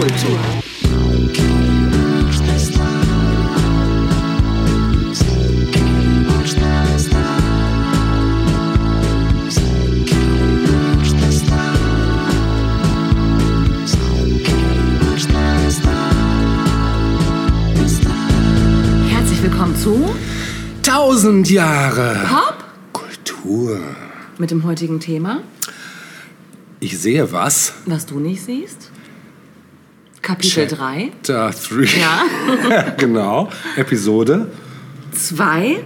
Kultur. Herzlich willkommen zu Tausend Jahre Pop Kultur. mit dem heutigen Thema, Ich sehe was. was du nicht siehst. Kapitel 3, Chapter 3. Ja. genau. Episode 2.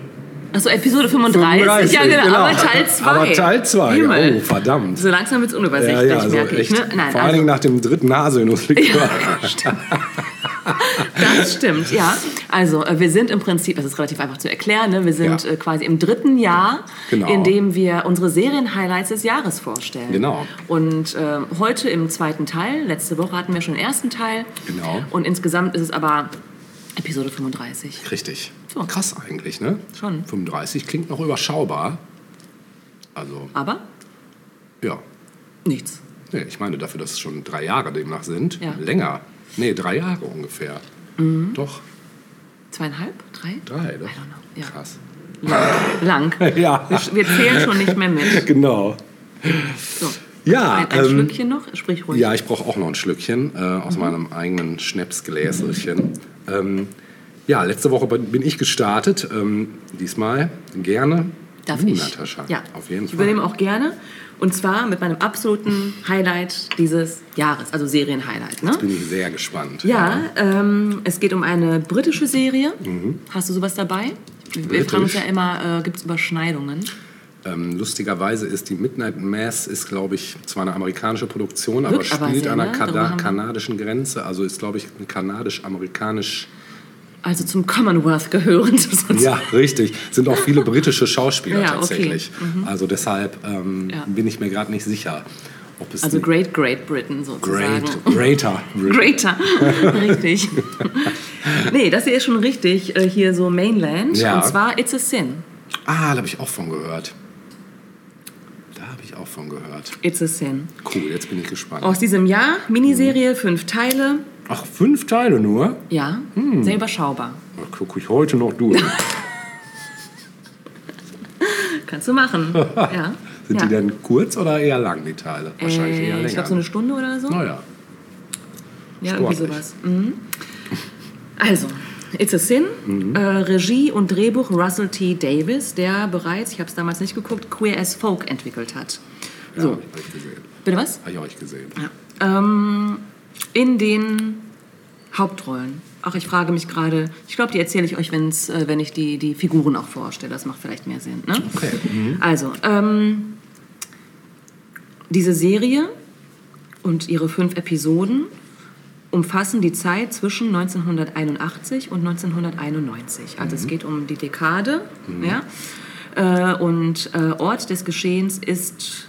Achso, Episode 35. 35, ja, genau, genau. aber Teil 2. Aber Teil zwei, oh, verdammt. So langsam wird es Ja, unübersichtlich, ja, also merke ich. Ne? Nein, Vor allen also, Dingen nach dem dritten Haselnusslikör. das stimmt, ja. Also, äh, wir sind im Prinzip, das ist relativ einfach zu erklären, ne? wir sind Ja. äh, quasi im dritten Jahr, Genau. in dem wir unsere Serien-Highlights des Jahres vorstellen. Genau. Und äh, heute im zweiten Teil, letzte Woche hatten wir schon den ersten Teil. Genau. Und insgesamt ist es aber Episode 35. Richtig. So. Krass eigentlich, ne? Schon. 35 klingt noch überschaubar. Also, Aber ja. nichts. Nee, ich meine dafür, dass es schon drei Jahre demnach sind. Ja. Länger. Nee, drei Jahre ungefähr. Doch, Zweieinhalb? Drei? drei. Doch. I don't know. Ja. Krass. Lang. Ja. Wir, zählen schon nicht mehr mit. Genau. So. Ja, Ein, ein ähm, Schlückchen noch? Sprich ruhig. Ja, ich brauche auch noch ein Schlückchen äh, Mhm. aus meinem eigenen Schnäpsgläserchen. Ähm, ja, letzte Woche bin ich gestartet. Ähm, diesmal gerne. Darf du, ich? Natascha. Ja. Auf jeden ich Fall. übernehme auch gerne. Und zwar mit meinem absoluten Highlight dieses Jahres, also Serienhighlight. Ne? Bin ich sehr gespannt. Ja, ähm, es geht um eine britische Serie. Hast du sowas dabei? Wir fragen uns ja Mhm. Britisch? immer, äh, gibt es Überschneidungen? Ähm, lustigerweise ist die Midnight Mass, ist glaube ich zwar eine amerikanische Produktion, aber Wirklich, aber spielt sehr, an der ne? Kanadischen Grenze. Also ist glaube ich ein kanadisch-amerikanisch. Also zum Commonwealth sozusagen. Ja, richtig. Sind auch viele britische Schauspieler Ja, okay. tatsächlich. Also deshalb ähm, Ja. bin ich mir gerade nicht sicher, ob es Also Great Great Britain sozusagen. Great, greater. Greater, richtig. nee, das hier ist schon richtig, äh, hier so Mainland. Ja. Und zwar It's a Sin. Ah, da habe ich auch von gehört. Da habe ich auch von gehört. It's a Sin. Cool, jetzt bin ich gespannt. Aus diesem Jahr, Miniserie, fünf Teile. Ach, fünf Teile nur? Ja, Hm. sehr überschaubar. Da gucke ich heute noch durch. Kannst du machen. ja. Sind ja. die denn kurz oder eher lang, die Teile? Wahrscheinlich eher äh, länger. ich glaube so eine Stunde oder so. Naja, ja, irgendwie sportlich. sowas. Mhm. Also, It's a Sin, Mhm. äh, Regie und Drehbuch Russell T. Davis, der bereits, ich habe es damals nicht geguckt, Queer as Folk entwickelt hat. ja, So, habe ich gesehen. bitte was? Habe ich auch gesehen. Ja. Ähm, in den Hauptrollen. Ach, ich frage mich gerade, ich glaube, die erzähle ich euch, wenn's, äh, wenn ich die, die Figuren auch vorstelle. Das macht vielleicht mehr Sinn. Ne? Okay. Also, ähm, diese Serie und ihre fünf Episoden umfassen die Zeit zwischen 1981 und 1991. Also es geht um die Dekade. Ja? Äh, und äh, Ort des Geschehens ist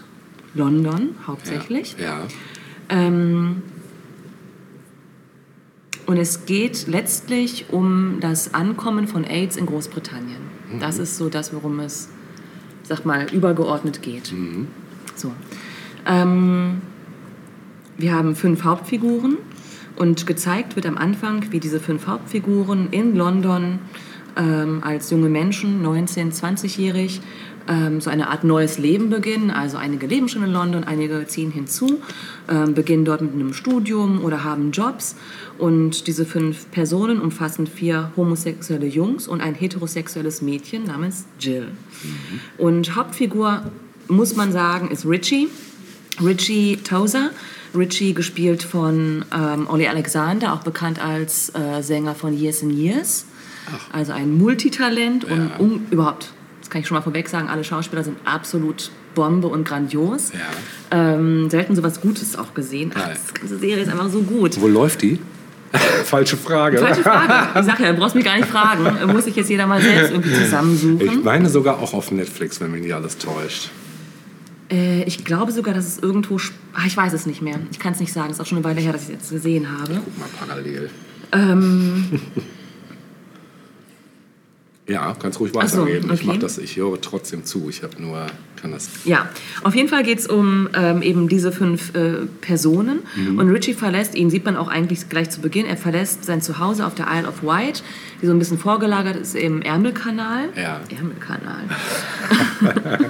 London hauptsächlich. Ja. Ähm, und es geht letztlich um das Ankommen von AIDS in Großbritannien. Das ist so das, worum es, sag mal, übergeordnet geht. So. Ähm, wir haben fünf Hauptfiguren und gezeigt wird am Anfang, wie diese fünf Hauptfiguren in London ähm, als junge Menschen, 19-, 20-jährig, ähm, so eine Art neues Leben beginnen. Also einige leben schon in London, einige ziehen hinzu, ähm, beginnen dort mit einem Studium oder haben Jobs. Und diese fünf Personen umfassen vier homosexuelle Jungs und ein heterosexuelles Mädchen namens Jill. Und Hauptfigur, muss man sagen, ist Richie. Richie Tozer. Richie gespielt von ähm, Ollie Alexander, auch bekannt als äh, Sänger von Years and Years. Also ein Multitalent und Ja. um, überhaupt, das kann ich schon mal vorweg sagen, alle Schauspieler sind absolut Bombe und grandios. Ja. Ähm, selten sowas Gutes auch gesehen. Ach, die ganze Serie ist einfach so gut. Wo läuft die? Falsche Frage. Falsche Frage. Ich sag ja, du brauchst mich gar nicht fragen. Muss sich jetzt jeder mal selbst irgendwie zusammensuchen. Ich meine sogar auch auf Netflix, wenn mich nicht alles täuscht. Äh, ich glaube sogar, dass es irgendwo. Ah, ich weiß es nicht mehr. Ich kann es nicht sagen. Es ist auch schon eine Weile her, dass ich es jetzt gesehen habe. Guck mal parallel. Ja, kannst ruhig Ach so, weiterreden. Ich okay. mach das, ich höre trotzdem zu. Ich habe nur, kann das. Ja, auf jeden Fall geht es um ähm, eben diese fünf äh, Personen. Und Richie verlässt ihn, sieht man auch eigentlich gleich zu Beginn, er verlässt sein Zuhause auf der Isle of Wight, die so ein bisschen vorgelagert ist im Ärmelkanal. Ja. Ärmelkanal.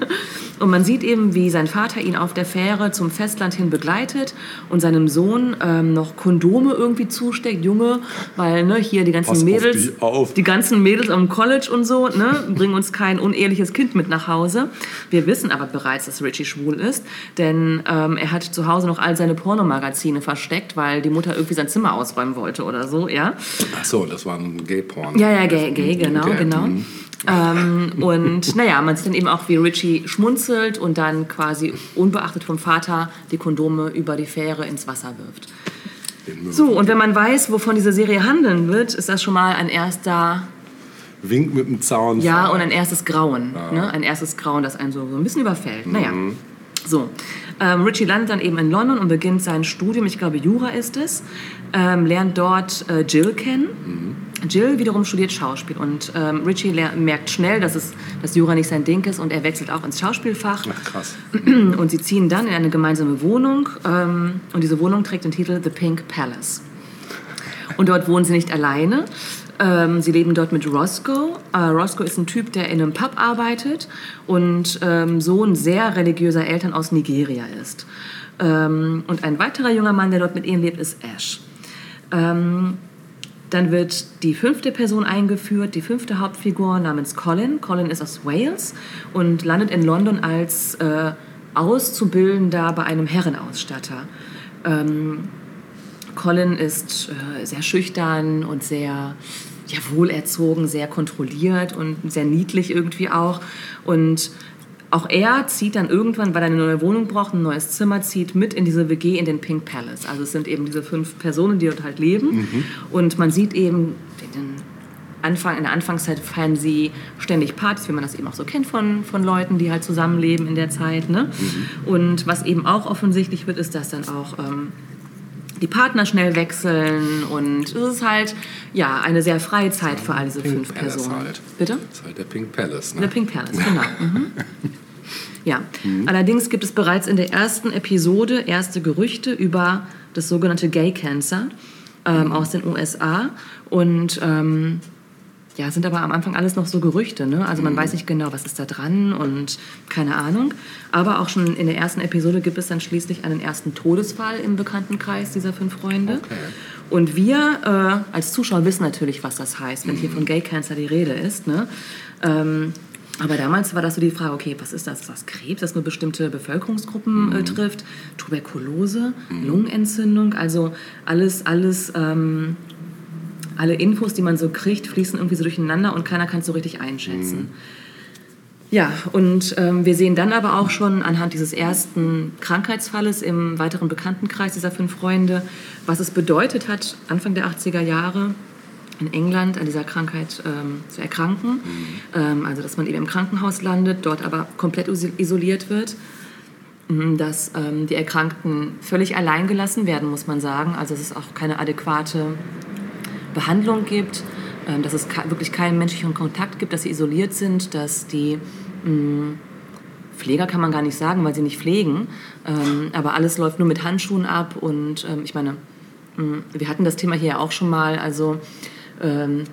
und man sieht eben, wie sein Vater ihn auf der Fähre zum Festland hin begleitet und seinem Sohn ähm, noch Kondome irgendwie zusteckt, Junge, weil ne, hier die ganzen Pass auf Mädels, die auf. die ganzen Mädels am College und so, ne, bringen uns kein uneheliches Kind mit nach Hause. Wir wissen aber bereits, dass Richie schwul ist, denn ähm, er hat zu Hause noch all seine Pornomagazine versteckt, weil die Mutter irgendwie sein Zimmer ausräumen wollte oder so, ja. Ach so, das war ein Gay-Porn. Ja, ja, gay, gay genau, Okay, genau. mhm. Ähm, und naja, man sieht dann eben auch, wie Richie schmunzelt und dann quasi unbeachtet vom Vater die Kondome über die Fähre ins Wasser wirft. So, und wenn man weiß, wovon diese Serie handeln wird, ist das schon mal ein erster Wink mit dem Zaun. Ja, und ein erstes Grauen. Ne? Ein erstes Grauen, das einen so, so ein bisschen überfällt. Naja, so. Ähm, Richie landet dann eben in London und beginnt sein Studium, ich glaube Jura ist es, ähm, lernt dort äh, Jill kennen. Jill wiederum studiert Schauspiel und ähm, Richie merkt schnell, dass, es, dass Jura nicht sein Ding ist und er wechselt auch ins Schauspielfach. Ach, krass. Und sie ziehen dann in eine gemeinsame Wohnung ähm, und diese Wohnung trägt den Titel The Pink Palace. Und dort wohnen sie nicht alleine. Ähm, sie leben dort mit Roscoe. Äh, Roscoe ist ein Typ, der in einem Pub arbeitet und ähm, Sohn sehr religiöser Eltern aus Nigeria ist. Ähm, und ein weiterer junger Mann, der dort mit ihnen lebt, ist Ash. Ähm, dann wird die fünfte Person eingeführt, die fünfte Hauptfigur namens Colin. Colin ist aus Wales und landet in London als äh, Auszubildender bei einem Herrenausstatter. Ähm, Colin ist äh, sehr schüchtern und sehr ja, wohlerzogen, sehr kontrolliert und sehr niedlich irgendwie auch. Und auch er zieht dann irgendwann, weil er eine neue Wohnung braucht, ein neues Zimmer, zieht mit in diese WG in den Pink Palace. Also es sind eben diese fünf Personen, die dort halt leben. Und man sieht eben in, den Anfang, in der Anfangszeit feiern sie ständig Partys, wie man das eben auch so kennt von, von Leuten, die halt zusammenleben in der Zeit. Ne? Und was eben auch offensichtlich wird, ist, dass dann auch ähm, die Partner schnell wechseln und es ist halt ja eine sehr freie Zeit für all diese Pink fünf Palace Personen. halt. Bitte? Das ist halt der Pink Palace, ne? Der Pink Palace, genau. Mhm. Ja, allerdings gibt es bereits in der ersten Episode erste Gerüchte über das sogenannte Gay Cancer ähm, aus den USA und ähm, ja, sind aber am Anfang alles noch so Gerüchte. Ne? Also man weiß nicht genau, was ist da dran und keine Ahnung. Aber auch schon in der ersten Episode gibt es dann schließlich einen ersten Todesfall im Bekanntenkreis dieser fünf Freunde. Okay. Und wir äh, als Zuschauer wissen natürlich, was das heißt, wenn hier von Gay Cancer die Rede ist. Ne? Ähm, aber damals war das so die Frage, okay, was ist das? Ist das Krebs, das nur bestimmte Bevölkerungsgruppen äh, trifft? Tuberkulose, Lungenentzündung, also alles, alles, ähm, alle Infos, die man so kriegt, fließen irgendwie so durcheinander und keiner kann es so richtig einschätzen. Ja, und ähm, wir sehen dann aber auch schon anhand dieses ersten Krankheitsfalles im weiteren Bekanntenkreis dieser fünf Freunde, was es bedeutet hat, Anfang der 80er Jahre in England an dieser Krankheit ähm, zu erkranken. Ähm, also, dass man eben im Krankenhaus landet, dort aber komplett iso- isoliert wird. Mhm, Dass ähm, die Erkrankten völlig allein gelassen werden, muss man sagen. Also, es auch keine adäquate Behandlung gibt, ähm, dass es wirklich keinen menschlichen Kontakt gibt, dass sie isoliert sind, dass die mh, Pfleger kann man gar nicht sagen, weil sie nicht pflegen, ähm, aber alles läuft nur mit Handschuhen ab und ähm, ich meine, mh, wir hatten das Thema hier ja auch schon mal, also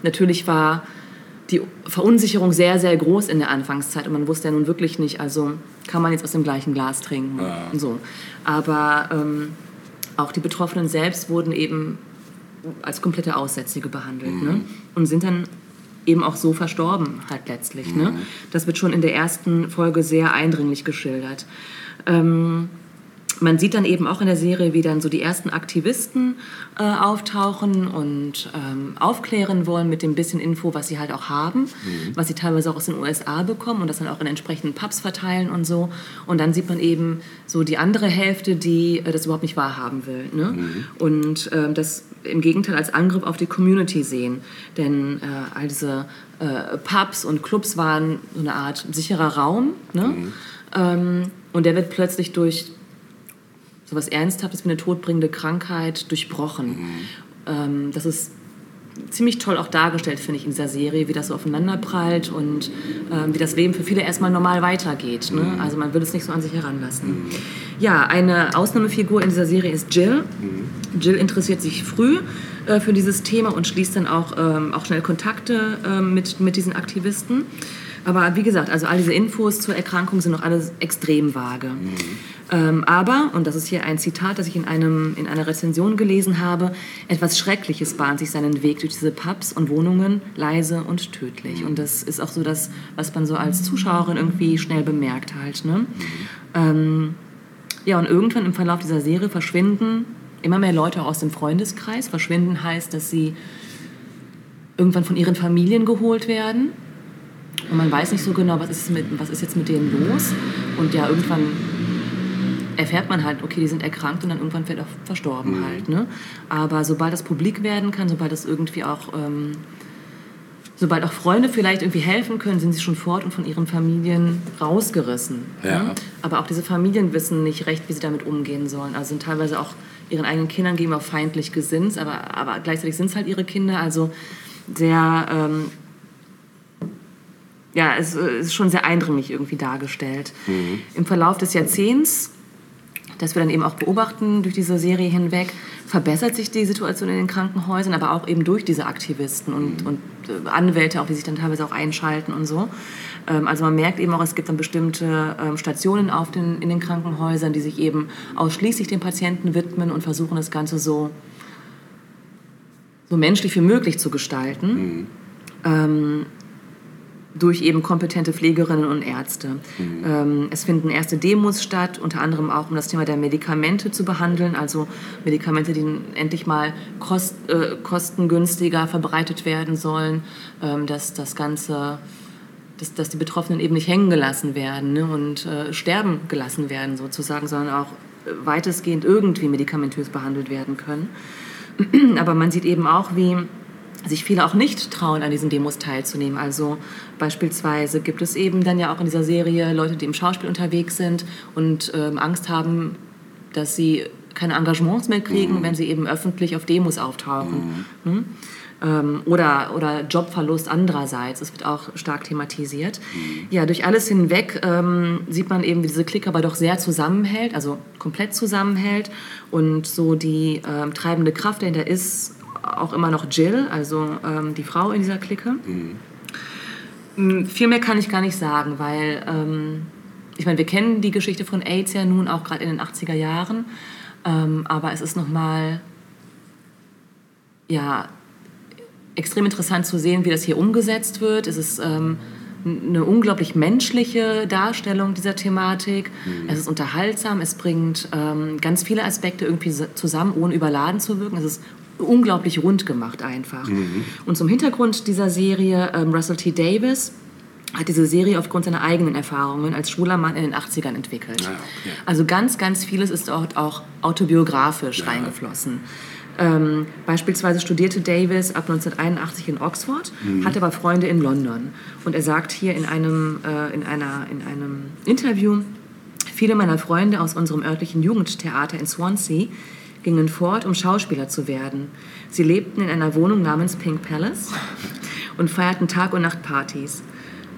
natürlich war die Verunsicherung sehr, sehr groß in der Anfangszeit und man wusste ja nun wirklich nicht, also kann man jetzt aus dem gleichen Glas trinken und so. Aber auch die Betroffenen selbst wurden eben als komplette Aussätzige behandelt ne? und sind dann eben auch so verstorben halt letztlich. Ne? Das wird schon in der ersten Folge sehr eindringlich geschildert. Ähm, man sieht dann eben auch in der Serie, wie dann so die ersten Aktivisten äh, auftauchen und ähm, aufklären wollen mit dem bisschen Info, was sie halt auch haben, was sie teilweise auch aus den USA bekommen und das dann auch in entsprechenden Pubs verteilen und so. Und dann sieht man eben so die andere Hälfte, die äh, das überhaupt nicht wahrhaben will. Ne? Und ähm, das im Gegenteil als Angriff auf die Community sehen. Denn äh, all diese äh, Pubs und Clubs waren so eine Art sicherer Raum. Ne? Ähm, und der wird plötzlich durch so was Ernsthaftes wie eine todbringende Krankheit durchbrochen. Ähm, das ist ziemlich toll auch dargestellt, finde ich, in dieser Serie, wie das so aufeinanderprallt und ähm, wie das Leben für viele erstmal normal weitergeht. Ne? Mhm. Also man will es nicht so an sich heranlassen. Ja, eine Ausnahmefigur in dieser Serie ist Jill. Mhm. Jill interessiert sich früh äh, für dieses Thema und schließt dann auch, ähm, auch schnell Kontakte ähm, mit, mit diesen Aktivisten. Aber wie gesagt, also all diese Infos zur Erkrankung sind noch alles extrem vage. Ähm, aber, und das ist hier ein Zitat, das ich in, einem, in einer Rezension gelesen habe, etwas Schreckliches bahnt sich seinen Weg durch diese Pubs und Wohnungen, leise und tödlich. Und das ist auch so das, was man so als Zuschauerin irgendwie schnell bemerkt halt. Ne? Ähm, ja, und irgendwann im Verlauf dieser Serie verschwinden immer mehr Leute aus dem Freundeskreis. Verschwinden heißt, dass sie irgendwann von ihren Familien geholt werden. Und man weiß nicht so genau, was ist, mit, was ist jetzt mit denen los. Und ja, irgendwann erfährt man halt, okay, die sind erkrankt und dann irgendwann vielleicht auch verstorben halt. Ne? Aber sobald das publik werden kann, sobald das irgendwie auch, ähm, sobald auch Freunde vielleicht irgendwie helfen können, sind sie schon fort und von ihren Familien rausgerissen. Ja. Ne? Aber auch diese Familien wissen nicht recht, wie sie damit umgehen sollen. Also sind teilweise auch ihren eigenen Kindern gegenüber feindlich gesinnt, aber, aber gleichzeitig sind es halt ihre Kinder. Also sehr, ähm, ja, es ist schon sehr eindringlich irgendwie dargestellt. Im Verlauf des Jahrzehnts, das wir dann eben auch beobachten durch diese Serie hinweg, verbessert sich die Situation in den Krankenhäusern, aber auch eben durch diese Aktivisten und, und äh, Anwälte, auch die sich dann teilweise auch einschalten und so. Ähm, also man merkt eben auch, es gibt dann bestimmte ähm, Stationen auf den, in den Krankenhäusern, die sich eben ausschließlich den Patienten widmen und versuchen das Ganze so, so menschlich wie möglich zu gestalten. Ähm, durch eben kompetente Pflegerinnen und Ärzte. Ähm, es finden erste Demos statt, unter anderem auch um das Thema der Medikamente zu behandeln, also Medikamente, die endlich mal kost, äh, kostengünstiger verbreitet werden sollen, ähm, dass das Ganze, dass, dass die Betroffenen eben nicht hängen gelassen werden ne, und äh, sterben gelassen werden sozusagen, sondern auch äh, weitestgehend irgendwie medikamentös behandelt werden können. Aber man sieht eben auch, wie sich viele auch nicht trauen, an diesen Demos teilzunehmen. Also beispielsweise gibt es eben dann ja auch in dieser Serie Leute, die im Schauspiel unterwegs sind und ähm, Angst haben, dass sie keine Engagements mehr kriegen, wenn sie eben öffentlich auf Demos auftauchen. Hm? Ähm, oder, oder Jobverlust andererseits. Das wird auch stark thematisiert. Ja, durch alles hinweg ähm, sieht man eben, wie diese Clique aber doch sehr zusammenhält, also komplett zusammenhält. Und so die ähm, treibende Kraft dahinter ist auch immer noch Jill, also ähm, die Frau in dieser Clique. Mhm. Viel mehr kann ich gar nicht sagen, weil ähm, ich meine, wir kennen die Geschichte von AIDS ja nun auch gerade in den 80er Jahren, ähm, aber es ist nochmal ja, extrem interessant zu sehen, wie das hier umgesetzt wird. Es ist ähm, eine unglaublich menschliche Darstellung dieser Thematik. Mhm. Es ist unterhaltsam, es bringt ähm, ganz viele Aspekte irgendwie zusammen, ohne überladen zu wirken. Es ist unglaublich rund gemacht einfach. Mhm. Und zum Hintergrund dieser Serie, ähm, Russell T. Davis hat diese Serie aufgrund seiner eigenen Erfahrungen als schwuler Mann in den 80ern entwickelt. Ah, okay. Also ganz, ganz vieles ist dort auch autobiografisch Ja. reingeflossen. Ähm, beispielsweise studierte Davis ab 1981 in Oxford, hatte aber Freunde in London. Und er sagt hier in einem, äh, in einer, in einem Interview, viele meiner Freunde aus unserem örtlichen Jugendtheater in Swansea gingen fort, um Schauspieler zu werden. Sie lebten in einer Wohnung namens Pink Palace und feierten Tag- und Nachtpartys.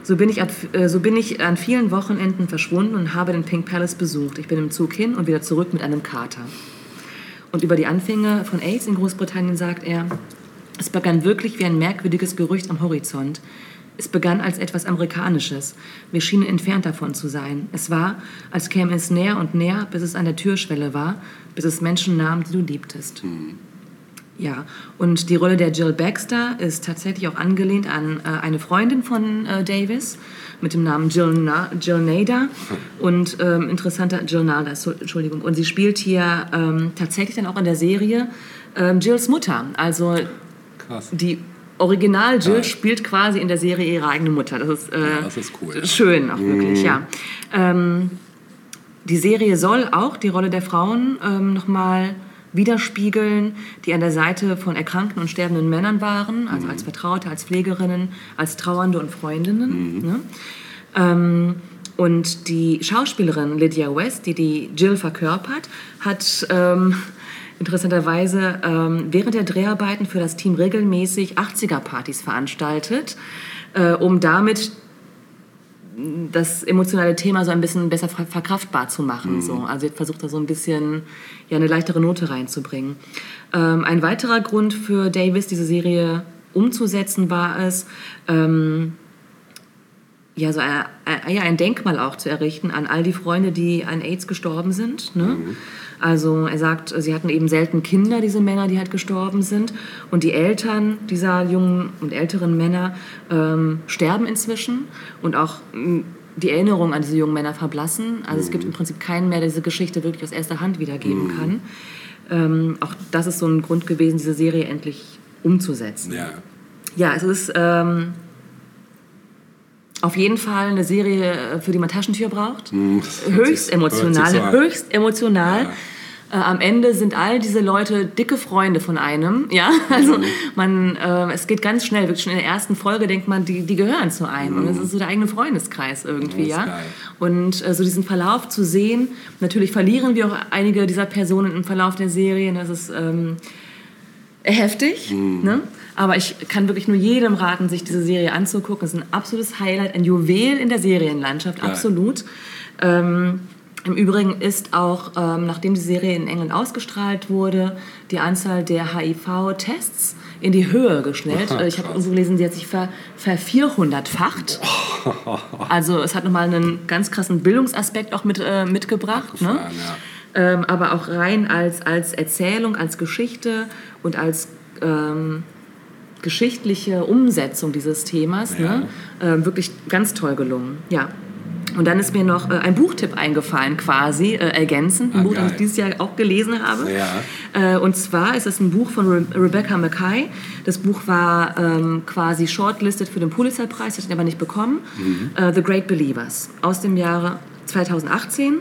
So bin, ich ab, äh, so bin ich an vielen Wochenenden verschwunden und habe den Pink Palace besucht. Ich bin im Zug hin und wieder zurück mit einem Kater. Und über die Anfänge von AIDS in Großbritannien sagt er, es begann wirklich wie ein merkwürdiges Gerücht am Horizont. Es begann als etwas Amerikanisches. Wir schienen entfernt davon zu sein. Es war, als käme es näher und näher, bis es an der Türschwelle war, bis es Menschen nahm, die du liebtest. Ja, und die Rolle der Jill Baxter ist tatsächlich auch angelehnt an äh, eine Freundin von äh, Davis mit dem Namen Jill, Na Jill Nader und ähm, interessanter Jill Nader, Entschuldigung. Und sie spielt hier ähm, tatsächlich dann auch in der Serie ähm, Jills Mutter. Also Krass. die Original Jill Ja. spielt quasi in der Serie ihre eigene Mutter. Das ist, äh, Ja, das ist cool, schön, auch wirklich, ja. Ähm, die Serie soll auch die Rolle der Frauen ähm, nochmal widerspiegeln, die an der Seite von erkrankten und sterbenden Männern waren, also als Vertraute, als Pflegerinnen, als Trauernde und Freundinnen. Ne? Ähm, und die Schauspielerin Lydia West, die die Jill verkörpert, hat ähm, interessanterweise ähm, während der Dreharbeiten für das Team regelmäßig 80er-Partys veranstaltet, äh, um damit das emotionale Thema so ein bisschen besser ver- verkraftbar zu machen. So. Also jetzt versucht er so ein bisschen ja, eine leichtere Note reinzubringen. Ähm, ein weiterer Grund für Davis, diese Serie umzusetzen, war es, ähm, ja, so ein, ein, ja, ein Denkmal auch zu errichten an all die Freunde, die an AIDS gestorben sind. Ne? Also er sagt, sie hatten eben selten Kinder, diese Männer, die halt gestorben sind. Und die Eltern dieser jungen und älteren Männer ähm, sterben inzwischen. Und auch die Erinnerung an diese jungen Männer verblassen. Also es gibt im Prinzip keinen mehr, der diese Geschichte wirklich aus erster Hand wiedergeben kann. Ähm, auch das ist so ein Grund gewesen, diese Serie endlich umzusetzen. Ja. Ja, es ist ähm, auf jeden Fall eine Serie, äh, für die man Taschentücher braucht. hört höchst emotional, so an. höchst emotional. Äh, am Ende sind all diese Leute dicke Freunde von einem. Ja, also Mhm. man, äh, es geht ganz schnell. Wirklich schon in der ersten Folge denkt man, die, die gehören zu einem. Und es ist so der eigene Freundeskreis irgendwie, Mhm. Ja. geil. Und äh, so diesen Verlauf zu sehen. Natürlich verlieren wir auch einige dieser Personen im Verlauf der Serien. Das ist ähm, heftig, Mhm. ne? aber ich kann wirklich nur jedem raten, sich diese Serie anzugucken. Es ist ein absolutes Highlight, ein Juwel in der Serienlandschaft, Geil. absolut. Ähm, Im Übrigen ist auch, ähm, nachdem die Serie in England ausgestrahlt wurde, die Anzahl der HIV-Tests in die Höhe geschnellt. Aha, Äh, ich habe irgendwo gelesen, sie hat sich ver, vervierhundertfacht. Also es hat nochmal einen ganz krassen Bildungsaspekt auch mit, äh, mitgebracht. Ne? Ja. ähm, aber auch rein als, als Erzählung, als Geschichte und als ähm, geschichtliche Umsetzung dieses Themas. Ne? Ähm, wirklich ganz toll gelungen. Ja. Und dann ist mir noch äh, ein Buchtipp eingefallen, quasi äh, ergänzend. Ein Ah, Buch, das ich geil. dieses Jahr auch gelesen habe. Ja. Äh, und zwar ist es ein Buch von Re Rebecca Mackay. Das Buch war ähm, quasi shortlisted für den Pulitzerpreis, hat ihn aber nicht bekommen. Mhm. Äh, The Great Believers aus dem Jahre 2018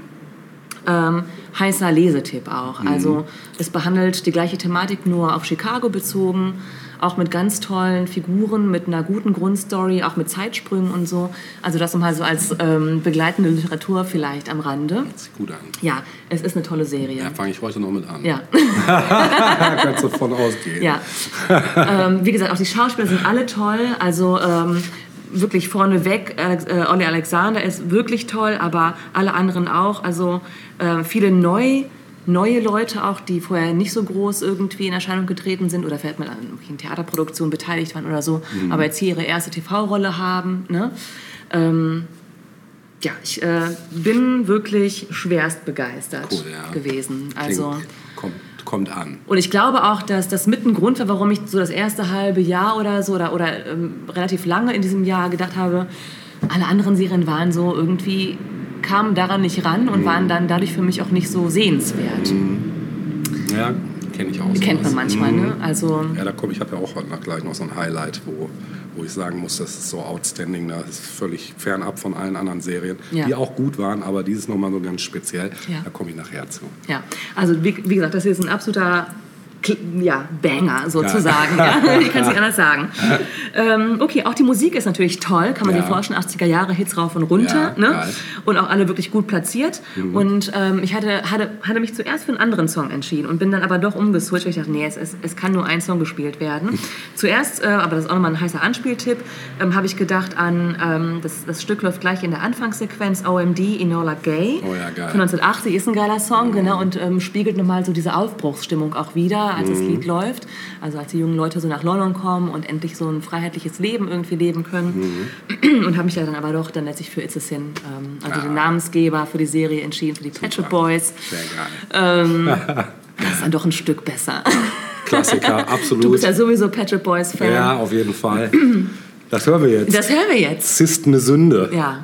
ähm, heißer Lesetipp auch. Mhm. Also es behandelt die gleiche Thematik nur auf Chicago bezogen, auch mit ganz tollen Figuren, mit einer guten Grundstory, auch mit Zeitsprüngen und so. Also das mal so als ähm, begleitende Literatur vielleicht am Rande. Hört sich gut an. Ja, es ist eine tolle Serie. Ja, fange ich heute noch mit an. Ja. Kannst du von ausgehen. Ja. ähm, wie gesagt, auch die Schauspieler sind alle toll. Also ähm, wirklich vorneweg, äh, Olli Alexander ist wirklich toll, aber alle anderen auch. Also äh, viele neu, neue Leute auch, die vorher nicht so groß irgendwie in Erscheinung getreten sind oder vielleicht mal an irgendwelchen Theaterproduktionen beteiligt waren oder so, Mhm. aber jetzt hier ihre erste TV-Rolle haben. Ne? Ähm, ja, ich äh, bin wirklich schwerst begeistert Cool, ja. gewesen. Klingt- Also kommt, kommt an. und ich glaube auch, dass das mit ein Grund war, warum ich so das erste halbe Jahr oder so oder, oder ähm, relativ lange in diesem Jahr gedacht habe, alle anderen Serien waren so irgendwie, kamen daran nicht ran und waren dann dadurch für mich auch nicht so sehenswert. Ja, kenne ich auch. Kennt man manchmal, Mhm. ne? Also, Ja, da komme ich habe ja auch heute noch gleich noch so ein Highlight, wo, wo ich sagen muss, das ist so outstanding, das ist völlig fernab von allen anderen Serien, Ja. die auch gut waren, aber dieses nochmal so ganz speziell, Ja. da komme ich nachher zu. ja. Also, wie, wie gesagt, das ist ein absoluter ja, Banger sozusagen. Ja. Ich kann es nicht anders sagen. Ähm, okay, auch die Musik ist natürlich toll, kann man Ja. sich vorstellen. 80er Jahre Hits rauf und runter. Ja, ne? Und auch alle wirklich gut platziert. Mhm. Und ähm, ich hatte, hatte, hatte mich zuerst für einen anderen Song entschieden und bin dann aber doch umgeswitcht, weil ich dachte, nee, es, es, es kann nur ein Song gespielt werden. Zuerst, äh, aber das ist auch nochmal ein heißer Anspieltipp, ähm, habe ich gedacht an, ähm, das, das Stück läuft gleich in der Anfangssequenz, OMD, Enola Gay. Oh ja, geil. Von 1980 ist ein geiler Song, genau, und ähm, spiegelt nochmal so diese Aufbruchsstimmung auch wieder, als das Lied läuft. Also als die jungen Leute so nach London kommen und endlich so ein freiheitliches Leben irgendwie leben können. Und habe mich ja dann aber doch dann letztlich für It's a Sin, ähm, also den Namensgeber für die Serie entschieden, für die Pet Shop Boys. Sehr geil. Das ist dann doch ein Stück besser. Klassiker, absolut. Du bist ja sowieso Pet Shop Boys Fan. ja, auf jeden Fall. Das hören wir jetzt. Das hören wir jetzt. ist eine Sünde. Ja.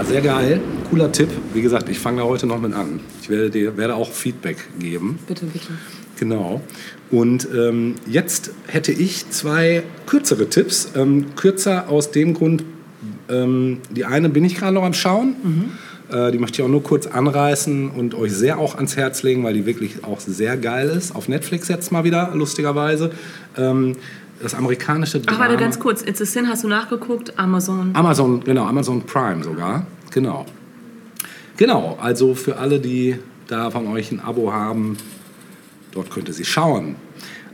Ja, sehr geil. Cooler Tipp. Wie gesagt, ich fange da heute noch mit an. Ich werde dir werde auch Feedback geben. Bitte, bitte. Genau. Und ähm, jetzt hätte ich zwei kürzere Tipps. Ähm, kürzer aus dem Grund, ähm, die eine bin ich gerade noch am Schauen. Äh, die möchte ich auch nur kurz anreißen und euch sehr auch ans Herz legen, weil die wirklich auch sehr geil ist. Auf Netflix jetzt mal wieder, lustigerweise. Das amerikanische Ach, Drama. warte, ganz kurz. It's a Sin, hast du nachgeguckt? Amazon. Amazon, genau, Amazon Prime sogar. Genau. Genau, also für alle, die da von euch ein Abo haben, dort könnt ihr sie schauen.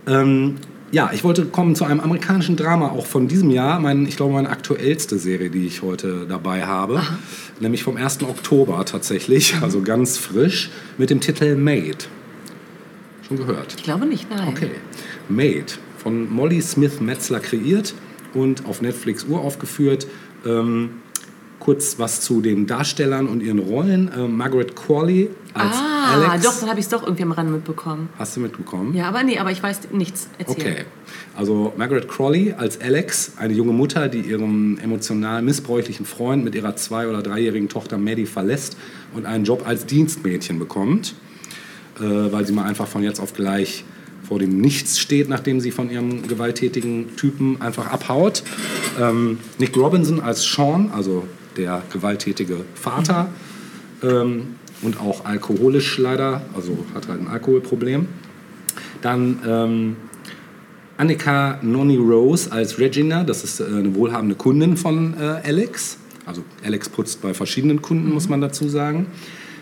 Ähm, ja, ich wollte kommen zu einem amerikanischen Drama auch von diesem Jahr. Mein, ich glaube, meine aktuellste Serie, die ich heute dabei habe. Nämlich vom 1. Oktober tatsächlich, also ganz frisch, mit dem Titel Made. Schon gehört? Ich glaube nicht, nein. Okay. Made, von Molly Smith Metzler kreiert und auf Netflix uraufgeführt. Ähm, kurz was zu den Darstellern und ihren Rollen. Ähm, Margaret Qualley als Ah, Alex. doch, dann habe ich es doch irgendwie am Rand mitbekommen. Hast du mitbekommen? Ja, aber nee, aber ich weiß nichts. Erzähl. Okay. Also Margaret Crawley als Alex, eine junge Mutter, die ihren emotional missbräuchlichen Freund mit ihrer zwei- oder dreijährigen Tochter Maddie verlässt und einen Job als Dienstmädchen bekommt, äh, weil sie mal einfach von jetzt auf gleich vor dem Nichts steht, nachdem sie von ihrem gewalttätigen Typen einfach abhaut. Ähm, Nick Robinson als Sean, also der gewalttätige Vater ähm, und auch alkoholisch leider, also hat halt ein Alkoholproblem. Dann ähm, Annika Noni Rose als Regina, das ist äh, eine wohlhabende Kundin von äh, Alex. Also Alex putzt bei verschiedenen Kunden, muss man dazu sagen.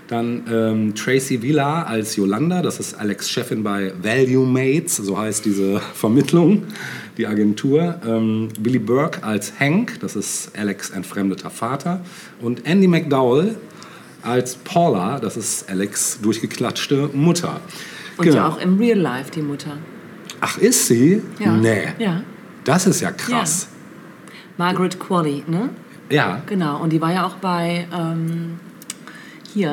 Dann ähm, Tracy Villa als Yolanda, das ist Alex Chefin bei Value Mates, so heißt diese Vermittlung, die Agentur. Ähm, Billy Burke als Hank, das ist Alex entfremdeter Vater. Und Andy McDowell als Paula, das ist Alex durchgeklatschte Mutter. Und ja auch im Real Life die Mutter. Ach, ist sie? Ja. Nee. Ja. Das ist ja krass. Margaret Qualley, ne? Ja. Genau. Und die war ja auch bei ähm, hier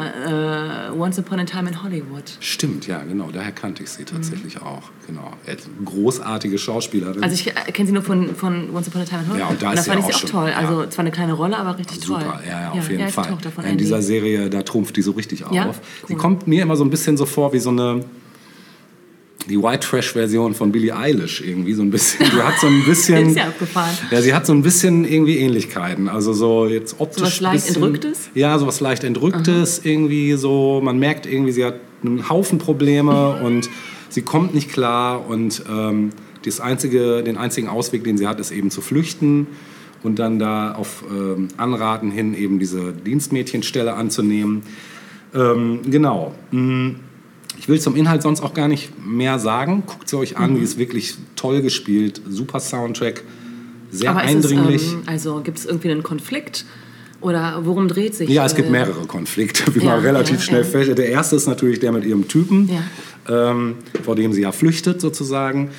äh, Once Upon a Time in Hollywood. Stimmt, ja, genau. Daher kannte ich sie tatsächlich auch. Genau. Ist Großartige Schauspielerin. Mhm. Also ich äh, kenne sie nur von, von Once Upon a Time in Hollywood. Ja, und da das ist sie fand auch ich sie auch toll. ja. Also zwar eine kleine Rolle, aber richtig toll. Super, ja, ja, auf jeden ja, ist die Fall. In Andy. dieser Serie, da trumpft die so richtig auf. Ja? Sie Cool. kommt mir immer so ein bisschen so vor wie so eine die White Trash Version von Billie Eilish irgendwie so ein bisschen. Sie hat so ein bisschen Ist ja. Ja, sie hat so ein bisschen irgendwie Ähnlichkeiten. Also so jetzt optisch was leicht bisschen, Entrücktes? Ja, so was leicht entrücktes irgendwie so. Man merkt irgendwie, sie hat einen Haufen Probleme und sie kommt nicht klar und ähm, das einzige, den einzigen Ausweg, den sie hat, ist eben zu flüchten und dann da auf ähm, Anraten hin eben diese Dienstmädchenstelle anzunehmen. Ähm, genau. Mm, Ich will zum Inhalt sonst auch gar nicht mehr sagen. Guckt sie euch Mhm. an, die ist wirklich toll gespielt, super Soundtrack, sehr aber eindringlich. Es, ähm, also gibt es irgendwie einen Konflikt? Oder worum dreht sich? ja, es gibt äh, mehrere Konflikte, wie ja, man relativ ja, schnell ja. feststellt. Der erste ist natürlich der mit ihrem Typen, ähm, vor dem sie ja flüchtet sozusagen.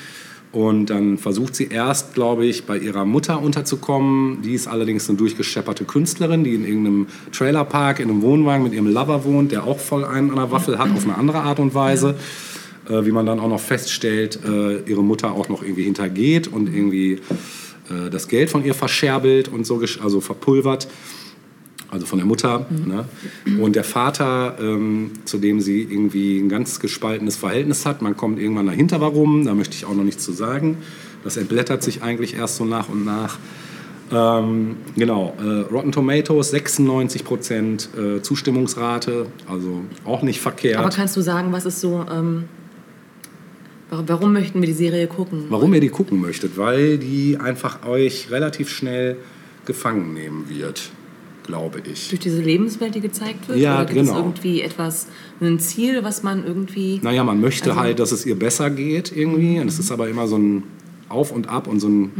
Und dann versucht sie erst, glaube ich, bei ihrer Mutter unterzukommen. Die ist allerdings eine durchgeschepperte Künstlerin, die in irgendeinem Trailerpark, in einem Wohnwagen mit ihrem Lover wohnt, der auch voll einen an der Waffel hat, auf eine andere Art und Weise. Äh, wie man dann auch noch feststellt, äh, ihre Mutter auch noch irgendwie hintergeht und irgendwie äh, das Geld von ihr verscherbelt und so, also verpulvert also von der Mutter. Ne? Und der Vater, ähm, zu dem sie irgendwie ein ganz gespaltenes Verhältnis hat. Man kommt irgendwann dahinter, warum, da möchte ich auch noch nichts zu sagen. Das entblättert sich eigentlich erst so nach und nach. Ähm, genau, äh, Rotten Tomatoes 96 Prozent äh, Zustimmungsrate, also auch nicht verkehrt. Aber kannst du sagen, was ist so. Ähm, warum, warum möchten wir die Serie gucken? Warum ihr die gucken möchtet? Weil die einfach euch relativ schnell gefangen nehmen wird, glaube ich. Durch diese Lebenswelt, die gezeigt wird? Ja, Oder gibt genau. es irgendwie etwas, ein Ziel, was man irgendwie. Naja, man möchte Also- halt, dass es ihr besser geht irgendwie. Und es ist aber immer so ein Auf und Ab und so ein.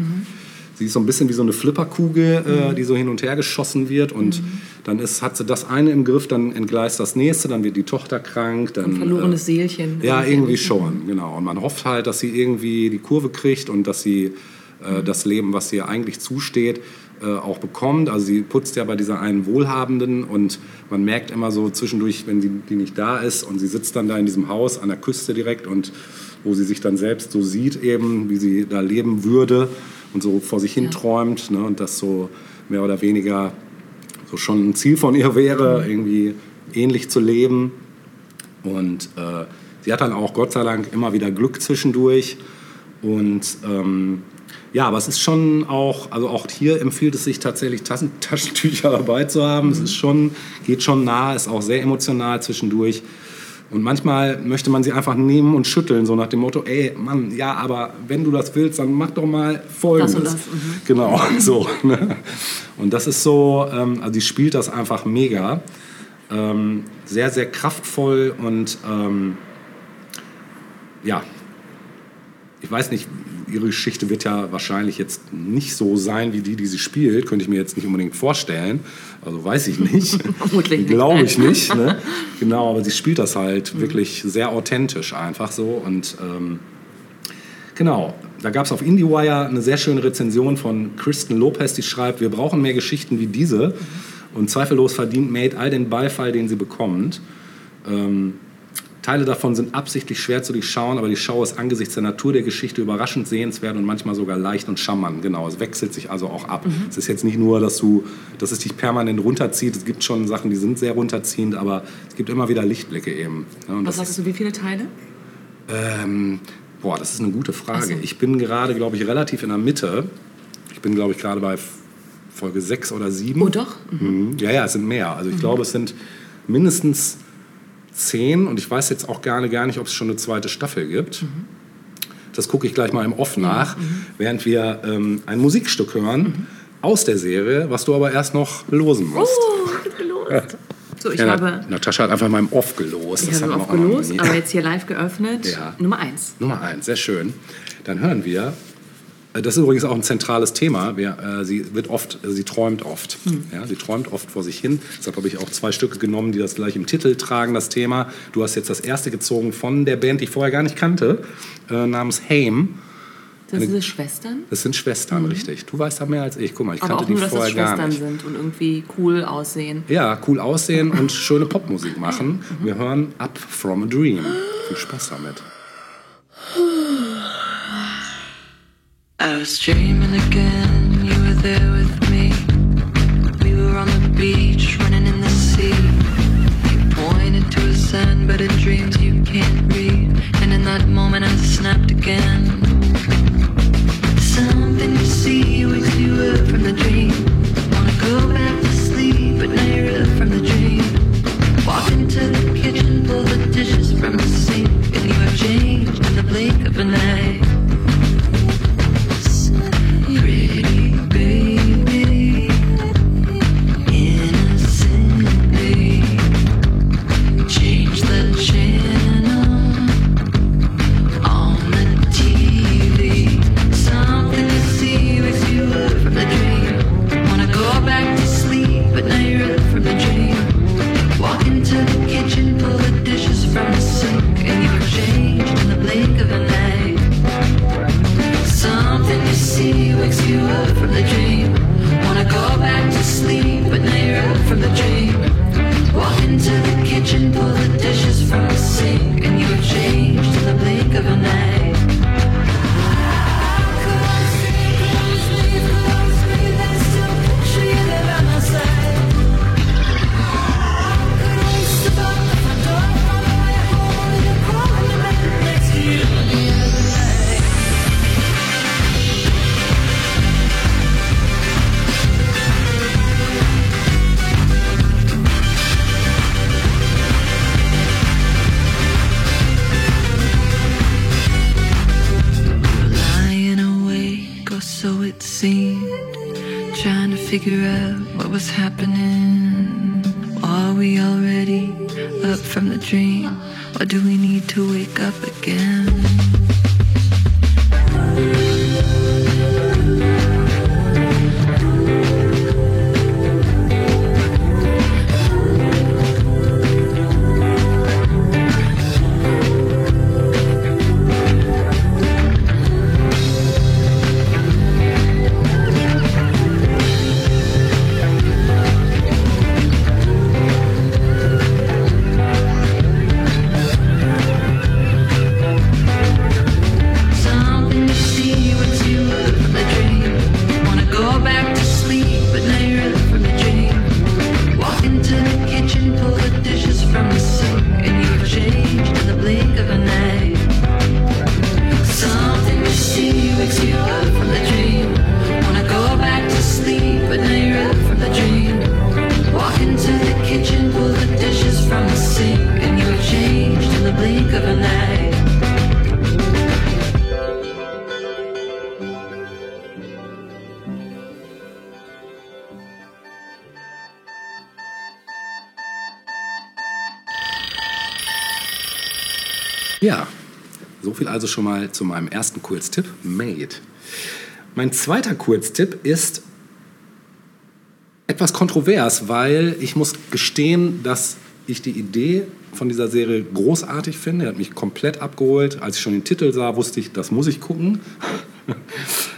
Sie ist so ein bisschen wie so eine Flipperkugel, äh, die so hin und her geschossen wird. Und dann ist, hat sie das eine im Griff, dann entgleist das nächste, dann wird die Tochter krank. Dann, Ein verlorenes äh, Seelchen. Ja, irgendwie schon, genau. Und man hofft halt, dass sie irgendwie die Kurve kriegt und dass sie äh, das Leben, was ihr eigentlich zusteht, äh, auch bekommt. Also sie putzt ja bei dieser einen Wohlhabenden und man merkt immer so zwischendurch, wenn sie, die nicht da ist und sie sitzt dann da in diesem Haus an der Küste direkt und wo sie sich dann selbst so sieht eben, wie sie da leben würde und so vor sich hin träumt ne, und das so mehr oder weniger so schon ein Ziel von ihr wäre, irgendwie ähnlich zu leben. Und äh, sie hat dann auch Gott sei Dank immer wieder Glück zwischendurch. Und ähm, ja, aber es ist schon auch, also auch hier empfiehlt es sich tatsächlich Tassen, Taschentücher dabei zu haben. Es ist schon, geht schon nah, ist auch sehr emotional zwischendurch. Und manchmal möchte man sie einfach nehmen und schütteln, so nach dem Motto, ey, Mann, ja, aber wenn du das willst, dann mach doch mal Folgendes. Das und das, mhm. Genau, so. Ne? Und das ist so, ähm, also die spielt das einfach mega. Ähm, sehr, sehr kraftvoll und ähm, ja, ich weiß nicht, ihre Geschichte wird ja wahrscheinlich jetzt nicht so sein wie die, die sie spielt. Könnte ich mir jetzt nicht unbedingt vorstellen. Also weiß ich nicht. Vermutlich. Glaube ich nicht. Ne? Genau, aber sie spielt das halt wirklich sehr authentisch einfach so. Und ähm, genau, da gab es auf IndieWire eine sehr schöne Rezension von Kristen Lopez, die schreibt, wir brauchen mehr Geschichten wie diese. Und zweifellos verdient Made all den Beifall, den sie bekommt. Ähm, Teile davon sind absichtlich schwer zu durchschauen, aber die Schau ist angesichts der Natur der Geschichte überraschend sehenswert und manchmal sogar leicht und charmant. Genau, es wechselt sich also auch ab. Es ist jetzt nicht nur, dass, du, dass es dich permanent runterzieht. Es gibt schon Sachen, die sind sehr runterziehend, aber es gibt immer wieder Lichtblicke eben. Ja, Was sagst du, wie viele Teile? ähm, boah, das ist eine gute Frage. So. Ich bin gerade, glaube ich, relativ in der Mitte. Ich bin, glaube ich, gerade bei Folge 6 oder 7. Oh, doch. Mhm. Ja, ja, es sind mehr. Also ich glaube, es sind mindestens 10 und ich weiß jetzt auch gerne gar nicht, ob es schon eine zweite Staffel gibt. Das gucke ich gleich mal im Off nach, während wir ähm, ein Musikstück hören aus der Serie, was du aber erst noch losen musst. Oh, ich hab gelost. So, ich Ja, habe, Na- Natascha hat einfach mal im Off gelost. ich Das habe noch aufgelost, nie. aber jetzt hier live geöffnet. Ja. Nummer eins. Nummer eins, sehr schön. Dann hören wir. Äh, Das ist übrigens auch ein zentrales Thema. Wir, äh, sie wird oft, äh, sie träumt oft. Ja, sie träumt oft vor sich hin. Deshalb habe ich auch zwei Stücke genommen, die das gleich im Titel tragen, das Thema. Du hast jetzt das erste gezogen von der Band, die ich vorher gar nicht kannte, äh, namens Haim. Sind Eine- diese Schwestern? Das sind Schwestern, richtig. Du weißt da mehr als ich. Guck mal, ich Aber kannte auch nur, die dass es vorher gar Schwestern nicht. sind und irgendwie cool aussehen. Ja, cool aussehen und schöne Popmusik machen. Wir hören Up From a Dream. Viel Spaß damit. I was dreaming again, you were there with me. We were on the beach, running in the sea. You pointed to a sign, but in dreams you can't read. And in that moment I snapped again. Something you see wakes you up from the dream. Wanna go back to sleep, but now you're up from the dream. Walk into the kitchen, pull the dishes from the sink, and you have changed in the blink of an eye. Mal zu meinem ersten Kurztipp, Made. Mein zweiter Kurztipp ist etwas kontrovers, weil ich muss gestehen, dass ich die Idee von dieser Serie großartig finde. Er hat mich komplett abgeholt. Als ich schon den Titel sah, wusste ich, das muss ich gucken.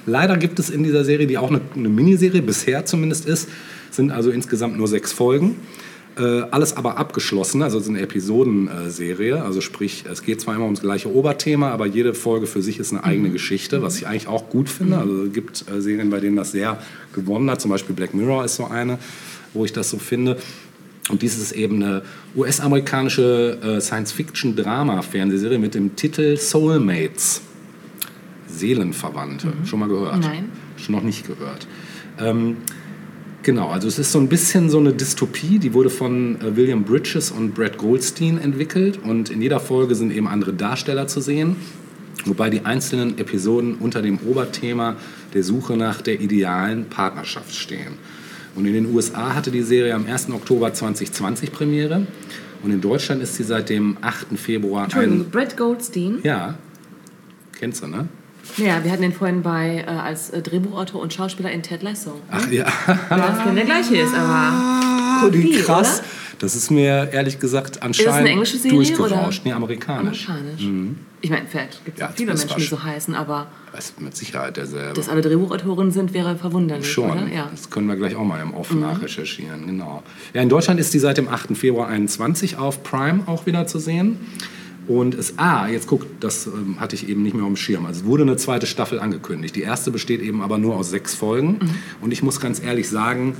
Leider gibt es in dieser Serie, die auch eine, eine Miniserie bisher zumindest ist, sind also insgesamt nur sechs Folgen. Äh, alles aber abgeschlossen, also es ist eine Episodenserie. Also sprich, es geht zwar immer ums gleiche Oberthema, aber jede Folge für sich ist eine eigene Geschichte, was ich eigentlich auch gut finde. Also es gibt äh, Serien, bei denen das sehr gewonnen hat. Zum Beispiel Black Mirror ist so eine, wo ich das so finde. Und dies ist eben eine US-amerikanische äh, Science-Fiction-Drama-Fernsehserie mit dem Titel Soulmates. Seelenverwandte. Schon mal gehört? Nein. Schon noch nicht gehört. Ähm, genau, also es ist so ein bisschen so eine Dystopie, die wurde von äh, William Bridges und Brad Goldstein entwickelt und in jeder Folge sind eben andere Darsteller zu sehen, wobei die einzelnen Episoden unter dem Oberthema der Suche nach der idealen Partnerschaft stehen. Und in den USA hatte die Serie am 1. Oktober 2020 Premiere und in Deutschland ist sie seit dem 8. Februar Entschuldigung, ein... Brett Goldstein. Ja, kennst du, ne? Ja, wir hatten ihn vorhin bei, äh, als äh, Drehbuchautor und Schauspieler in Ted Lasso. Ach ja. Ja, wenn der gleiche ist, aber Kopie, Wie krass. oder? Das ist mir ehrlich gesagt anscheinend eine englische Serie, durchgerauscht. oder? Nee, amerikanisch. Amerikanisch. Ich meine, vielleicht gibt es Ja, viele das Menschen, die so heißen, aber Das ist mit Sicherheit derselbe. dass alle Drehbuchautoren sind, wäre verwunderlich, Schon. oder? Ja. Mhm. Das können wir gleich auch mal im Off nachrecherchieren. Genau. Ja, in Deutschland ist die seit dem 8. Februar 21 auf Prime auch wieder zu sehen. Und es, ah, jetzt guck, das ähm, hatte ich eben nicht mehr auf dem Schirm. Also es wurde eine zweite Staffel angekündigt. Die erste besteht eben aber nur aus sechs Folgen. Mhm. Und ich muss ganz ehrlich sagen,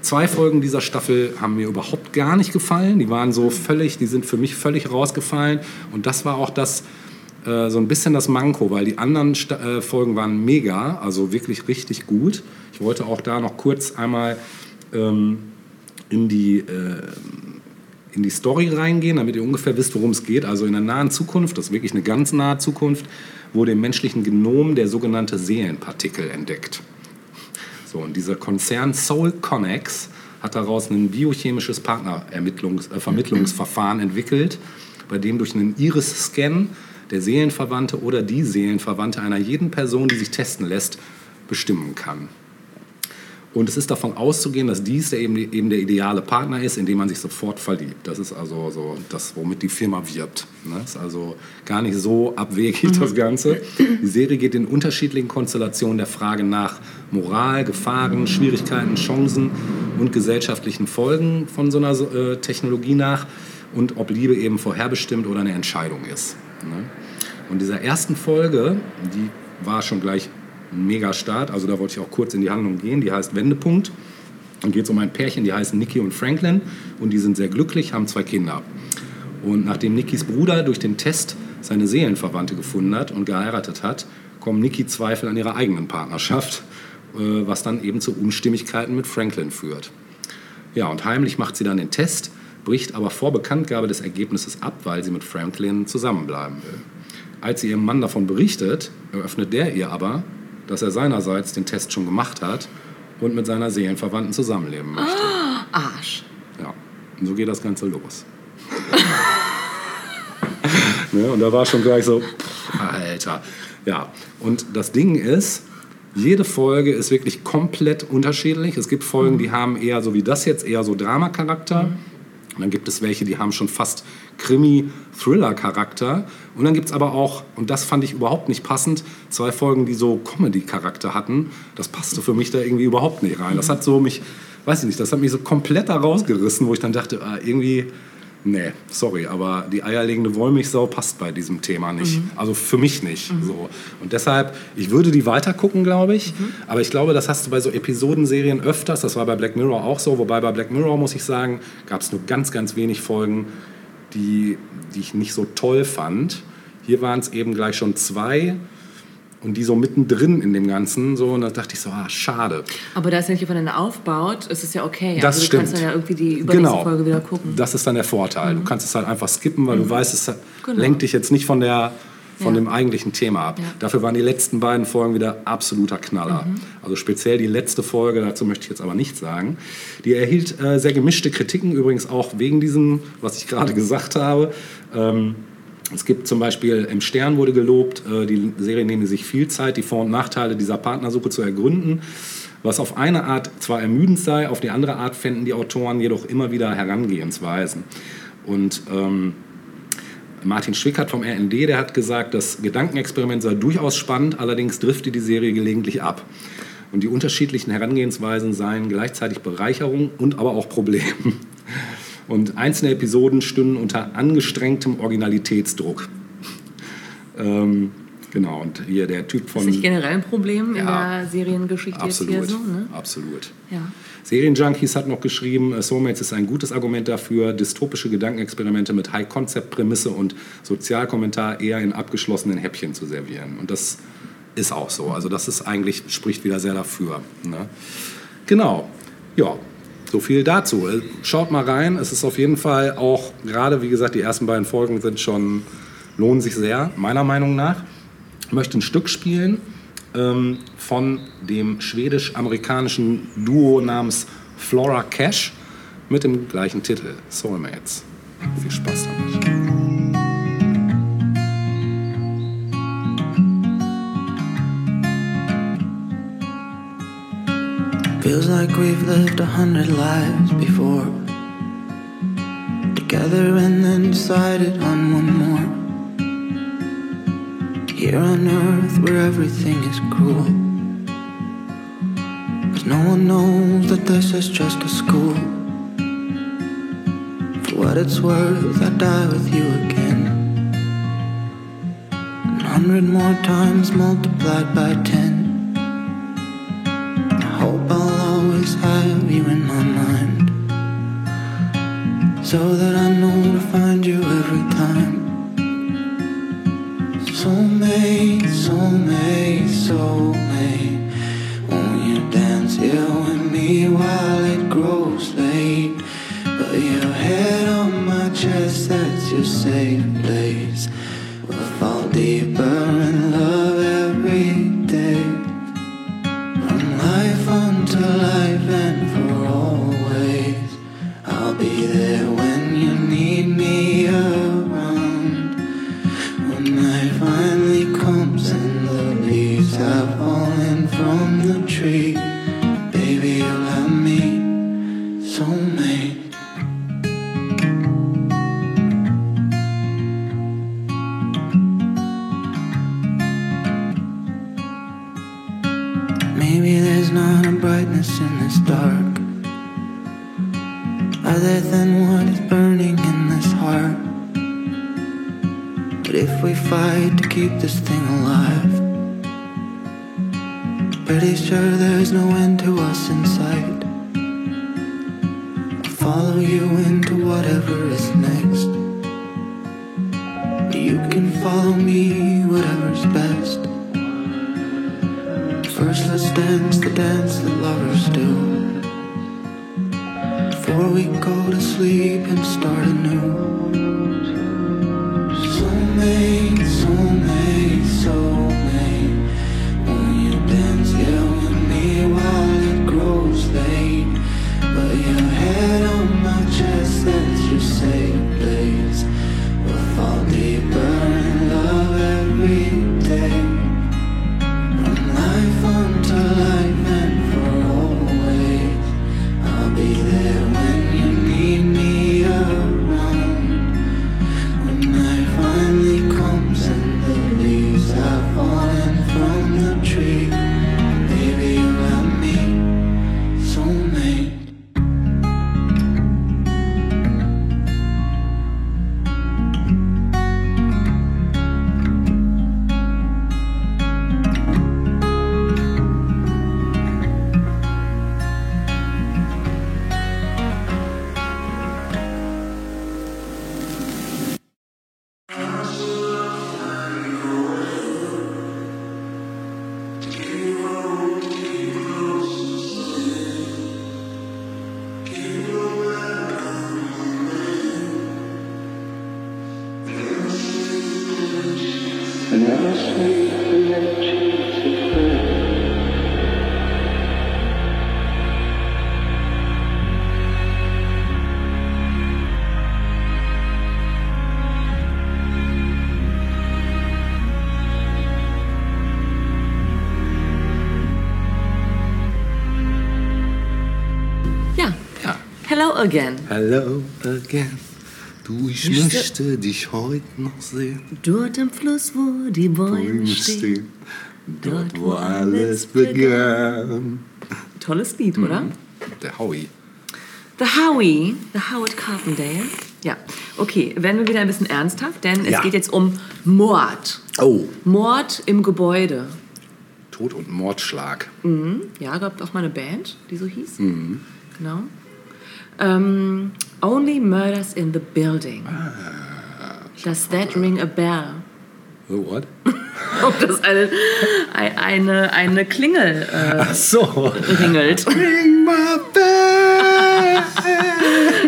zwei Folgen dieser Staffel haben mir überhaupt gar nicht gefallen. Die waren so völlig, die sind für mich völlig rausgefallen. Und das war auch das, äh, so ein bisschen das Manko, weil die anderen Sta äh, Folgen waren mega, also wirklich richtig gut. Ich wollte auch da noch kurz einmal ähm, in die äh, in die Story reingehen, damit ihr ungefähr wisst, worum es geht. Also in der nahen Zukunft, das ist wirklich eine ganz nahe Zukunft, wurde im menschlichen Genom der sogenannte Seelenpartikel entdeckt. So, und dieser Konzern Soul Connex hat daraus ein biochemisches Partnervermittlungsverfahren äh, entwickelt, bei dem durch einen Iris-Scan der Seelenverwandte oder die Seelenverwandte einer jeden Person, die sich testen lässt, bestimmen kann. Und es ist davon auszugehen, dass dies der eben, eben der ideale Partner ist, in den man sich sofort verliebt. Das ist also so das, womit die Firma wirbt. Ne? Ist also gar nicht so abwegig, das Ganze. Die Serie geht in unterschiedlichen Konstellationen der Frage nach Moral, Gefahren, Schwierigkeiten, Chancen und gesellschaftlichen Folgen von so einer äh, Technologie nach und ob Liebe eben vorherbestimmt oder eine Entscheidung ist. Ne? Und dieser ersten Folge, die war schon gleich ein mega Start, also da wollte ich auch kurz in die Handlung gehen, die heißt Wendepunkt und geht um ein Pärchen, die heißen Nikki und Franklin und die sind sehr glücklich, haben zwei Kinder. Und nachdem Nikkis Bruder durch den Test seine Seelenverwandte gefunden hat und geheiratet hat, kommen Nikki Zweifel an ihrer eigenen Partnerschaft, äh, was dann eben zu Unstimmigkeiten mit Franklin führt. Ja, und heimlich macht sie dann den Test, bricht aber vor Bekanntgabe des Ergebnisses ab, weil sie mit Franklin zusammenbleiben will. Als sie ihrem Mann davon berichtet, eröffnet der ihr aber, dass er seinerseits den Test schon gemacht hat und mit seiner Seelenverwandten zusammenleben möchte. Arsch. Ja, und so geht das Ganze los. ne, und da war schon gleich so, pff, Alter. Ja, und das Ding ist, jede Folge ist wirklich komplett unterschiedlich. Es gibt Folgen, die haben eher so wie das jetzt, eher so Drama-Charakter. Und dann gibt es welche, die haben schon fast Krimi-Thriller-Charakter. Und dann gibt es aber auch, und das fand ich überhaupt nicht passend, zwei Folgen, die so Comedy-Charakter hatten. Das passte für mich da irgendwie überhaupt nicht rein. Das hat so mich, weiß ich nicht, das hat mich so komplett da rausgerissen, wo ich dann dachte, ah, irgendwie, nee, sorry, aber die eierlegende Wollmilchsau passt bei diesem Thema nicht. Also für mich nicht. So. Und deshalb, ich würde die weiter gucken, glaube ich. Aber ich glaube, das hast du bei so Episodenserien öfters. Das war bei Black Mirror auch so. Wobei bei Black Mirror, muss ich sagen, gab es nur ganz, ganz wenig Folgen, die, die ich nicht so toll fand. Hier waren es eben gleich schon zwei. Und die so mittendrin in dem Ganzen, so, und da dachte ich so, ah, schade. Aber da es ja nicht aufeinander aufbaut, ist es ja okay. Das also du stimmt. kannst dann ja irgendwie die übernächste Folge wieder gucken. Mhm. Das ist dann der Vorteil. Du kannst es halt einfach skippen, weil du weißt, es Genau. lenkt dich jetzt nicht von, der, von Ja. dem eigentlichen Thema ab. Ja. Mhm. Dafür waren die letzten beiden Folgen wieder absoluter Knaller. Also speziell die letzte Folge, dazu möchte ich jetzt aber nichts sagen. Die erhielt äh, sehr gemischte Kritiken, übrigens auch wegen diesem, was ich gerade gesagt habe. Ähm, Es gibt zum Beispiel im Stern wurde gelobt, äh, die Serie nehme sich viel Zeit, die Vor- und Nachteile dieser Partnersuche zu ergründen. Was auf eine Art zwar ermüdend sei, auf die andere Art fänden die Autoren jedoch immer wieder Herangehensweisen. Und ähm, Martin Schwickert vom RND, der hat gesagt, das Gedankenexperiment sei durchaus spannend, allerdings drifte die Serie gelegentlich ab. Und die unterschiedlichen Herangehensweisen seien gleichzeitig Bereicherung und aber auch Problem. Und einzelne Episoden stünden unter angestrengtem Originalitätsdruck. Ähm, genau, und hier der Typ von... Ist nicht generell ein Problem in Ja, der Seriengeschichte Absolut, jetzt hier so? Ne? absolut. Ja. Serienjunkies hat noch geschrieben, äh, Soulmates ist ein gutes Argument dafür, dystopische Gedankenexperimente mit High-Concept-Prämisse und Sozialkommentar eher in abgeschlossenen Häppchen zu servieren. Und das ist auch so. Also das ist eigentlich, spricht wieder sehr dafür. Ne? Genau. Ja, so viel dazu. Äh, Schaut mal rein. Es ist auf jeden Fall auch, gerade wie gesagt, die ersten beiden Folgen sind schon, lohnen sich sehr, meiner Meinung nach. Ich möchte ein Stück spielen ähm, von dem schwedisch-amerikanischen Duo namens Flora Cash mit dem gleichen Titel, Soulmates. Viel Spaß damit. Feels like we've lived a hundred lives before. Together and then decided on one more. Here on earth where everything is cruel. Cause no one knows that this is just a school. For what it's worth, I'd die with you again. A hundred more times multiplied by ten. I hope I'll always have you in my mind So that I know to find you every time Soulmate, soulmate, soulmate. Won't you dance here with me while it grows late? Put your head on my chest, that's your safe place. We'll fall deeper in keep this thing alive. Pretty sure there's no end to us in sight. I'll follow you into whatever is next. You can follow me, whatever's best again. Hello again. Du, ich se- möchte dich heute noch sehen. Dort am Fluss, wo die Bäume Bäume stehen. stehen. Dort, wo alles begann. Tolles Lied, oder? Der Howie. The Howie, The Howard Carpendale. Ja, okay, werden wir wieder ein bisschen ernsthaft, denn es Ja. geht jetzt um Mord. Oh. Mord im Gebäude. Tod und Mordschlag. Ja, gab auch mal eine Band, die so hieß. Genau. Ähm, Only Murders in the Building. Ah. Does that ring a bell? So, what? Ob das eine, ein- eine, eine Klingel äh, Ach so. ringelt. Ring my bell.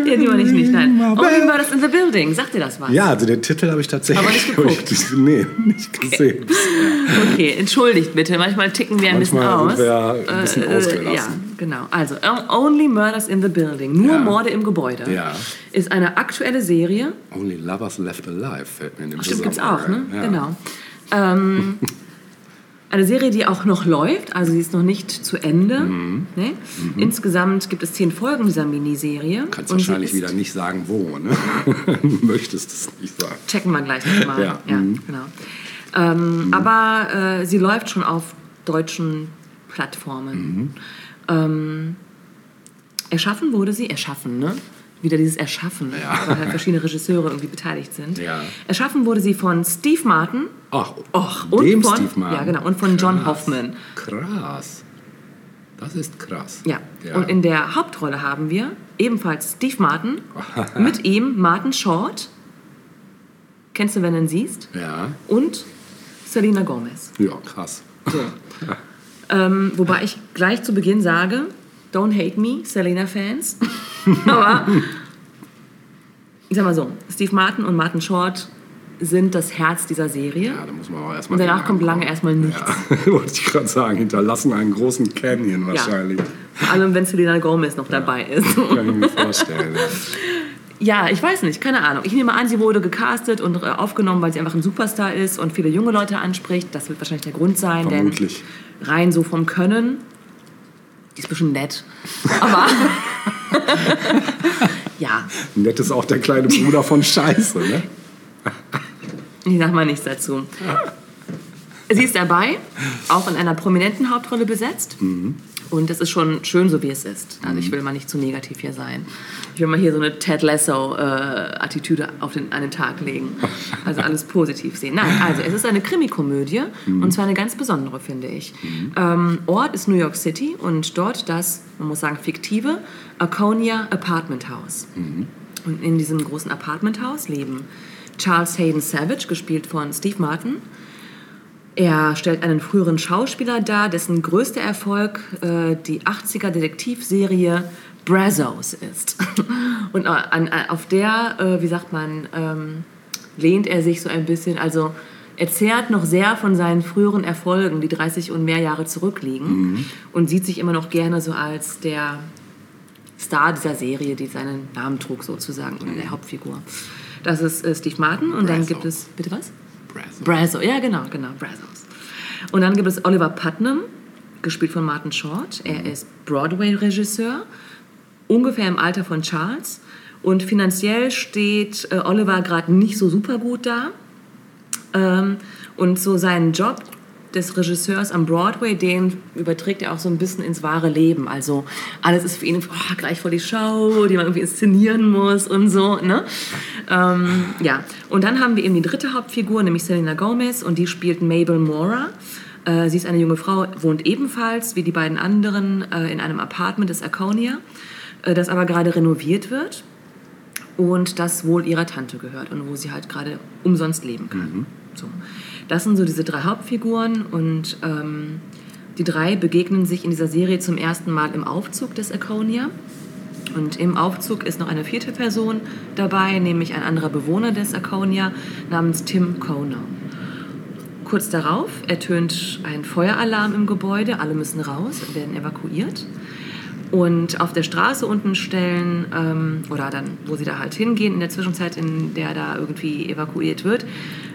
Ja, die man nicht, nicht, nein. Only bell. Murders in the Building. Sagt dir das was? Ja, also den Titel habe ich tatsächlich. Aber nicht hab ich- geguckt. nee, nicht gesehen. Okay, entschuldigt bitte. Manchmal ticken wir ein Manchmal bisschen sind aus. wir ein bisschen Äh, äh, ausgelassen. Ja, genau. Also, Only Murders in the Building. Nur Ja. Morde im Gebäude. Ja. Ist eine aktuelle Serie. Only Lovers Left Alive fällt mir in dem Stimmt, gibt's auch, ne? Ja. Genau. Ähm, eine Serie, die auch noch läuft, also sie ist noch nicht zu Ende. Mhm. Ne? Insgesamt gibt es zehn Folgen dieser Miniserie. Du kannst Und wahrscheinlich wieder nicht sagen, wo, ne? Du möchtest es nicht sagen. Checken wir gleich nochmal. Ja, ja mhm. genau. Ähm, Aber äh, sie läuft schon auf deutschen Plattformen. Mhm. Ähm, erschaffen wurde sie, erschaffen, ne? Wieder dieses Erschaffen, Ja. weil halt verschiedene Regisseure irgendwie beteiligt sind. Ja. Erschaffen wurde sie von Steve Martin, Ach, Och, und dem von- Steve Martin. ja, genau, und von John Krass. Hoffman. Krass. Das ist krass. Ja. Ja. Und in der Hauptrolle haben wir ebenfalls Steve Martin, mit ihm Martin Short, kennst du, wenn du ihn siehst, ja. und Selena Gomez. Ja, krass. So. ähm, wobei ich gleich zu Beginn sage, don't hate me, Selena-Fans. Aber ich sag mal so, Steve Martin und Martin Short sind das Herz dieser Serie. Ja, da muss man auch erstmal. Und danach kommt lange erstmal nichts. Ja, wollte ich gerade sagen, hinterlassen einen großen Canyon wahrscheinlich. Vor allem, wenn Selena Gomez noch dabei ist. Kann ich mir vorstellen. Ja. Ja, ich weiß nicht, keine Ahnung. Ich nehme an, sie wurde gecastet und äh, aufgenommen, weil sie einfach ein Superstar ist und viele junge Leute anspricht. Das wird wahrscheinlich der Grund sein, Vermutlich. denn rein so vom Können, die ist bisschen nett. Aber ja, Nett ist auch der kleine Bruder von Scheiße, ne? ich sag mal nichts dazu. Sie ist dabei, auch in einer prominenten Hauptrolle besetzt. Und das ist schon schön, so wie es ist. Also ich will mal nicht zu negativ hier sein. Ich will mal hier so eine Ted Lasso-Attitüde auf den, an den Tag legen. Also alles positiv sehen. Nein, also es ist eine Krimikomödie und zwar eine ganz besondere, finde ich. Ähm, Ort ist New York City und dort das, man muss sagen, fiktive Aconia Apartment House. Und in diesem großen Apartmenthaus leben Charles Hayden Savage, gespielt von Steve Martin. Er stellt einen früheren Schauspieler dar, dessen größter Erfolg äh, die 80er Detektivserie Brazos ist. Und äh, an, an, auf der, äh, wie sagt man, ähm, lehnt er sich so ein bisschen, also er zehrt noch sehr von seinen früheren Erfolgen, die 30 und mehr Jahre zurückliegen und sieht sich immer noch gerne so als der Star dieser Serie, die seinen Namen trug sozusagen, oder der Hauptfigur. Das ist äh, Steve Martin und dann Brazo. gibt es, bitte was? Brazo. Brazo, ja genau, genau, Brazos. Und dann gibt es Oliver Putnam, gespielt von Martin Short. Er ist Broadway-Regisseur, ungefähr im Alter von Charles. Und finanziell steht äh, Oliver gerade nicht so super gut da. Ähm, und so seinen Job des Regisseurs am Broadway, den überträgt er auch so ein bisschen ins wahre Leben. Also alles ist für ihn oh, gleich vor die Show, die man irgendwie inszenieren muss und so. Ne? Ähm, ja, und dann haben wir eben die dritte Hauptfigur, nämlich Selena Gomez, und die spielt Mabel Mora. Äh, sie ist eine junge Frau, wohnt ebenfalls wie die beiden anderen äh, in einem Apartment des Arconia, äh, das aber gerade renoviert wird und das wohl ihrer Tante gehört und wo sie halt gerade umsonst leben kann. So. Das sind so diese drei Hauptfiguren und ähm, die drei begegnen sich in dieser Serie zum ersten Mal im Aufzug des Aconia. Und im Aufzug ist noch eine vierte Person dabei, nämlich ein anderer Bewohner des Aconia namens Tim Kono. Kurz darauf ertönt ein Feueralarm im Gebäude, alle müssen raus werden evakuiert. Und auf der Straße unten stellen ähm, oder dann, wo sie da halt hingehen, in der Zwischenzeit, in der da irgendwie evakuiert wird,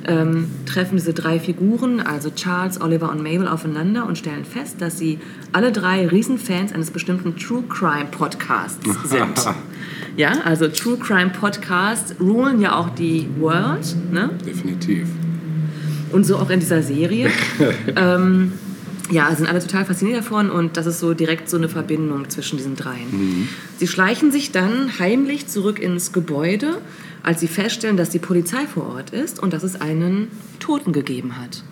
ähm, treffen diese drei Figuren, also Charles, Oliver und Mabel, aufeinander und stellen fest, dass sie alle drei Riesenfans eines bestimmten True Crime Podcasts sind. ja, also True Crime Podcasts rulen ja auch die World, ne? Definitiv. Und so auch in dieser Serie. ähm, ja, sind alle total fasziniert davon und das ist so direkt so eine Verbindung zwischen diesen dreien. Sie schleichen sich dann heimlich zurück ins Gebäude, als sie feststellen, dass die Polizei vor Ort ist und dass es einen Toten gegeben hat.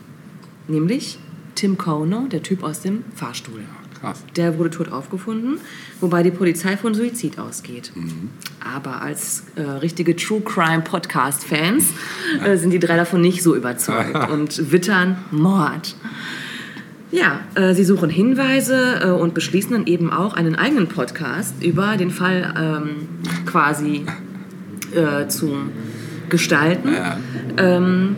Nämlich Tim Kono, der Typ aus dem Fahrstuhl. Krass. Der wurde tot aufgefunden, wobei die Polizei von Suizid ausgeht. Aber als äh, richtige True Crime Podcast Fans äh, sind die drei davon nicht so überzeugt und wittern Mord. Ja, äh, sie suchen Hinweise äh, und beschließen dann eben auch einen eigenen Podcast über den Fall ähm, quasi äh, zu gestalten, ähm,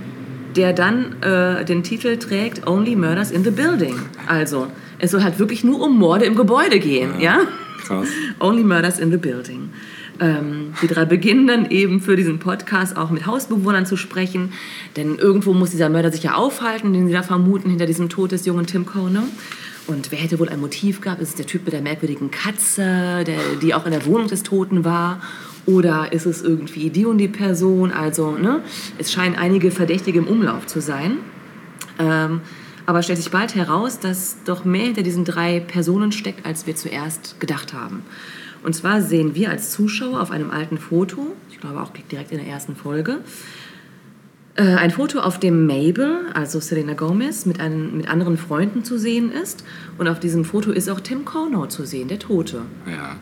der dann äh, den Titel trägt Only Murders in the Building. Also es soll halt wirklich nur um Morde im Gebäude gehen, ja? Krass. Only Murders in the Building. Ähm, die drei beginnen dann eben für diesen Podcast auch mit Hausbewohnern zu sprechen, denn irgendwo muss dieser Mörder sich ja aufhalten, den sie da vermuten hinter diesem Tod des jungen Tim Kono. Und wer hätte wohl ein Motiv gehabt? Ist es der Typ mit der merkwürdigen Katze, der, die auch in der Wohnung des Toten war? Oder ist es irgendwie die und die Person? Also, ne? Es scheinen einige Verdächtige im Umlauf zu sein. Ähm, aber stellt sich bald heraus, dass doch mehr hinter diesen drei Personen steckt, als wir zuerst gedacht haben. Und zwar sehen wir als Zuschauer auf einem alten Foto, ich glaube auch direkt in der ersten Folge, äh, ein Foto, auf dem Mabel, also Selena Gomez, mit, einem, mit anderen Freunden zu sehen ist. Und auf diesem Foto ist auch Tim Corno zu sehen, der Tote. Ja.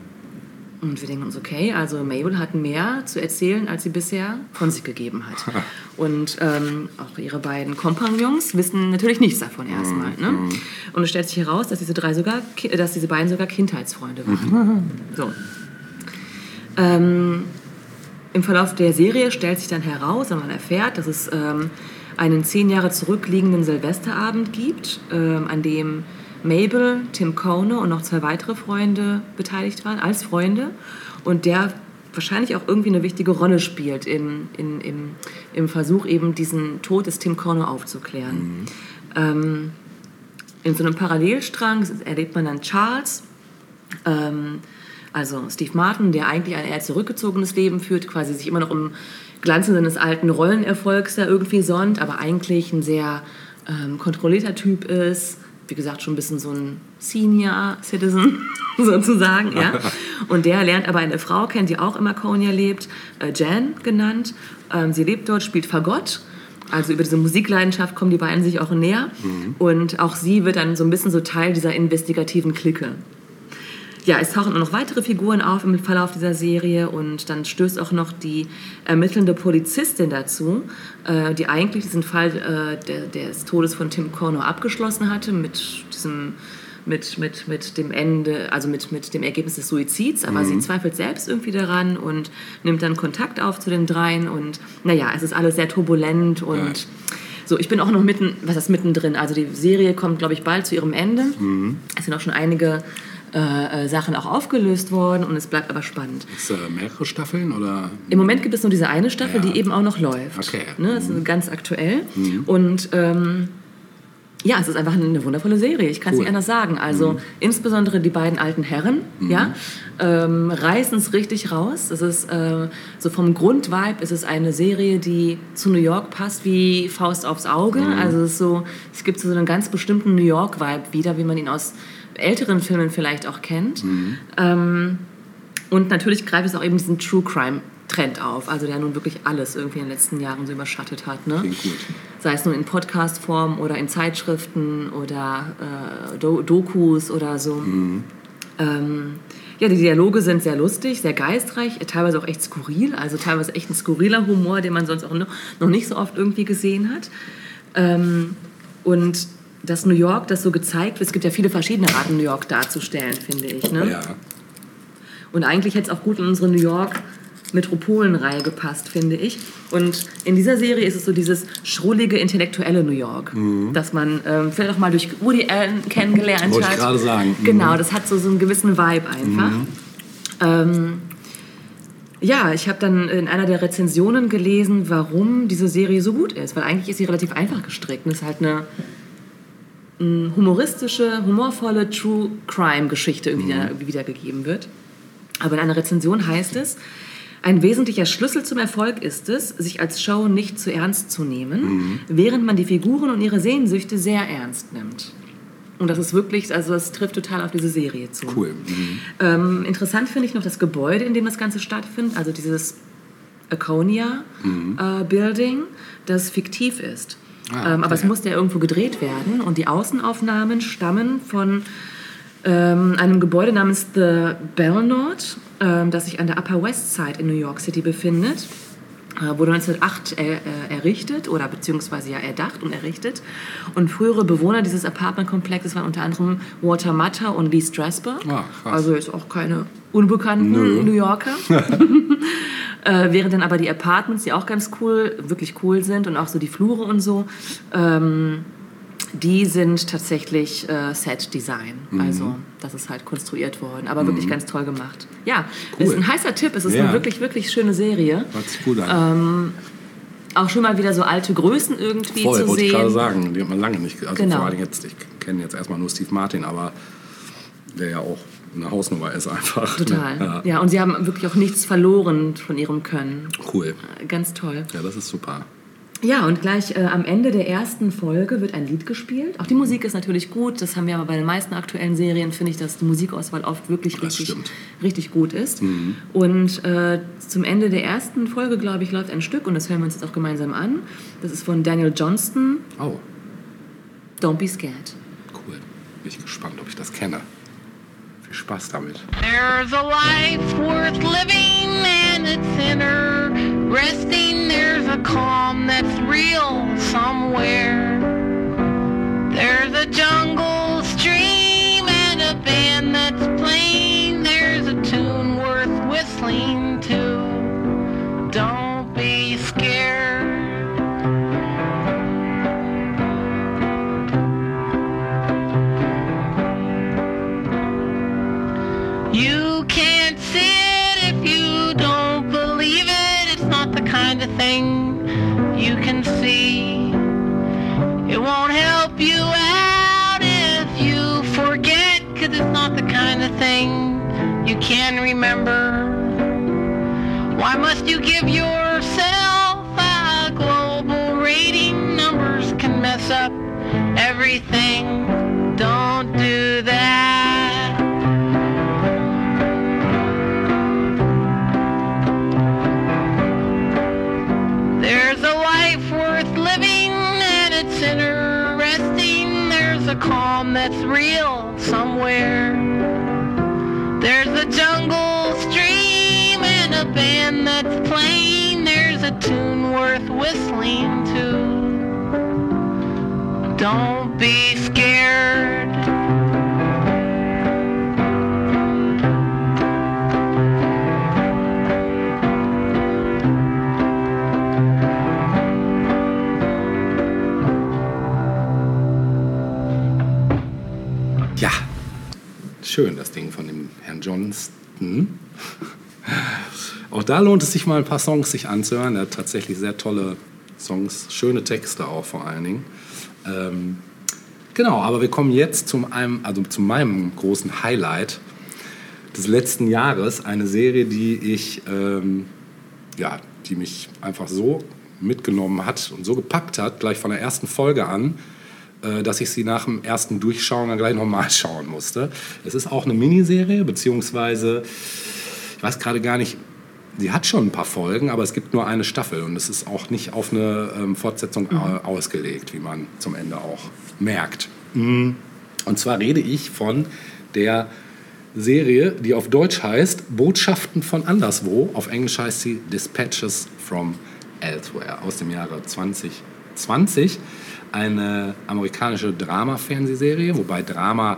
Und wir denken uns, okay, also Mabel hat mehr zu erzählen, als sie bisher von sich gegeben hat. Und ähm, auch ihre beiden Kompagnons wissen natürlich nichts davon erstmal. Ne? Und es stellt sich heraus, dass diese, drei sogar, dass diese beiden sogar Kindheitsfreunde waren. So. Ähm, Im Verlauf der Serie stellt sich dann heraus, und man erfährt, dass es ähm, einen zehn Jahre zurückliegenden Silvesterabend gibt, ähm, an dem Mabel, Tim Kone und noch zwei weitere Freunde beteiligt waren, als Freunde. Und der wahrscheinlich auch irgendwie eine wichtige Rolle spielt in, in, im, im Versuch, eben diesen Tod des Tim Kone aufzuklären. Ähm, in so einem Parallelstrang erlebt man dann Charles, ähm, also Steve Martin, der eigentlich ein eher zurückgezogenes Leben führt, quasi sich immer noch im Glanze seines alten Rollenerfolgs da irgendwie sonnt, aber eigentlich ein sehr ähm, kontrollierter Typ ist. Wie gesagt, schon ein bisschen so ein Senior Citizen sozusagen, ja. Und der lernt aber eine Frau kennen, die auch in Marconia lebt, äh, Jan genannt. Ähm, sie lebt dort, spielt Fagott. Also über diese Musikleidenschaft kommen die beiden sich auch näher. Und auch sie wird dann so ein bisschen so Teil dieser investigativen Clique. Ja, es tauchen auch noch weitere Figuren auf im Verlauf dieser Serie und dann stößt auch noch die ermittelnde Polizistin dazu, äh, die eigentlich diesen Fall äh, der, des Todes von Tim Corno abgeschlossen hatte mit diesem mit, mit, mit dem Ende, also mit, mit dem Ergebnis des Suizids, aber sie zweifelt selbst irgendwie daran und nimmt dann Kontakt auf zu den dreien und naja, es ist alles sehr turbulent und so, ich bin auch noch mitten, was ist mittendrin? Also die Serie kommt, glaube ich, bald zu ihrem Ende. Es sind auch schon einige äh, äh, Sachen auch aufgelöst worden und es bleibt aber spannend. Ist äh, mehrere Staffeln oder? Im Moment gibt es nur diese eine Staffel, Ja. die eben auch noch läuft. Okay. Ne, das ist ganz aktuell. Und ähm, ja, es ist einfach eine wundervolle Serie. Ich kann es Cool. nicht anders sagen. Also insbesondere die beiden alten Herren, ja, ähm, reißen es richtig raus. Es ist äh, so vom Grundvibe ist es eine Serie, die zu New York passt wie Faust aufs Auge. Also es ist so, es gibt so einen ganz bestimmten New York Vibe wieder, wie man ihn aus älteren Filmen vielleicht auch kennt. Ähm, und natürlich greift es auch eben diesen True Crime Trend auf, also der nun wirklich alles irgendwie in den letzten Jahren so überschattet hat. Ne? Klingt gut. Sei es nun in Podcast-Form oder in Zeitschriften oder äh, Do Dokus oder so. Ähm, ja, die Dialoge sind sehr lustig, sehr geistreich, teilweise auch echt skurril, also teilweise echt ein skurriler Humor, den man sonst auch noch noch nicht so oft irgendwie gesehen hat. Ähm, und das New York, das so gezeigt wird, es gibt ja viele verschiedene Arten, New York darzustellen, finde ich. Ne? Ja. Und eigentlich hätte es auch gut in unsere New York Metropolenreihe gepasst, finde ich. Und in dieser Serie ist es so dieses schrullige, intellektuelle New York, das man ähm, vielleicht auch mal durch Woody Allen kennengelernt Wollte ich hat. gerade sagen. Mhm. Genau, das hat so, so einen gewissen Vibe einfach. Ähm, ja, ich habe dann in einer der Rezensionen gelesen, warum diese Serie so gut ist. Weil eigentlich ist sie relativ einfach gestrickt. Und es ist halt eine mm, humoristische, humorvolle True Crime Geschichte irgendwie wieder- wiedergegeben wird. Aber in einer Rezension heißt es, ein wesentlicher Schlüssel zum Erfolg ist es, sich als Show nicht zu ernst zu nehmen, während man die Figuren und ihre Sehnsüchte sehr ernst nimmt. Und das ist wirklich, also es trifft total auf diese Serie zu. Cool. Mhm. Ähm, interessant finde ich noch das Gebäude, in dem das Ganze stattfindet, also dieses Aconia äh, Building, das fiktiv ist. Ah, ähm, aber es okay. musste ja irgendwo gedreht werden und die Außenaufnahmen stammen von ähm, einem Gebäude namens The Belnord, ähm, das sich an der Upper West Side in New York City befindet. Äh, wurde 1908 er, äh, errichtet oder beziehungsweise ja erdacht und errichtet. Und frühere Bewohner dieses Apartmentkomplexes waren unter anderem Walter Matter und Lee Strasberg. Krass. also jetzt auch keine unbekannten Nö. New Yorker. äh, während dann aber die Apartments, die auch ganz cool, wirklich cool sind und auch so die Flure und so, ähm, die sind tatsächlich äh, Set-Design. Mhm. Also das ist halt konstruiert worden, aber wirklich ganz toll gemacht. Ja, Cool. ist ein heißer Tipp. Es ist Ja. eine wirklich, wirklich schöne Serie. Hört sich gut an. Auch schon mal wieder so alte Größen irgendwie Voll, zu wollte ich gerade sehen. sagen. Die hat man lange nicht. Also Genau. vor allem jetzt, ich kenne jetzt erstmal nur Steve Martin, aber der ja auch eine Hausnummer ist einfach. Total. Ja. Ja. und sie haben wirklich auch nichts verloren von ihrem Können. Cool. Ganz toll. Ja, das ist super. Ja, und gleich äh, am Ende der ersten Folge wird ein Lied gespielt. Auch die Musik ist natürlich gut. Das haben wir aber bei den meisten aktuellen Serien, finde ich, dass die Musikauswahl oft wirklich richtig, richtig gut ist. Und äh, zum Ende der ersten Folge, glaube ich, läuft ein Stück und das hören wir uns jetzt auch gemeinsam an. Das ist von Daniel Johnston, Oh, Don't Be Scared. cool. Bin ich gespannt, ob ich das kenne. Viel Spaß damit. There's a life worth living and it's inner resting. There's a calm that's real somewhere. There's a jungle stream and a band that's playing. There's a tune worth whistling to. Don't thing you can see. It won't help you out if you forget, cause it's not the kind of thing you can remember. Why must you give yourself a global rating? Numbers can mess up everything. Don't do that. That's real somewhere. There's a jungle stream and a band that's playing. There's a tune worth whistling to. Don't Auch da lohnt es sich mal ein paar Songs sich anzuhören. Er hat tatsächlich sehr tolle Songs, schöne Texte auch vor allen Dingen. Ähm, genau, aber wir kommen jetzt zum einem, also zu meinem großen Highlight des letzten Jahres. Eine Serie, die ich, ähm, ja, die mich einfach so mitgenommen hat und so gepackt hat, gleich von der ersten Folge an, äh, dass ich sie nach dem ersten Durchschauen dann gleich nochmal schauen musste. Es ist auch eine Miniserie, beziehungsweise, ich weiß gerade gar nicht, sie hat schon ein paar Folgen, aber es gibt nur eine Staffel und es ist auch nicht auf eine ähm, Fortsetzung au- ausgelegt, wie man zum Ende auch merkt. Mm. Und zwar rede ich von der Serie, die auf Deutsch heißt Botschaften von anderswo. Auf Englisch heißt sie Dispatches from Elsewhere aus dem Jahre 2020. Eine amerikanische Drama-Fernsehserie, wobei Drama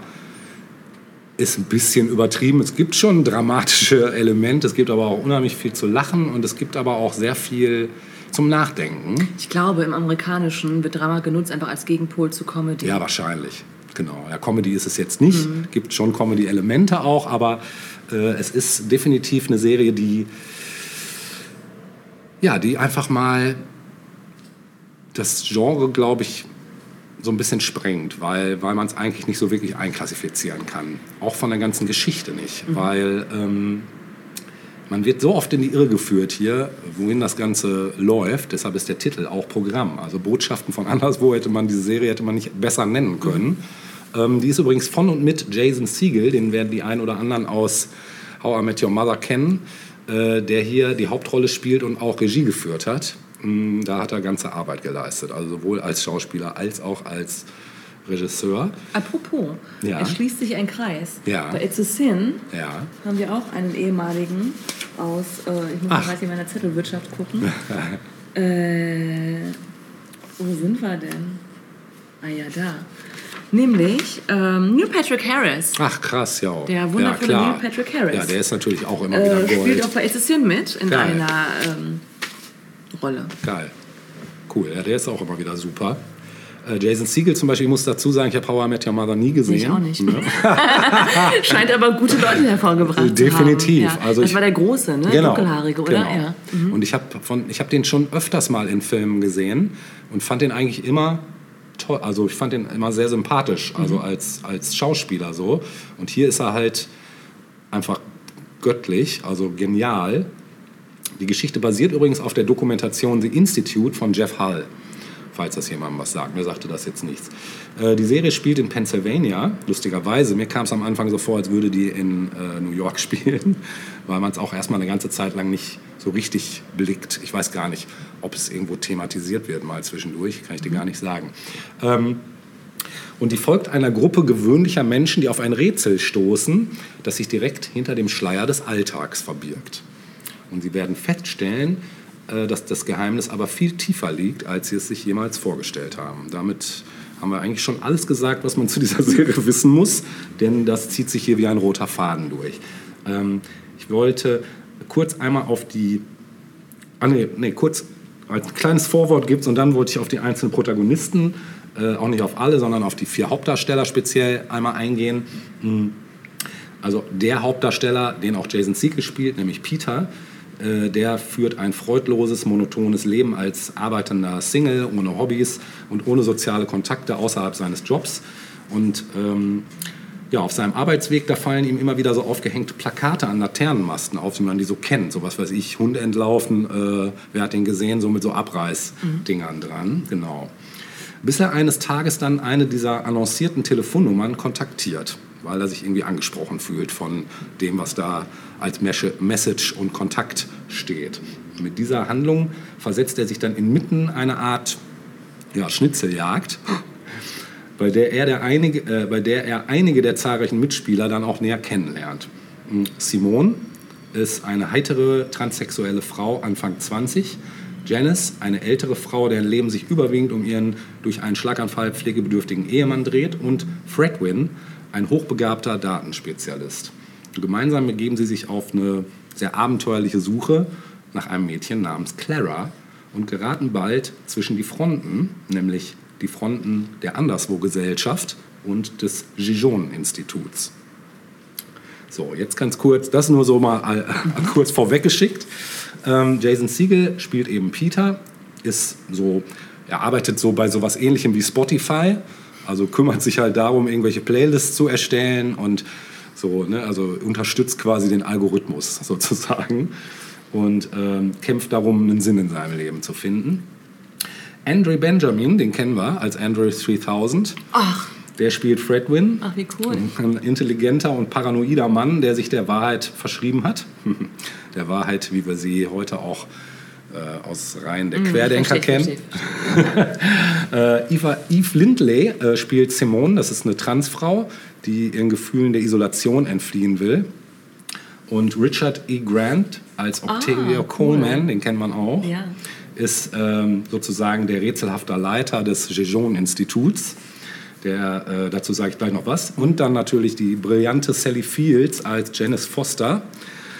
ist ein bisschen übertrieben. Es gibt schon dramatische Elemente, es gibt aber auch unheimlich viel zu lachen und es gibt aber auch sehr viel zum Nachdenken. Ich glaube, im Amerikanischen wird Drama genutzt einfach als Gegenpol zu Comedy. Ja, wahrscheinlich. Genau. Ja, Comedy ist es jetzt nicht. Gibt schon Comedy-Elemente auch, aber äh, es ist definitiv eine Serie, die ja, die einfach mal das Genre, glaube ich, so ein bisschen sprengt, weil, weil man es eigentlich nicht so wirklich einklassifizieren kann. Auch von der ganzen Geschichte nicht, weil ähm, man wird so oft in die Irre geführt hier, wohin das Ganze läuft. Deshalb ist der Titel auch Programm. Also Botschaften von anderswo hätte man diese Serie hätte man nicht besser nennen können. Ähm, die ist übrigens von und mit Jason Siegel, den werden die ein oder anderen aus How I Met Your Mother kennen, äh, der hier die Hauptrolle spielt und auch Regie geführt hat. Mm, Da hat er ganze Arbeit geleistet, also sowohl als Schauspieler als auch als Regisseur. Apropos, Ja. es schließt sich ein Kreis. Ja. Bei It's a Sin Ja. haben wir auch einen ehemaligen aus, äh, ich muss mal Ach. weiß in meiner Zettelwirtschaft gucken. äh, wo sind wir denn? Ah ja, da. Nämlich ähm, Neil Patrick Harris. Ach krass, ja. Der wundervolle ja. Neil Patrick Harris. Ja, der ist natürlich auch immer wieder Äh, spielt Gold. auch bei It's a Sin mit in Geil. einer ähm, Rolle. Geil. Cool, ja, der ist auch immer wieder super. Äh, Jason Siegel zum Beispiel, ich muss dazu sagen, ich habe How I Met Your Mother nie gesehen. Ich auch nicht. Ne? Scheint aber gute Leute hervorgebracht Definitiv. zu haben. Ja. Also das ich- war der Große, ne? Dunkelhaarige, oder? Genau. Ja. Mhm. Und ich habe hab den schon öfters mal in Filmen gesehen und fand den eigentlich immer toll. Also ich fand den immer sehr sympathisch, also Mhm. als, als Schauspieler so. Und hier ist er halt einfach göttlich, also genial. Die Geschichte basiert übrigens auf der Dokumentation The Institute von Jeff Hull, falls das jemandem was sagt. Mir sagte das jetzt nichts. Äh, die Serie spielt in Pennsylvania, lustigerweise. Mir kam es am Anfang so vor, als würde die in äh, New York spielen, weil man es auch erstmal eine ganze Zeit lang nicht so richtig blickt. Ich weiß gar nicht, ob es irgendwo thematisiert wird, mal zwischendurch, kann ich dir gar nicht sagen. Ähm, und die folgt einer Gruppe gewöhnlicher Menschen, die auf ein Rätsel stoßen, das sich direkt hinter dem Schleier des Alltags verbirgt. Und sie werden feststellen, äh, dass das Geheimnis aber viel tiefer liegt, als sie es sich jemals vorgestellt haben. Damit haben wir eigentlich schon alles gesagt, was man zu dieser Serie wissen muss, denn das zieht sich hier wie ein roter Faden durch. Ähm, ich wollte kurz einmal auf die Ah, nee, nee, kurz ein kleines Vorwort gibt und dann wollte ich auf die einzelnen Protagonisten, äh, auch nicht auf alle, sondern auf die vier Hauptdarsteller speziell einmal eingehen. Mm. Also der Hauptdarsteller, den auch Jason Siegel spielt, nämlich Peter, der führt ein freudloses, monotones Leben als arbeitender Single, ohne Hobbys und ohne soziale Kontakte außerhalb seines Jobs. Und ähm, ja, auf seinem Arbeitsweg, da fallen ihm immer wieder so aufgehängte Plakate an Laternenmasten auf, wie man die so kennt. So was weiß ich, Hund entlaufen, äh, wer hat den gesehen, so mit so Abreißdingern dran, genau. Bis er eines Tages dann eine dieser annoncierten Telefonnummern kontaktiert, weil er sich irgendwie angesprochen fühlt von dem, was da als Mes- Message und Kontakt steht. Mit dieser Handlung versetzt er sich dann inmitten einer Art ja, Schnitzeljagd bei der, er der einige, äh, bei der er einige der zahlreichen Mitspieler dann auch näher kennenlernt. Mm, Simone ist eine heitere transsexuelle Frau, Anfang 20. Janice, eine ältere Frau, deren Leben sich überwiegend um ihren durch einen Schlaganfall pflegebedürftigen Ehemann dreht. Und Fredwin, ein hochbegabter Datenspezialist. Gemeinsam begeben sie sich auf eine sehr abenteuerliche Suche nach einem Mädchen namens Clara und geraten bald zwischen die Fronten, nämlich die Fronten der Anderswo-Gesellschaft und des Gijon-Instituts. So, jetzt ganz kurz, das nur so mal äh, kurz vorweggeschickt. Ähm, Jason Siegel spielt eben Peter, ist so, er arbeitet so bei sowas ähnlichem wie Spotify, also kümmert sich halt darum, irgendwelche Playlists zu erstellen und so, ne, also unterstützt quasi den Algorithmus sozusagen und ähm, kämpft darum, einen Sinn in seinem Leben zu finden. Andre Benjamin, den kennen wir als Andre 3000. Ach, Der spielt Fredwin. ach, wie cool. Ein intelligenter und paranoider Mann, der sich der Wahrheit verschrieben hat. Der Wahrheit, wie wir sie heute auch äh, aus Reihen der Querdenker Verstehe kennen. Äh, Eva, Eve Lindley äh, spielt Simone, das ist eine Transfrau, die ihren Gefühlen der Isolation entfliehen will. Und Richard E. Grant als Ah, cool. Coleman, den kennt man auch, Ja. ist ähm, sozusagen der rätselhafte Leiter des Gijon-Instituts. Der, äh, dazu sage ich gleich noch was. Und dann natürlich die brillante Sally Fields als Janice Foster.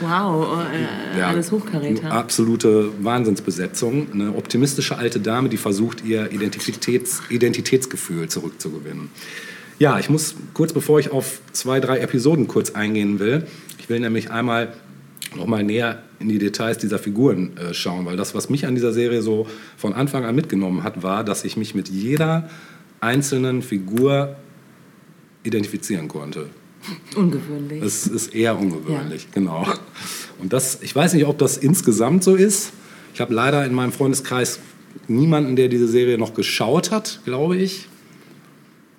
Wow, äh, Ja, alles Hochkaräter. Absolute Wahnsinnsbesetzung. Eine optimistische alte Dame, die versucht, ihr Identitäts Identitätsgefühl zurückzugewinnen. Ja, ich muss kurz bevor ich auf zwei, drei Episoden kurz eingehen will, ich will nämlich einmal noch mal näher in die Details dieser Figuren äh, schauen, weil das, was mich an dieser Serie so von Anfang an mitgenommen hat, war, dass ich mich mit jeder einzelnen Figur identifizieren konnte. Ungewöhnlich. Es ist eher ungewöhnlich, genau. Und das, ich weiß nicht, ob das insgesamt so ist. Ich habe leider in meinem Freundeskreis niemanden, der diese Serie noch geschaut hat, glaube ich.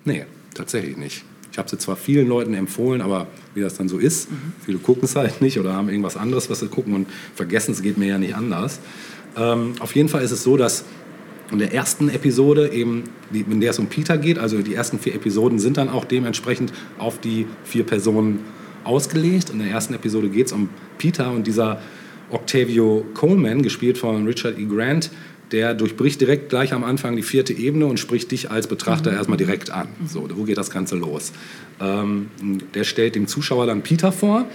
Nee, tatsächlich nicht. Ich habe sie zwar vielen Leuten empfohlen, aber wie das dann so ist, viele gucken es halt nicht oder haben irgendwas anderes, was sie gucken und vergessen, es geht mir ja nicht anders. Ähm, auf jeden Fall ist es so, dass in der ersten Episode eben, in der es um Peter geht, also die ersten vier Episoden sind dann auch dementsprechend auf die vier Personen ausgelegt. In der ersten Episode geht es um Peter und dieser Octavio Coleman, gespielt von Richard E. Grant, der durchbricht direkt gleich am Anfang die vierte Ebene und spricht dich als Betrachter erstmal direkt an. So, wo geht das Ganze los? Ähm, der stellt dem Zuschauer dann Peter vor,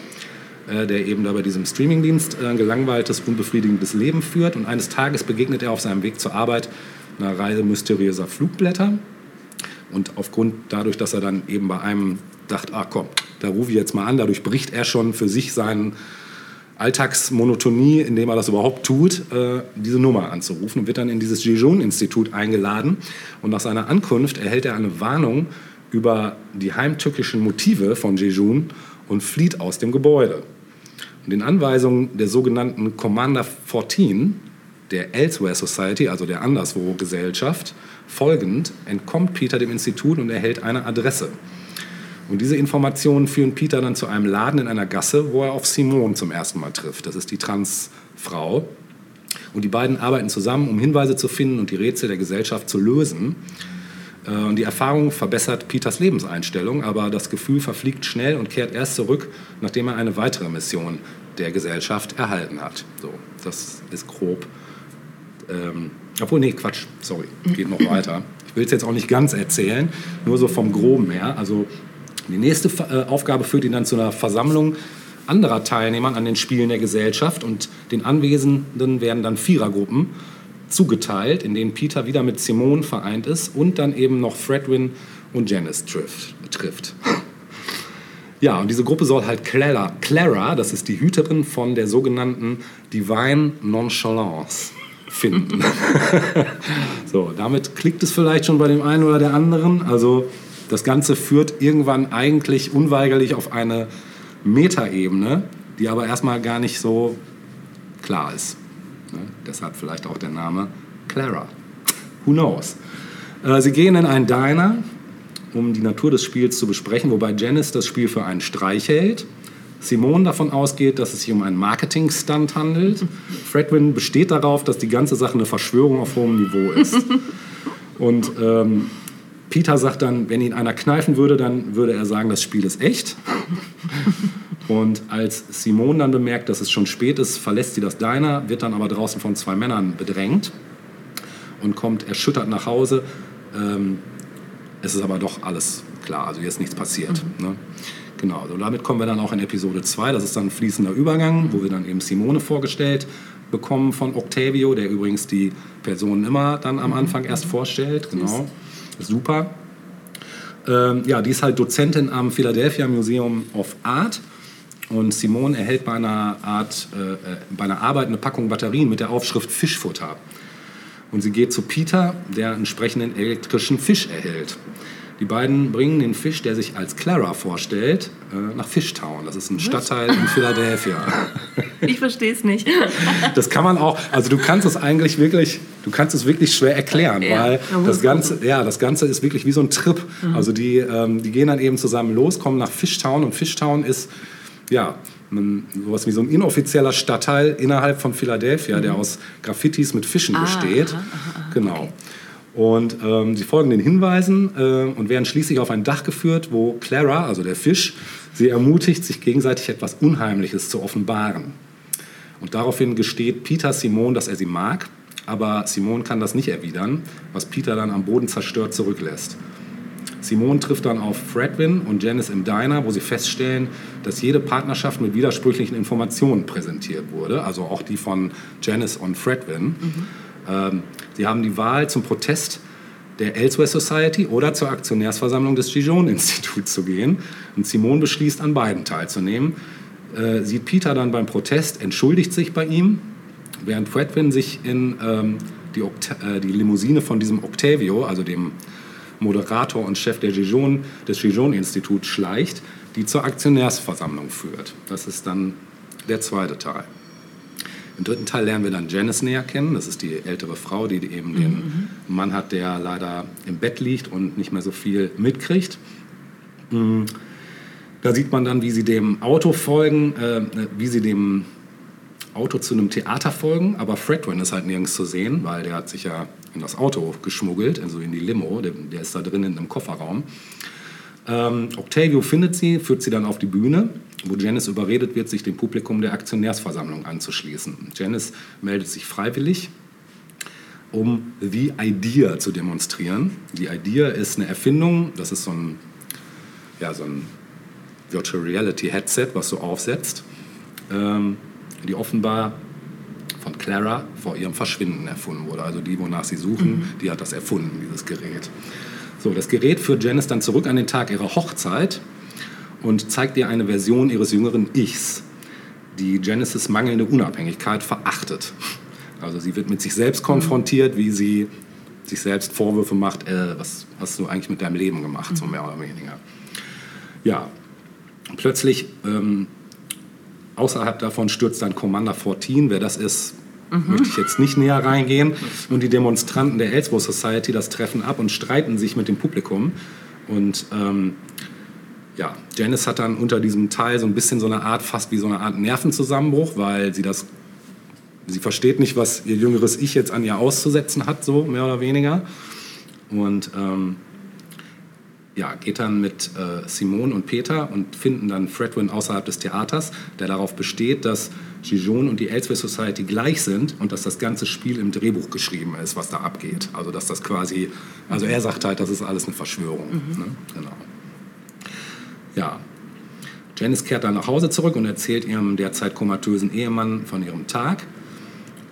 äh, der eben da bei diesem Streamingdienst äh, ein gelangweiltes, unbefriedigendes Leben führt. Und eines Tages begegnet er auf seinem Weg zur Arbeit einer Reise mysteriöser Flugblätter. Und aufgrund dadurch, dass er dann eben bei einem dachte, ah komm, da rufe ich jetzt mal an, dadurch bricht er schon für sich seinen Alltagsmonotonie, indem er das überhaupt tut, äh, diese Nummer anzurufen und wird dann in dieses Jejun-Institut eingeladen. Und nach seiner Ankunft erhält er eine Warnung über die heimtückischen Motive von Jejun und flieht aus dem Gebäude. Den Anweisungen der sogenannten Commander 14, der Elsewhere Society, also der Anderswo-Gesellschaft, folgend entkommt Peter dem Institut und erhält eine Adresse. Und diese Informationen führen Peter dann zu einem Laden in einer Gasse, wo er auf Simone zum ersten Mal trifft. Das ist die Transfrau. Und die beiden arbeiten zusammen, um Hinweise zu finden und die Rätsel der Gesellschaft zu lösen. Äh, Und die Erfahrung verbessert Peters Lebenseinstellung, aber das Gefühl verfliegt schnell und kehrt erst zurück, nachdem er eine weitere Mission der Gesellschaft erhalten hat. So, das ist grob. Ähm, obwohl, nee, Quatsch, sorry, geht noch weiter. Ich will es jetzt auch nicht ganz erzählen, nur so vom Groben her. Also die nächste äh, Aufgabe führt ihn dann zu einer Versammlung anderer Teilnehmer an den Spielen der Gesellschaft und den Anwesenden werden dann Vierergruppen zugeteilt, in denen Peter wieder mit Simone vereint ist und dann eben noch Fredwin und Janice trifft. trifft. Ja, und diese Gruppe soll halt Clara, Clara, das ist die Hüterin von der sogenannten Divine Nonchalance, finden. so, damit klickt es vielleicht schon bei dem einen oder der anderen. Also das Ganze führt irgendwann eigentlich unweigerlich auf eine Metaebene, die aber erstmal gar nicht so klar ist. Ne? Deshalb vielleicht auch der Name Clara. Who knows? Äh, sie gehen in einen Diner, um die Natur des Spiels zu besprechen, wobei Janice das Spiel für einen Streich hält. Simone davon ausgeht, dass es sich um einen Marketing-Stunt handelt. Fredwin besteht darauf, dass die ganze Sache eine Verschwörung auf hohem Niveau ist. Und ähm, Peter sagt dann, wenn ihn einer kneifen würde, dann würde er sagen, das Spiel ist echt. Und als Simone dann bemerkt, dass es schon spät ist, verlässt sie das Diner, wird dann aber draußen von zwei Männern bedrängt und kommt erschüttert nach Hause. Ähm, es ist aber doch alles klar, also hier ist nichts passiert. Ne? Genau, so damit kommen wir dann auch in Episode 2. Das ist dann ein fließender Übergang, wo wir dann eben Simone vorgestellt bekommen von Octavio, der übrigens die Personen immer dann am Anfang erst vorstellt. Genau, super. Ähm, ja, die ist halt Dozentin am Philadelphia Museum of Art. Und Simone erhält bei einer, Art, äh, äh, bei einer Arbeit eine Packung Batterien mit der Aufschrift Fischfutter. Und sie geht zu Peter, der entsprechenden elektrischen Fisch erhält. Die beiden bringen den Fisch, der sich als Clara vorstellt, äh, nach Fishtown. Das ist ein Stadtteil in Philadelphia. Ich verstehe es nicht. Das kann man auch, also du kannst es eigentlich wirklich, du kannst es wirklich schwer erklären, Ja, weil das Ganze, ja, das Ganze ist wirklich wie so ein Trip. Also die, ähm, die gehen dann eben zusammen los, kommen nach Fishtown und Fishtown ist, ja, ein, sowas wie so ein inoffizieller Stadtteil innerhalb von Philadelphia, der aus Graffitis mit Fischen Ah, besteht. aha, aha, genau. Und ähm, sie folgen den Hinweisen äh, und werden schließlich auf ein Dach geführt, wo Clara, also der Fisch, sie ermutigt, sich gegenseitig etwas Unheimliches zu offenbaren. Und daraufhin gesteht Peter Simone, dass er sie mag, aber Simone kann das nicht erwidern, was Peter dann am Boden zerstört zurücklässt. Simone trifft dann auf Fredwin und Janice im Diner, wo sie feststellen, dass jede Partnerschaft mit widersprüchlichen Informationen präsentiert wurde, also auch die von Janice und Fredwin. Ähm, sie haben die Wahl zum Protest der Elsewhere Society oder zur Aktionärsversammlung des Gijon-Instituts zu gehen. Und Simone beschließt, an beiden teilzunehmen. Äh, sieht Peter dann beim Protest, entschuldigt sich bei ihm, während Fredwin sich in ähm, die, äh, die Limousine von diesem Octavio, also dem Moderator und Chef der Gijon, des Gijon-Instituts, schleicht, die zur Aktionärsversammlung führt. Das ist dann der zweite Teil. Im dritten Teil lernen wir dann Janice näher kennen. Das ist die ältere Frau, die eben den Mann hat, der leider im Bett liegt und nicht mehr so viel mitkriegt. Mm. Da sieht man dann, wie sie dem Auto folgen, äh, wie sie dem Auto zu einem Theater folgen, aber Fredwin ist halt nirgends zu sehen, weil der hat sich ja in das Auto geschmuggelt, also in die Limo, der, der ist da drin in einem Kofferraum. Ähm, Octavio findet sie, führt sie dann auf die Bühne, wo Janice überredet wird, sich dem Publikum der Aktionärsversammlung anzuschließen. Janice meldet sich freiwillig, um The Idea zu demonstrieren. Die Idea ist eine Erfindung, das ist so ein, ja, so ein Virtual Reality Headset, was du aufsetzt, ähm, die offenbar von Clara vor ihrem Verschwinden erfunden wurde. Also die, wonach sie suchen, die hat das erfunden, dieses Gerät. So, das Gerät führt Janice dann zurück an den Tag ihrer Hochzeit und zeigt ihr eine Version ihres jüngeren Ichs, die Janices mangelnde Unabhängigkeit verachtet. Also sie wird mit sich selbst konfrontiert, wie sie sich selbst Vorwürfe macht, äh, was hast du eigentlich mit deinem Leben gemacht, so mehr oder weniger. Ja, plötzlich ähm, außerhalb davon stürzt dann Commander 14. Wer das ist, möchte ich jetzt nicht näher reingehen. Und die Demonstranten der Elsewhere Society das treffen ab und streiten sich mit dem Publikum. Und ähm, ja, Janice hat dann unter diesem Teil so ein bisschen so eine Art, fast wie so eine Art Nervenzusammenbruch, weil sie das, sie versteht nicht, was ihr jüngeres Ich jetzt an ihr auszusetzen hat, so mehr oder weniger. Und ähm, ja, geht dann mit äh, Simone und Peter und finden dann Fredwin außerhalb des Theaters, der darauf besteht, dass Gijon und die Elsewhere Society gleich sind und dass das ganze Spiel im Drehbuch geschrieben ist, was da abgeht. Also dass das quasi, also er sagt halt, das ist alles eine Verschwörung. Ne? Genau. Ja. Janice kehrt dann nach Hause zurück und erzählt ihrem derzeit komatösen Ehemann von ihrem Tag.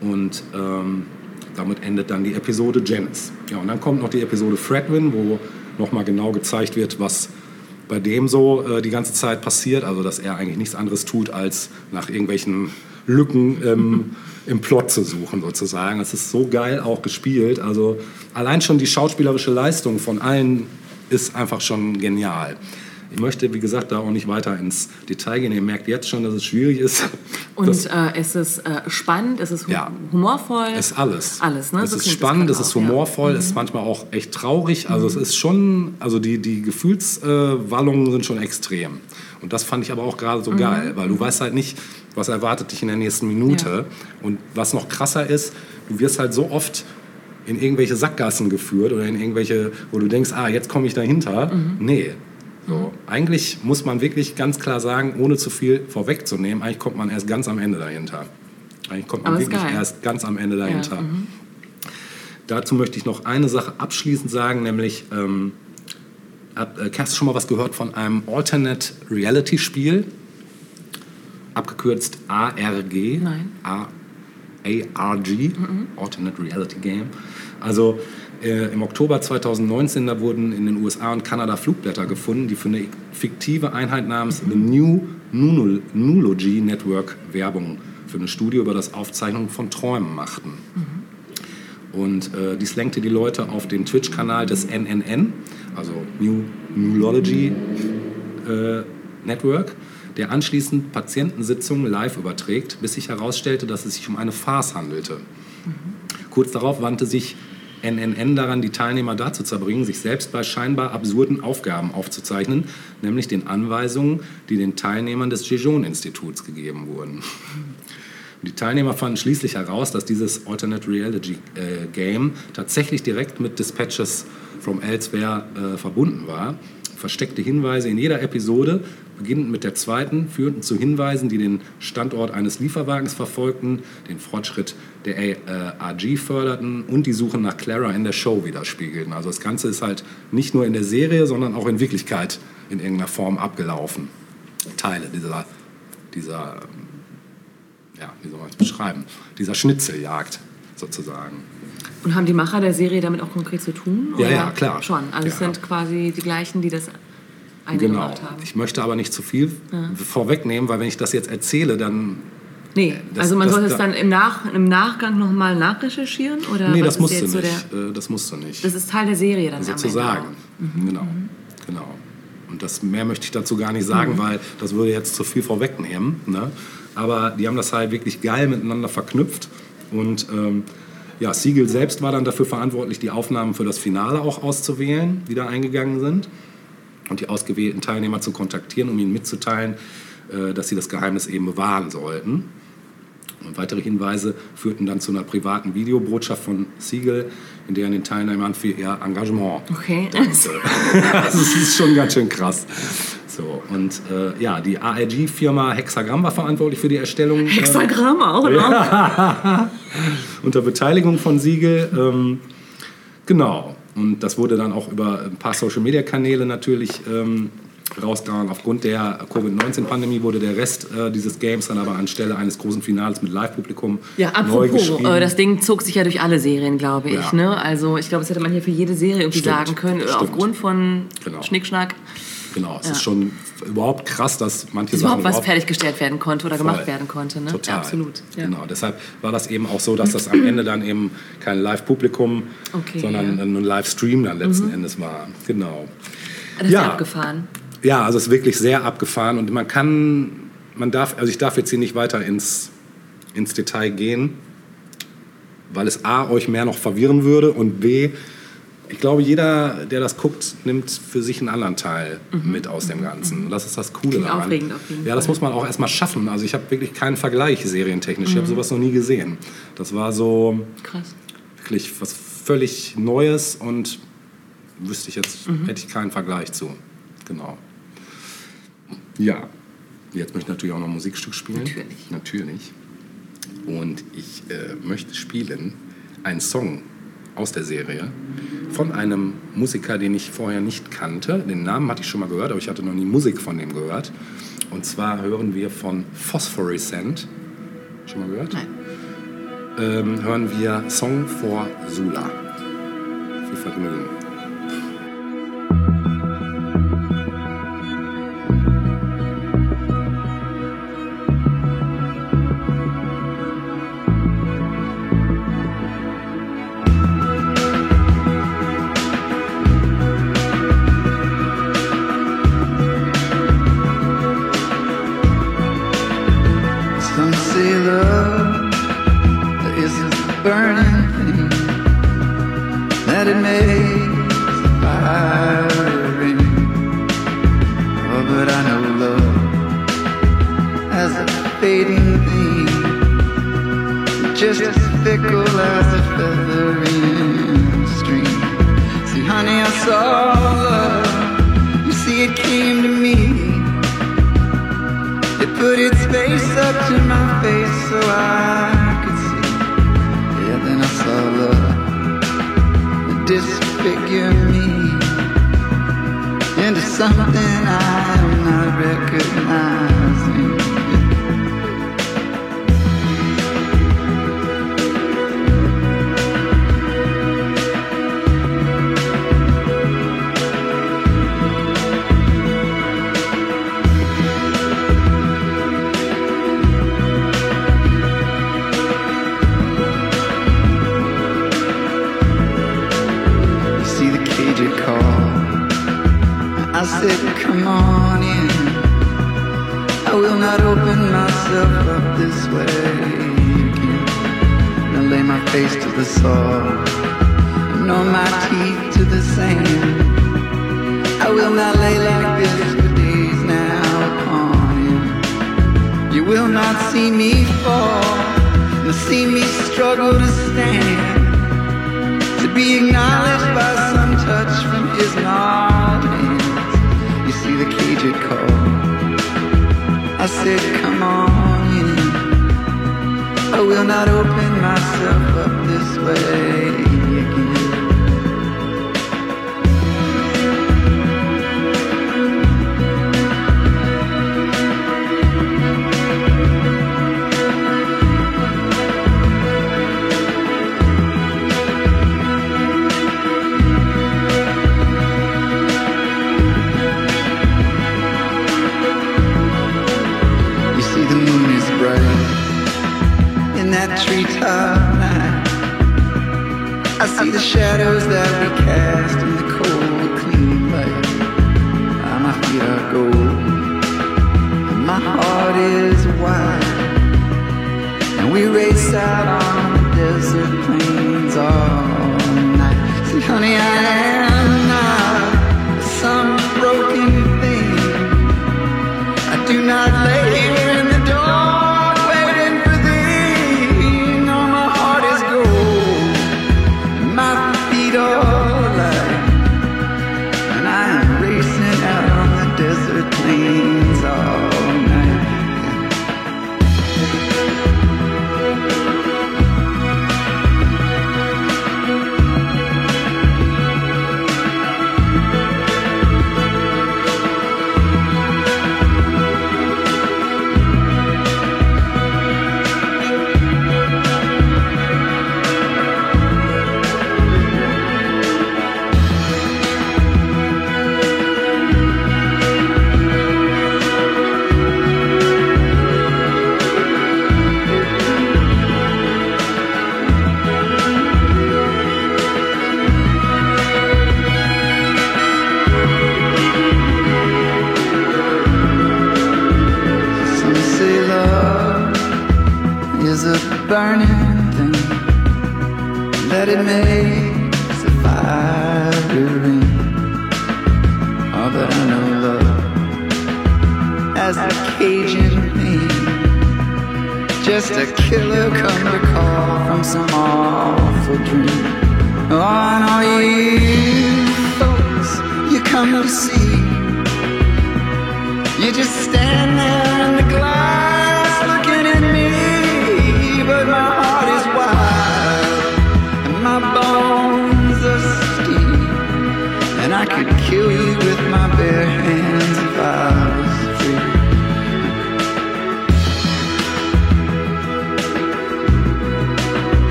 Und ähm, damit endet dann die Episode Janice. Ja, und dann kommt noch die Episode Fredwin, wo nochmal genau gezeigt wird, was bei dem so äh, die ganze Zeit passiert. Also, dass er eigentlich nichts anderes tut, als nach irgendwelchen Lücken ähm, im Plot zu suchen, sozusagen. Es ist so geil auch gespielt. Also, allein schon die schauspielerische Leistung von allen ist einfach schon genial. Ich möchte, wie gesagt, da auch nicht weiter ins Detail gehen. Ihr merkt jetzt schon, dass es schwierig ist. Und äh, es ist äh, spannend, es ist hu Ja. humorvoll. ist alles. Alles, ne? Es So ist spannend, es ist ja. Mhm. humorvoll, es ist manchmal auch echt traurig. Also es ist schon, also die, die Gefühlswallungen sind schon extrem. Und das fand ich aber auch gerade so Mhm. geil, weil du weißt halt nicht, was erwartet dich in der nächsten Minute. Und was noch krasser ist, du wirst halt so oft in irgendwelche Sackgassen geführt oder in irgendwelche, wo du denkst, ah, jetzt komme ich dahinter. Mhm. Nee. So. Eigentlich muss man wirklich ganz klar sagen, ohne zu viel vorwegzunehmen, eigentlich kommt man erst ganz am Ende dahinter. Eigentlich kommt man Aber wirklich erst ganz am Ende dahinter. Ja, mhm. Dazu möchte ich noch eine Sache abschließend sagen, nämlich, ähm, äh, hast du schon mal was gehört von einem Alternate Reality Spiel? Abgekürzt ARG? Nein. A ARG, Alternate Reality Game. Also äh, im Oktober 2019, da wurden in den USA und Kanada Flugblätter gefunden, die für eine fiktive Einheit namens The New Nunul- Nulogy Network Werbung für eine Studie über das Aufzeichnen von Träumen machten. Und äh, dies lenkte die Leute auf den Twitch-Kanal des NNN, also New Nulology äh, Network, der anschließend Patientensitzungen live überträgt, bis sich herausstellte, dass es sich um eine Farce handelte. Kurz darauf wandte sich NNN daran, die Teilnehmer dazu zu bringen, sich selbst bei scheinbar absurden Aufgaben aufzuzeichnen, nämlich den Anweisungen, die den Teilnehmern des Gijon-Instituts gegeben wurden. Die Teilnehmer fanden schließlich heraus, dass dieses Alternate Reality äh, Game tatsächlich direkt mit Dispatches from Elsewhere äh, verbunden war, versteckte Hinweise in jeder Episode, beginnend mit der zweiten, führten zu Hinweisen, die den Standort eines Lieferwagens verfolgten, den Fortschritt der äh, AG förderten und die Suche nach Clara in der Show widerspiegelten. Also das Ganze ist halt nicht nur in der Serie, sondern auch in Wirklichkeit in irgendeiner Form abgelaufen. Teile dieser, dieser ähm, ja, wie soll man es beschreiben, dieser Schnitzeljagd sozusagen. Und haben die Macher der Serie damit auch konkret zu tun? Ja, ja, klar. Schon. Also es Ja. sind quasi die gleichen, die das Genau. Ich möchte aber nicht zu viel vorwegnehmen, weil wenn ich das jetzt erzähle, dann Nee, das- also man das- soll es da- dann im, Nach, im Nachgang nochmal nachrecherchieren? Oder nee, das musst du jetzt so nicht. der- äh, das musst du nicht. das ist Teil der Serie dann sozusagen. auch. Genau, genau. Und das mehr möchte ich dazu gar nicht sagen, weil das würde jetzt zu viel vorwegnehmen. Ne? Aber die haben das halt wirklich geil miteinander verknüpft. Und ähm, ja, Siegel selbst war dann dafür verantwortlich, die Aufnahmen für das Finale auch auszuwählen, die da eingegangen sind. Und die ausgewählten Teilnehmer zu kontaktieren, um ihnen mitzuteilen, äh, dass sie das Geheimnis eben bewahren sollten. Und weitere Hinweise führten dann zu einer privaten Videobotschaft von Siegel, in der er den Teilnehmern für ihr Engagement Okay. dankte. also es ist schon ganz schön krass. So, und äh, ja, die ARG-Firma Hexagramm war verantwortlich für die Erstellung. äh, Hexagramm auch noch. unter Beteiligung von Siegel. Ähm, genau. Und das wurde dann auch über ein paar Social-Media-Kanäle natürlich ähm, rausgehauen. Aufgrund der Covid-19-Pandemie wurde der Rest äh, dieses Games dann aber anstelle eines großen Finals mit Live-Publikum Ja, neu geschrieben. äh, das Ding zog sich ja durch alle Serien, glaube ich. Ja. Ne? Also ich glaube, das hätte man hier für jede Serie irgendwie Stimmt, sagen können. stimmt. Aufgrund von Genau. Schnickschnack Genau, es Ja. ist schon überhaupt krass, dass manche dass Sachen überhaupt was fertiggestellt werden konnte oder Voll. gemacht werden konnte. Ne? Total. Ja, absolut. Ja. Genau, deshalb war das eben auch so, dass das am Ende dann eben kein Live-Publikum, Okay, sondern ein Livestream dann letzten Endes war. Genau. Das ist Ja. ja abgefahren. Ja, also es ist wirklich sehr abgefahren und man kann, man darf, also ich darf jetzt hier nicht weiter ins, ins Detail gehen, weil es A, euch mehr noch verwirren würde und B, ich glaube, jeder, der das guckt, nimmt für sich einen anderen Teil mit aus dem Ganzen. Und das ist das Coole Mhm. Klingt daran. aufregend auf jeden ja, das Fall. muss man auch erstmal schaffen. Also ich habe wirklich keinen Vergleich serientechnisch. Mhm. Ich habe sowas noch nie gesehen. Das war so Krass. wirklich was völlig Neues und wüsste ich jetzt, Mhm. hätte ich keinen Vergleich zu. Genau. Ja, jetzt möchte ich natürlich auch noch ein Musikstück spielen. Natürlich. Natürlich. Und ich äh, möchte spielen einen Song aus der Serie von einem Musiker, den ich vorher nicht kannte. Den Namen hatte ich schon mal gehört, aber ich hatte noch nie Musik von dem gehört. Und zwar hören wir von Phosphorescent. Schon mal gehört? Nein. ähm, hören wir Song for Sula. Viel Vergnügen.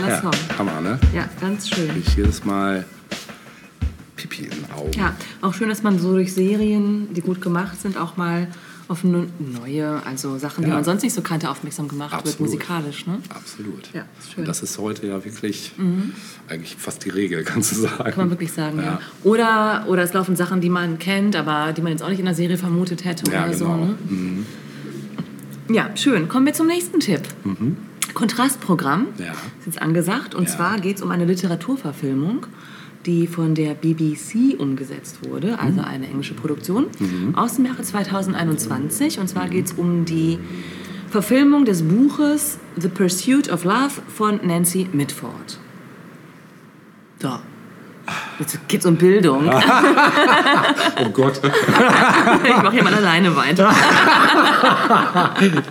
Geiler Ja, Song. Hammer, ne? Ja, ganz schön. Ich jedes Mal Pipi in den Augen. Ja, auch schön, dass man so durch Serien, die gut gemacht sind, auch mal auf ne- neue, also Sachen, die Ja. man sonst nicht so kannte, aufmerksam gemacht wird, Absolut. musikalisch. Ne? Absolut. Ja, ist schön. Mhm. Und das ist heute ja wirklich eigentlich fast die Regel, kannst du sagen. Kann man wirklich sagen, ja. Ja. Oder, oder es laufen Sachen, die man kennt, aber die man jetzt auch nicht in der Serie vermutet hätte Ja, oder so. genau. Ne? Ja, schön. Kommen wir zum nächsten Tipp. Kontrastprogramm Ja. ist jetzt angesagt. Und Ja. zwar geht es um eine Literaturverfilmung, die von der BBC umgesetzt wurde, Mhm. also eine englische Produktion, aus dem Jahre 2021. Und zwar geht es um die Verfilmung des Buches The Pursuit of Love von Nancy Mitford. So. Jetzt geht's um Bildung. Oh Gott, Ich mache hier mal alleine weiter.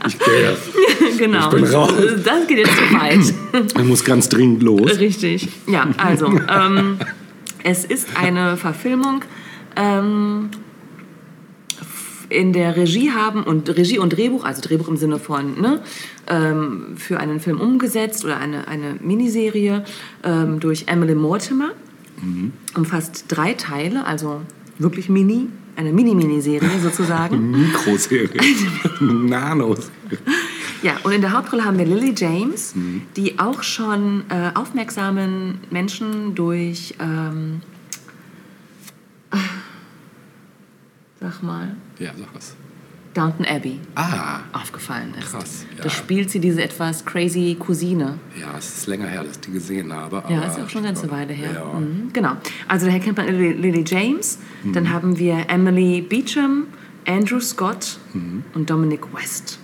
ich gehe. genau. Ich bin raus. Das geht jetzt zu weit. Ich muss ganz dringend los. Richtig. Ja, also, ähm, es ist eine Verfilmung ähm, in der Regie haben und Regie und Drehbuch, also Drehbuch im Sinne von ne, ähm, für einen Film umgesetzt oder eine, eine Miniserie ähm, durch Emily Mortimer. Umfasst drei Teile, also wirklich mini, eine Mini-Miniserie sozusagen. Mikroserie. Nanos. Ja, und in der Hauptrolle haben wir Lily James, die auch schon äh, aufmerksamen Menschen durch, ähm, sag mal, Ja, sag was. Downton Abbey Ah, aufgefallen ist. Krass, ja. Da spielt sie diese etwas crazy Cousine. ja, es ist länger her, dass ich die gesehen habe. Ja, ist auch schon eine ganze Weile her. Ja. Mhm, genau. Also daher kennt man Lily, Lily James. Dann haben wir Emily Beecham, Andrew Scott und Dominic West.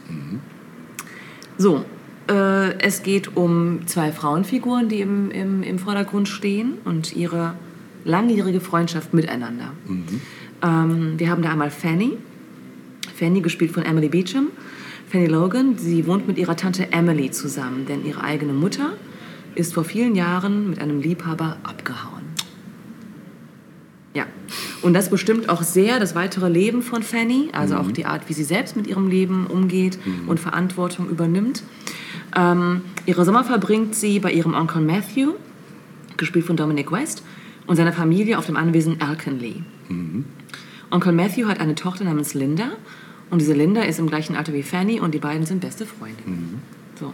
So, äh, es geht um zwei Frauenfiguren, die im, im, im Vordergrund stehen und ihre langjährige Freundschaft miteinander. Ähm, wir haben da einmal Fanny. Fanny, gespielt von Emily Beecham. Fanny Logan, sie wohnt mit ihrer Tante Emily zusammen, denn ihre eigene Mutter ist vor vielen Jahren mit einem Liebhaber abgehauen. Ja, und das bestimmt auch sehr das weitere Leben von Fanny, also auch die Art, wie sie selbst mit ihrem Leben umgeht und Verantwortung übernimmt. Ähm, ihre Sommer verbringt sie bei ihrem Onkel Matthew, gespielt von Dominic West, und seiner Familie auf dem Anwesen Alconley. Onkel Matthew hat eine Tochter namens Linda und diese Linda ist im gleichen Alter wie Fanny und die beiden sind beste Freundinnen. So.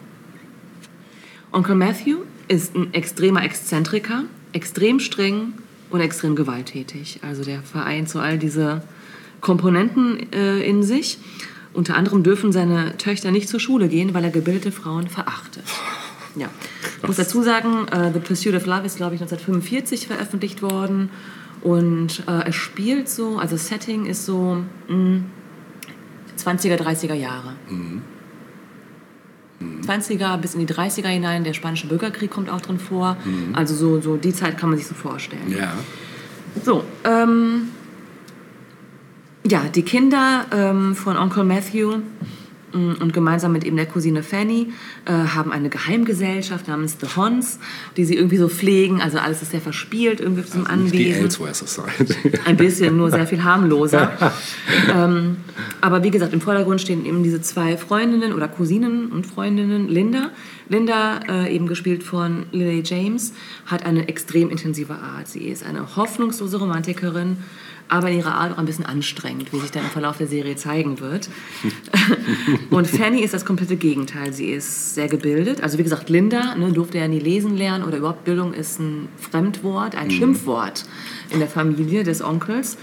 Onkel Matthew ist ein extremer Exzentriker, extrem streng und extrem gewalttätig. Also der vereint so all diese Komponenten äh, in sich. Unter anderem dürfen seine Töchter nicht zur Schule gehen, weil er gebildete Frauen verachtet. Ja. Ich muss dazu sagen, äh, The Pursuit of Love ist, glaube ich, 1945 veröffentlicht worden. Und äh, es spielt so, also das Setting ist so mh, 20er, 30er Jahre. 20er bis in die 30er hinein, der spanische Bürgerkrieg kommt auch drin vor. Also so, so die Zeit kann man sich so vorstellen. Ja. So, ähm, ja, die Kinder ähm, von Onkel Matthew und gemeinsam mit eben der Cousine Fanny äh, haben eine Geheimgesellschaft namens The Hons, die sie irgendwie so pflegen. Also alles ist sehr verspielt irgendwie zum Also nicht die Anwesen. Elsewhere Society. Ein bisschen, nur sehr viel harmloser. ähm, aber wie gesagt, im Vordergrund stehen eben diese zwei Freundinnen oder Cousinen und Freundinnen. Linda, Linda, äh, eben gespielt von Lily James, hat eine extrem intensive Art. Sie ist eine hoffnungslose Romantikerin, aber in ihrer Art auch ein bisschen anstrengend, wie sich dann im Verlauf der Serie zeigen wird. und Fanny ist das komplette Gegenteil. Sie ist sehr gebildet. Also wie gesagt, Linda ne, durfte ja nie lesen lernen oder überhaupt Bildung ist ein Fremdwort, ein Schimpfwort in der Familie des Onkels.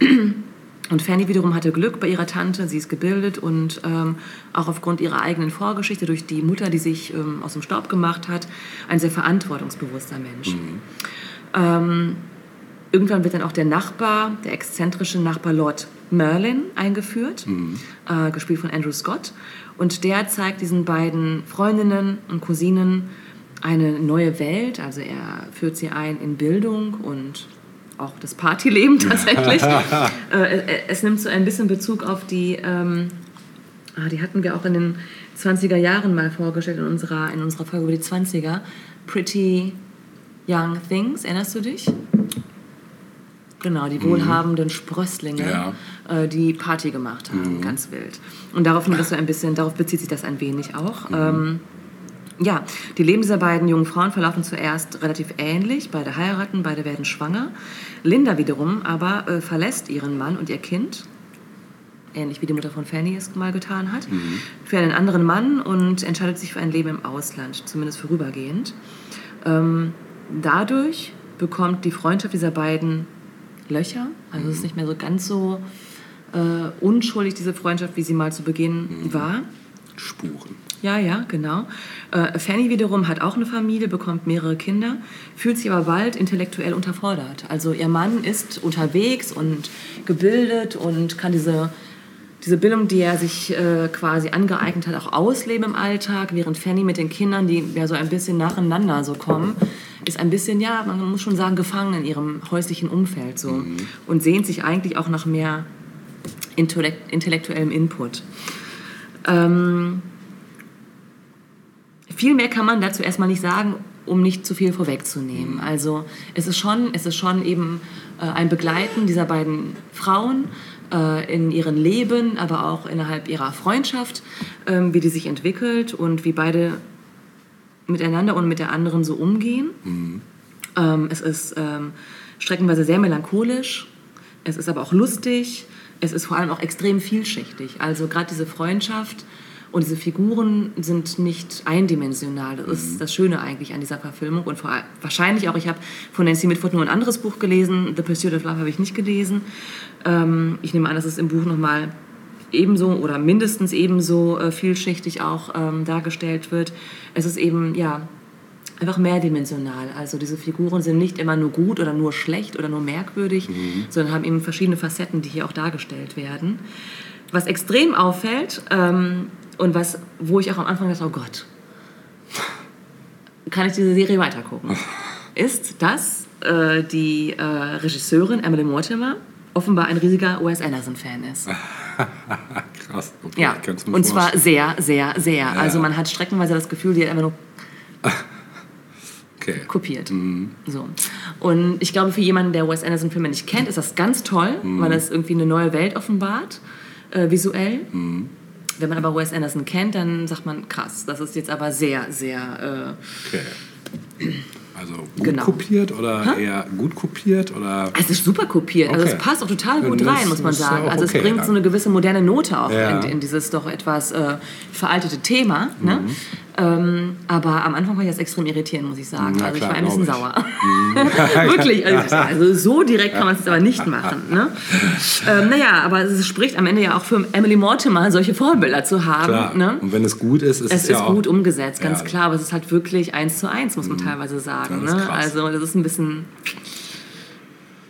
Und Fanny wiederum hatte Glück bei ihrer Tante. Sie ist gebildet und ähm, auch aufgrund ihrer eigenen Vorgeschichte durch die Mutter, die sich ähm, aus dem Staub gemacht hat, ein sehr verantwortungsbewusster Mensch. Ähm, irgendwann wird dann auch der Nachbar, der exzentrische Nachbar Lord Merlin eingeführt, äh, gespielt von Andrew Scott. Und der zeigt diesen beiden Freundinnen und Cousinen eine neue Welt. Also er führt sie ein in Bildung und auch das Partyleben tatsächlich. äh, es nimmt so ein bisschen Bezug auf die, ähm, ah, die hatten wir auch in den 20er Jahren mal vorgestellt in unserer, in unserer Folge über die 20er. Pretty Young Things, erinnerst du dich? Genau, die wohlhabenden Sprösslinge, Ja. äh, die Party gemacht haben, ganz wild. Und darauf, nimmt das so ein bisschen, darauf bezieht sich das ein wenig auch. Ähm, ja, die Leben dieser beiden jungen Frauen verlaufen zuerst relativ ähnlich. Beide heiraten, beide werden schwanger. Linda wiederum aber äh, verlässt ihren Mann und ihr Kind, ähnlich wie die Mutter von Fanny es mal getan hat, für einen anderen Mann und entscheidet sich für ein Leben im Ausland, zumindest vorübergehend. Ähm, dadurch bekommt die Freundschaft dieser beiden Löcher. Also es ist nicht mehr so ganz so äh, unschuldig, diese Freundschaft, wie sie mal zu Beginn war. Spuren. Ja, ja, genau. Äh, Fanny wiederum hat auch eine Familie, bekommt mehrere Kinder, fühlt sich aber bald intellektuell unterfordert. Also ihr Mann ist unterwegs und gebildet und kann diese, diese Bildung, die er sich äh, quasi angeeignet hat, auch ausleben im Alltag, während Fanny mit den Kindern, die ja so ein bisschen nacheinander so kommen, ist ein bisschen, ja, man muss schon sagen, gefangen in ihrem häuslichen Umfeld so und sehnt sich eigentlich auch nach mehr intellekt intellektuellem Input. Ähm, viel mehr kann man dazu erstmal nicht sagen, um nicht zu viel vorwegzunehmen. Also es ist schon, es ist schon eben äh, ein Begleiten dieser beiden Frauen äh, in ihrem Leben, aber auch innerhalb ihrer Freundschaft, ähm, wie die sich entwickelt und wie beide miteinander und mit der anderen so umgehen. Ähm, es ist ähm, streckenweise sehr melancholisch, es ist aber auch lustig, es ist vor allem auch extrem vielschichtig. Also gerade diese Freundschaft und diese Figuren sind nicht eindimensional. Das ist das Schöne eigentlich an dieser Verfilmung. Und vor wahrscheinlich auch, ich habe von Nancy Mitford nur ein anderes Buch gelesen, The Pursuit of Love habe ich nicht gelesen. Ähm, ich nehme an, dass es im Buch nochmal ebenso oder mindestens ebenso äh, vielschichtig auch ähm, dargestellt wird. Es ist eben, ja, einfach mehrdimensional. Also diese Figuren sind nicht immer nur gut oder nur schlecht oder nur merkwürdig, sondern haben eben verschiedene Facetten, die hier auch dargestellt werden. Was extrem auffällt ähm, und was, wo ich auch am Anfang dachte, oh Gott, kann ich diese Serie weitergucken, ist, dass äh, die äh, Regisseurin Emily Mortimer offenbar ein riesiger Wes Anderson-Fan ist. Krass. Okay, Ja, und zwar vorstellen. sehr, sehr, sehr. Also man hat streckenweise das Gefühl, die hat einfach nur Okay. kopiert. Mhm. So. Und ich glaube, für jemanden, der Wes Anderson-Filme nicht kennt, ist das ganz toll, Mhm. weil es irgendwie eine neue Welt offenbart, äh, visuell. Mhm. Wenn man aber Wes Anderson kennt, dann sagt man, krass, das ist jetzt aber sehr, sehr... Okay. Also gut Genau. kopiert oder eher gut kopiert oder es ist super kopiert, also Okay. es passt auch total gut das rein, muss man sagen. Also es okay bringt dann. so eine gewisse moderne Note auch Ja. in, in dieses doch etwas äh, veraltete Thema. Ne? Mhm. Ähm, aber am Anfang war ich das extrem irritierend, muss ich sagen. Na also ich klar, war ein bisschen sauer. Wirklich, also, also so direkt kann man es aber nicht machen. Ne? Ähm, naja, aber es spricht am Ende ja auch für Emily Mortimer, solche Vorbilder zu haben. Ne? Und wenn es gut ist, ist es, Es ist ja auch gut umgesetzt, ganz Ja. klar, aber es ist halt wirklich eins zu eins, muss man teilweise sagen. Das ist Ne? Also das ist ein bisschen.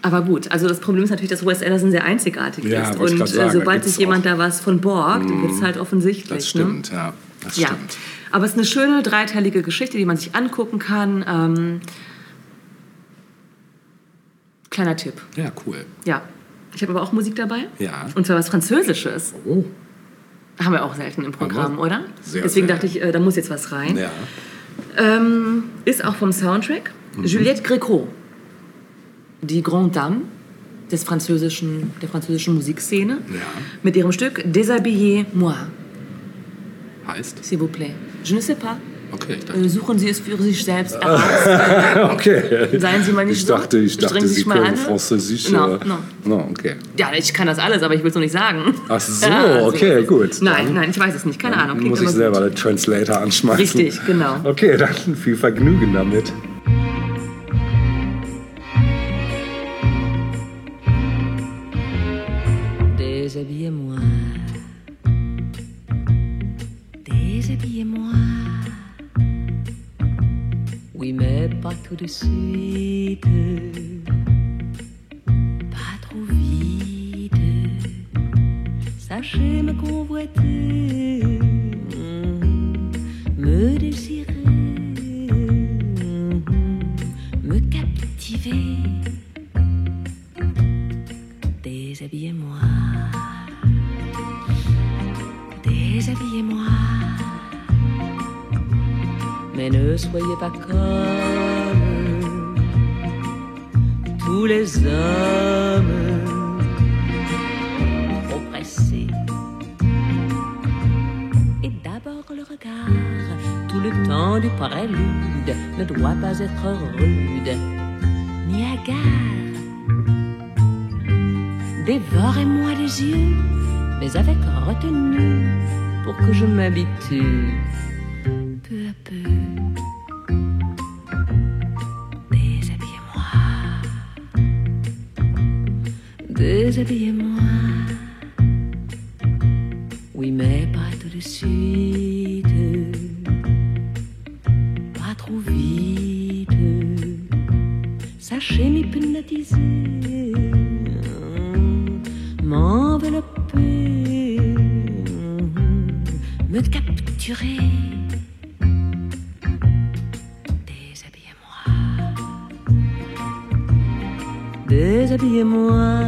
Aber gut, also das Problem ist natürlich, dass Wes Anderson sehr einzigartig Ja, ist. Und sagen, äh, sobald sich jemand da was von borgt, dann wird es halt offensichtlich. Das stimmt, ja. Das Ne? Ja, stimmt. aber es ist eine schöne dreiteilige Geschichte, die man sich angucken kann. Ähm, kleiner Tipp. Ja, cool. Ja, ich habe aber auch Musik dabei. Ja. Und zwar was Französisches. Oh. Haben wir auch selten im Programm, Aber oder? sehr Deswegen selten. dachte ich, äh, da muss jetzt was rein. Ja. Ähm, ist auch vom Soundtrack. Mhm. Juliette Gréco, die Grande Dame des französischen, der französischen Musikszene, Ja. mit ihrem Stück Déshabillez-moi, Heißt? s'il vous plaît. Je ne sais pas. Okay, ich dachte. Äh, Suchen Sie es für sich selbst heraus. Okay. Seien Sie mal nicht ich so. dachte, ich dachte, Sie Sie mal können an. Französisch. No, äh, no. no, okay. Ja, ich kann das alles, aber ich will es noch nicht sagen. Ach so, Ja, okay, gut. Nein, Dann nein, ich weiß es nicht. Keine Ahnung. Klingt muss ich selber gut. den Translator anschmeißen. Richtig, genau. Okay, dann viel Vergnügen damit. Oui, mais pas tout de suite. Pas trop vite. Sachez me convoiter. Me désirer. Me captiver. Déshabillez-moi. Déshabillez-moi. Mais ne soyez pas comme tous les hommes trop pressés. Et d'abord le regard, tout le temps du prélude, ne doit pas être rude ni hagard. Dévorez-moi les yeux, mais avec retenue, pour que je m'habitue peu à peu. Déshabillez-moi, déshabillez-moi. Oui, mais pas tout de suite, pas trop vite. Sachez m'hypnotiser, m'envelopper, me capturer. Déshabillez-moi.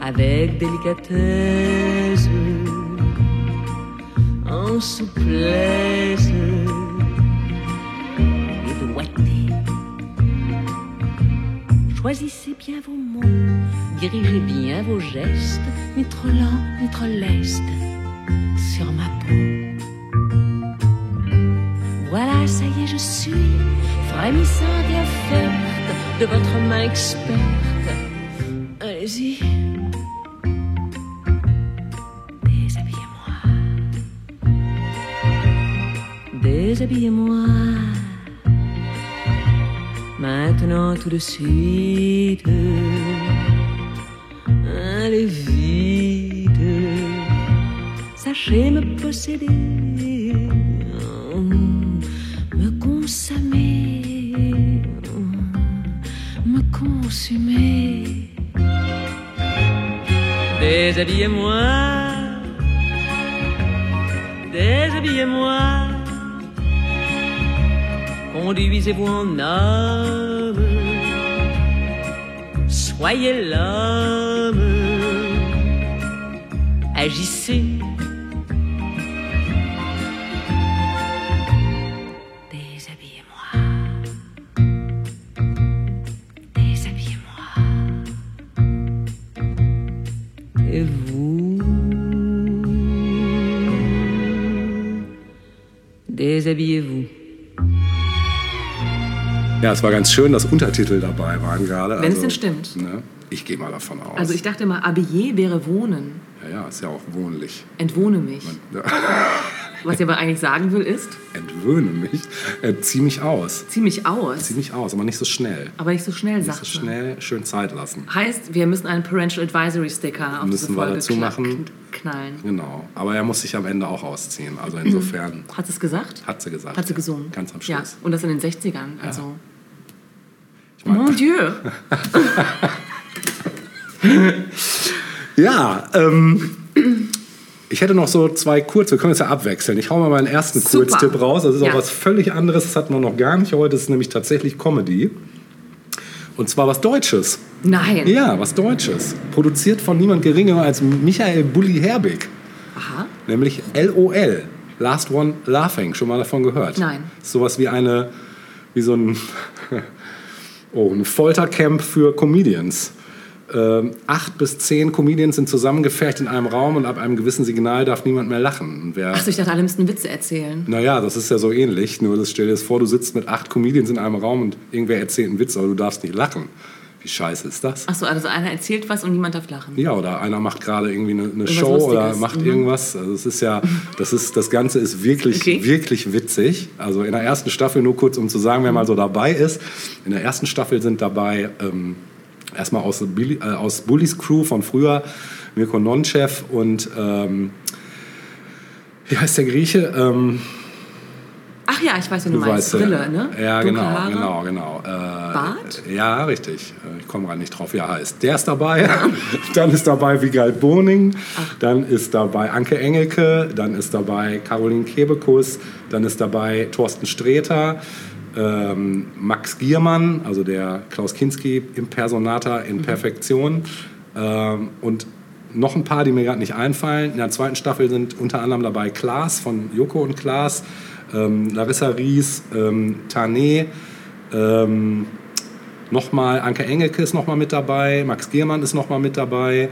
Avec délicatesse, en souplesse. Et doigté. Choisissez bien vos mots, Dirigez bien vos gestes, ni trop lent, ni trop leste, sur ma peau. Voilà, ça y est, je suis frémissante et offerte de votre main experte. Allez-y. Déshabillez-moi. Déshabillez-moi. Maintenant, tout de suite. Allez vite. Sachez me posséder. Déshabillez-moi. Déshabillez-moi. Conduisez-vous en homme. Soyez l'homme. Agissez. Déshabillez-vous. Ja, es war ganz schön, dass Untertitel dabei waren gerade. Wenn es denn stimmt. Ne? Ich gehe mal davon aus. Also ich dachte mal, habiller wäre wohnen. ja, ja, ist ja auch wohnlich. Entwohne mich. Ja. Was ich aber eigentlich sagen will, ist, Entwöhne mich. Äh, zieh mich aus. zieh mich aus. Zieh mich aus, aber nicht so schnell. Aber nicht so schnell, Nicht sagt so man. schnell, schön Zeit lassen. Heißt, wir müssen einen Parental Advisory Sticker auf Müssen diese wir Folge dazu kla- machen. knallen. Genau. Aber er muss sich am Ende auch ausziehen. Also insofern Hat sie es gesagt? hat sie gesagt. Hat sie ja. gesungen? Ganz am Ja, Schluss. und das in den 60ern. Also, Ich mein- mon Dieu. Ja, ähm, ich hätte noch so zwei kurz, wir können jetzt ja abwechseln. Ich hau mal meinen ersten Super. Kurztipp raus. Das ist Ja. auch was völlig anderes, das hatten wir noch gar nicht heute. Das ist nämlich tatsächlich Comedy. Und zwar was Deutsches. Nein. Ja, was Deutsches. Produziert von niemand geringerem als Michael Bulli Herbig. Aha. Nämlich LOL. Last One Laughing. Schon mal davon gehört? Nein. Sowas wie eine, wie so ein, oh, ein Foltercamp für Comedians. Ähm, acht bis zehn Comedians sind zusammengefercht in einem Raum und ab einem gewissen Signal darf niemand mehr lachen. Wer, Achso, ich dachte, alle müssten Witze erzählen. naja, das ist ja so ähnlich. Nur das stell dir das vor, du sitzt mit acht Comedians in einem Raum und irgendwer erzählt einen Witz, aber du darfst nicht lachen. Wie scheiße ist das? Achso, also einer erzählt was und niemand darf lachen. Ja, oder einer macht gerade irgendwie eine, eine Show oder Lustiges. macht Mhm. irgendwas. Also es ist ja, das ist, das Ganze ist wirklich, Okay. wirklich witzig. Also in der ersten Staffel, nur kurz um zu sagen, wer mal so dabei ist. In der ersten Staffel sind dabei ähm, erstmal aus, Billy, äh, aus Bullies Crew von früher Mirko Nonchev und ähm, wie heißt der Grieche? Ähm, Ach ja, ich weiß, wen du, du meinst. weißt, äh, Brille, ne? Ja, Dunkle genau, Haare. genau, genau. Äh, Bart? Ja, richtig. Äh, Ich komme gerade nicht drauf, wie er heißt. Der ist dabei. dann ist dabei Wiegald Boning. Dann ist dabei Anke Engelke. Dann ist dabei Caroline Kebekus. Dann ist dabei Thorsten Sträter. Ähm, Max Giermann, also der Klaus Kinski Impersonator in Perfektion. Ähm, und noch ein paar, die mir gerade nicht einfallen. In der zweiten Staffel sind unter anderem dabei Klaas von Joko und Klaas, ähm, Larissa Ries, ähm, Tané, ähm, nochmal Anke Engelke ist nochmal mit dabei, Max Giermann ist nochmal mit dabei,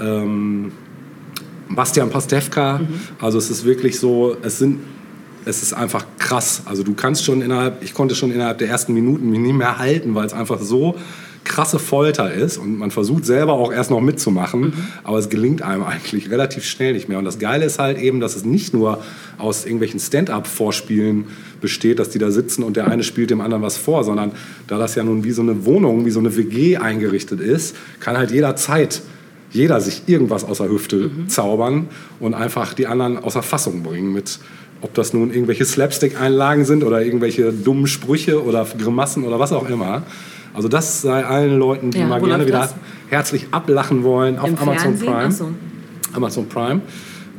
ähm, Bastian Pastewka. Also es ist wirklich so, es sind es ist einfach krass. Also du kannst schon innerhalb, ich konnte schon innerhalb der ersten Minuten mich nicht mehr halten, weil es einfach so krasse Folter ist und man versucht selber auch erst noch mitzumachen, aber es gelingt einem eigentlich relativ schnell nicht mehr. Und das Geile ist halt eben, dass es nicht nur aus irgendwelchen Stand-up-Vorspielen besteht, dass die da sitzen und der eine spielt dem anderen was vor, sondern da das ja nun wie so eine Wohnung, wie so eine WG eingerichtet ist, kann halt jederzeit jeder sich irgendwas aus der Hüfte zaubern und einfach die anderen außer Fassung bringen mit ob das nun irgendwelche Slapstick-Einlagen sind oder irgendwelche dummen Sprüche oder Grimassen oder was auch immer. Also das sei allen Leuten, die Ja, mal gerne wieder das? herzlich ablachen wollen auf Im Amazon Fernsehen? Prime. Achso. Amazon Prime.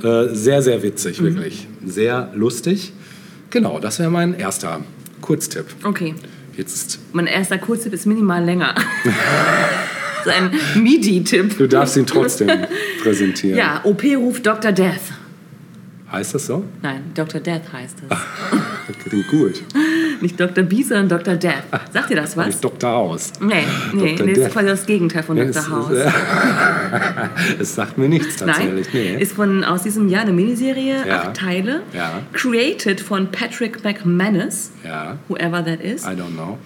Äh, sehr, sehr witzig, Mhm. wirklich. Sehr lustig. Genau, das wäre mein erster Kurztipp. Okay. Jetzt, Mein erster Kurztipp ist minimal länger. das ist ein MIDI-Tipp. du darfst ihn trotzdem präsentieren. Ja, OP ruft Dr. Death. Heißt das so? Nein, Dr. Death heißt es. Klingt gut. Nicht Dr. B, sondern Dr. Death. Sagt ihr das was? Nicht Dr. House. Nee, nee, Dr. nee das ist quasi das Gegenteil von Nee, Dr. es- House. es- Es sagt mir nichts Nein, tatsächlich. Nee. ist von aus diesem Jahr eine Miniserie, Ja. acht Teile, Ja. created von Patrick McManus, ja, whoever that is. I don't know.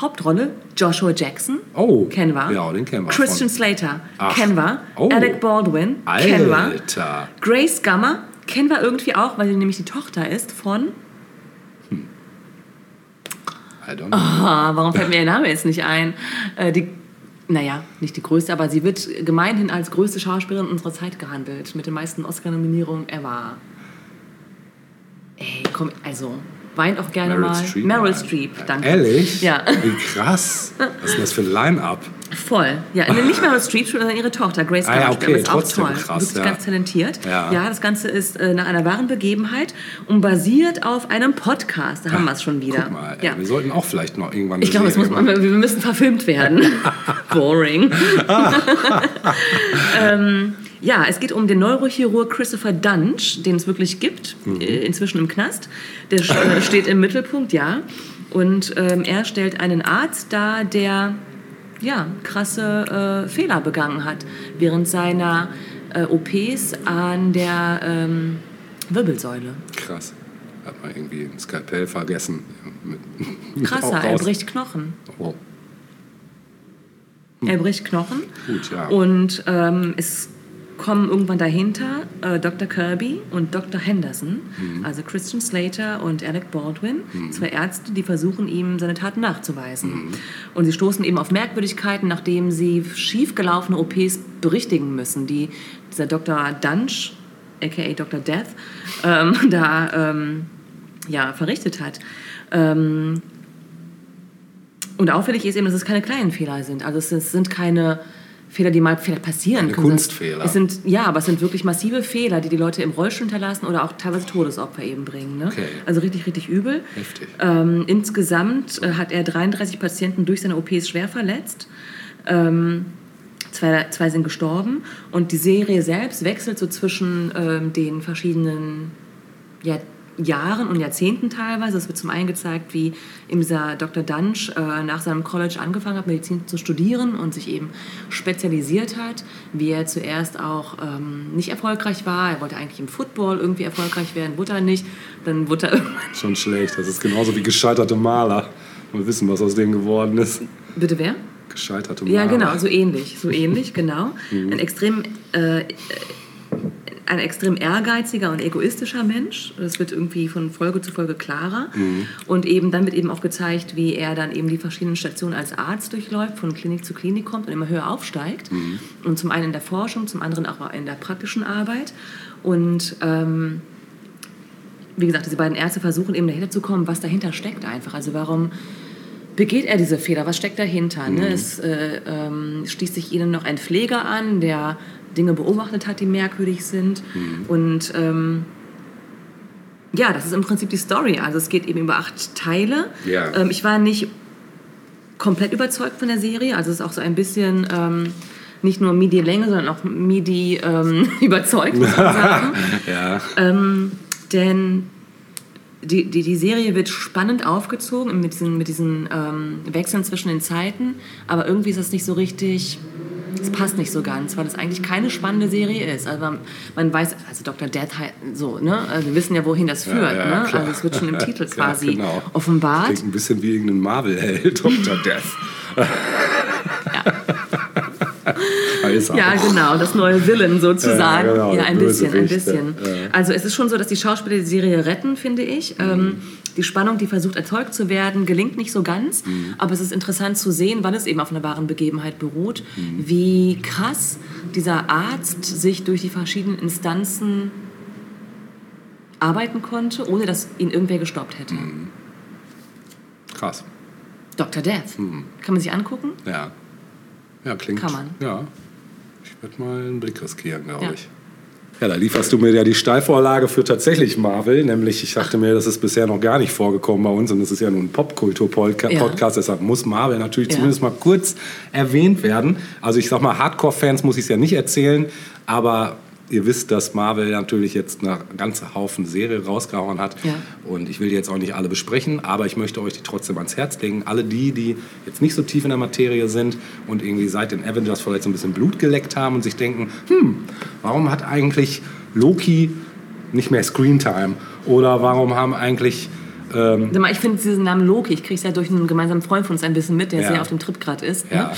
Hauptrolle Joshua Jackson, Oh, kennen wir. ja, den kennen wir Christian von- Slater, Ach. kennen wir. Oh. Alec Baldwin, kennen wir. Alter. Grace Gummer, kennen wir irgendwie auch, weil sie nämlich die Tochter ist von. I don't know. Ah, warum fällt mir ihr Name jetzt nicht ein? Äh, die, naja, nicht die größte, aber sie wird gemeinhin als größte Schauspielerin unserer Zeit gehandelt. Mit den meisten Oscar-Nominierungen ever. Ey, komm, also, weint auch gerne Meryl mal. Streep? Meryl. Streep, danke. Ehrlich? Ja. Wie krass. Was ist denn das für ein Line-Up? Voll. Ja, nicht Meryl Streep, sondern ihre Tochter, Grace Ah ja, Gummer. okay, ist auch trotzdem toll. krass, Wirklich ja. ganz talentiert. Ja. das Ganze ist äh, nach einer wahren Begebenheit und basiert auf einem Podcast. Da haben wir es schon wieder. Guck mal, ja. wir sollten auch vielleicht noch irgendwann Ich glaube, es muss man, wir müssen verfilmt werden. Boring. ähm, ja, es geht um den Neurochirurg Christopher Dunch, den es wirklich gibt, äh, inzwischen im Knast. Der äh, steht im Mittelpunkt, ja. Und ähm, er stellt einen Arzt dar, der ja, krasse äh, Fehler begangen hat während seiner äh, OPs an der ähm, Wirbelsäule. Krass. Hat man irgendwie ein Skalpell vergessen. Krasser, er bricht Knochen. Oh, Er bricht Knochen. gut, ja. Und ähm, es kommen irgendwann dahinter äh, Dr. Kirby und Dr. Henderson, Mhm. also Christian Slater und Alec Baldwin, zwei Ärzte, die versuchen, ihm seine Taten nachzuweisen. Mhm. Und sie stoßen eben auf Merkwürdigkeiten, nachdem sie schiefgelaufene OPs berichtigen müssen, die dieser Dr. Dunch, aka Dr. Death, ähm, da ähm, ja, verrichtet hat. Ähm, und auffällig ist eben, dass es keine kleinen Fehler sind. Also es sind keine Fehler, die mal vielleicht passieren. Können. Kunstfehler. Es sind, ja, aber es sind wirklich massive Fehler, die die Leute im Rollstuhl hinterlassen oder auch teilweise Todesopfer eben bringen. Ne? Okay. Also richtig, richtig übel. Heftig. Ähm, insgesamt äh, hat er 33 Patienten durch seine OPs schwer verletzt. Ähm, zwei, zwei sind gestorben. Und die Serie selbst wechselt so zwischen ähm, den verschiedenen ja, Jahren und Jahrzehnten teilweise. Es wird zum einen gezeigt, wie eben dieser Dr. Dunch äh, nach seinem College angefangen hat, Medizin zu studieren und sich eben spezialisiert hat, wie er zuerst auch ähm, nicht erfolgreich war. Er wollte eigentlich im Football irgendwie erfolgreich werden, wurde er nicht. Dann wurde er irgendwann... Schon schlecht. Das ist genauso wie gescheiterte Maler. Wir wissen, was aus denen geworden ist. Bitte wer? Gescheiterte Maler. Ja, genau, so ähnlich, so ähnlich, genau. Ein extrem, äh, ein extrem ehrgeiziger und egoistischer Mensch. Das wird irgendwie von Folge zu Folge klarer. Und eben dann wird eben auch gezeigt, wie er dann eben die verschiedenen Stationen als Arzt durchläuft, von Klinik zu Klinik kommt und immer höher aufsteigt. Und zum einen in der Forschung, zum anderen auch in der praktischen Arbeit. Und ähm, wie gesagt, diese beiden Ärzte versuchen eben dahinter zu kommen, was dahinter steckt einfach. Also warum begeht er diese Fehler? Was steckt dahinter? Ne? Es äh, ähm, schließt sich ihnen noch ein Pfleger an, der Dinge beobachtet hat, die merkwürdig sind. Und ähm, ja, das ist im Prinzip die Story. Also es geht eben über acht Teile. Ja. Ähm, ich war nicht komplett überzeugt von der Serie. Also es ist auch so ein bisschen ähm, nicht nur MIDI-Länge, sondern auch MIDI ähm, überzeugt, muss man sagen. Ja. Ähm, denn die, die, die Serie wird spannend aufgezogen mit diesen, mit diesen ähm, Wechseln zwischen den Zeiten, aber irgendwie ist das nicht so richtig, es passt nicht so ganz, weil es eigentlich keine spannende Serie ist. Also man, weiß, also Dr. Death, halt so, ne? Also wir wissen ja, wohin das führt. ja, ja, ne? klar. Also es wird schon im Titel Ja, quasi genau. offenbart. Klingt ein bisschen wie irgendein Marvel-Held, Dr. Death. ja. Ja, genau, das neue Villain sozusagen. Ja, Ja, genau, der ein bisschen, ein bisschen. ja. Mhm. Also es ist schon so, dass die Schauspieler die Serie retten, finde ich. Ähm, die Spannung, die versucht erzeugt zu werden, gelingt nicht so ganz. Mhm. Aber es ist interessant zu sehen, weil es eben auf einer wahren Begebenheit beruht, Mhm. wie krass dieser Arzt sich durch die verschiedenen Instanzen arbeiten konnte, ohne dass ihn irgendwer gestoppt hätte. Mhm. Krass. Dr. Death. Mhm. Kann man sich angucken? Ja. Ja, klingt. Kann man. Ja. Ich werde mal einen Blick riskieren, glaube Ja. ich. Ja, da lieferst du mir ja die Steilvorlage für tatsächlich Marvel. Nämlich, ich dachte mir, das ist bisher noch gar nicht vorgekommen bei uns und das ist ja nun ein Popkultur-Podcast, Ja. deshalb muss Marvel natürlich Ja. zumindest mal kurz erwähnt werden. Also ich sag mal, Hardcore-Fans muss ich es ja nicht erzählen, aber Ihr wisst, dass Marvel natürlich jetzt eine ganze Haufen Serie rausgehauen hat. Ja. Und ich will die jetzt auch nicht alle besprechen, aber ich möchte euch die trotzdem ans Herz legen. Alle die, die jetzt nicht so tief in der Materie sind und irgendwie seit den Avengers vielleicht so ein bisschen Blut geleckt haben und sich denken, hm, warum hat eigentlich Loki nicht mehr Screentime? Oder warum haben eigentlich ähm, ich finde diesen Namen Loki, ich kriege es ja durch einen gemeinsamen Freund von uns ein bisschen mit, der Ja. sehr auf dem Trip gerade ist. Ja. Ne?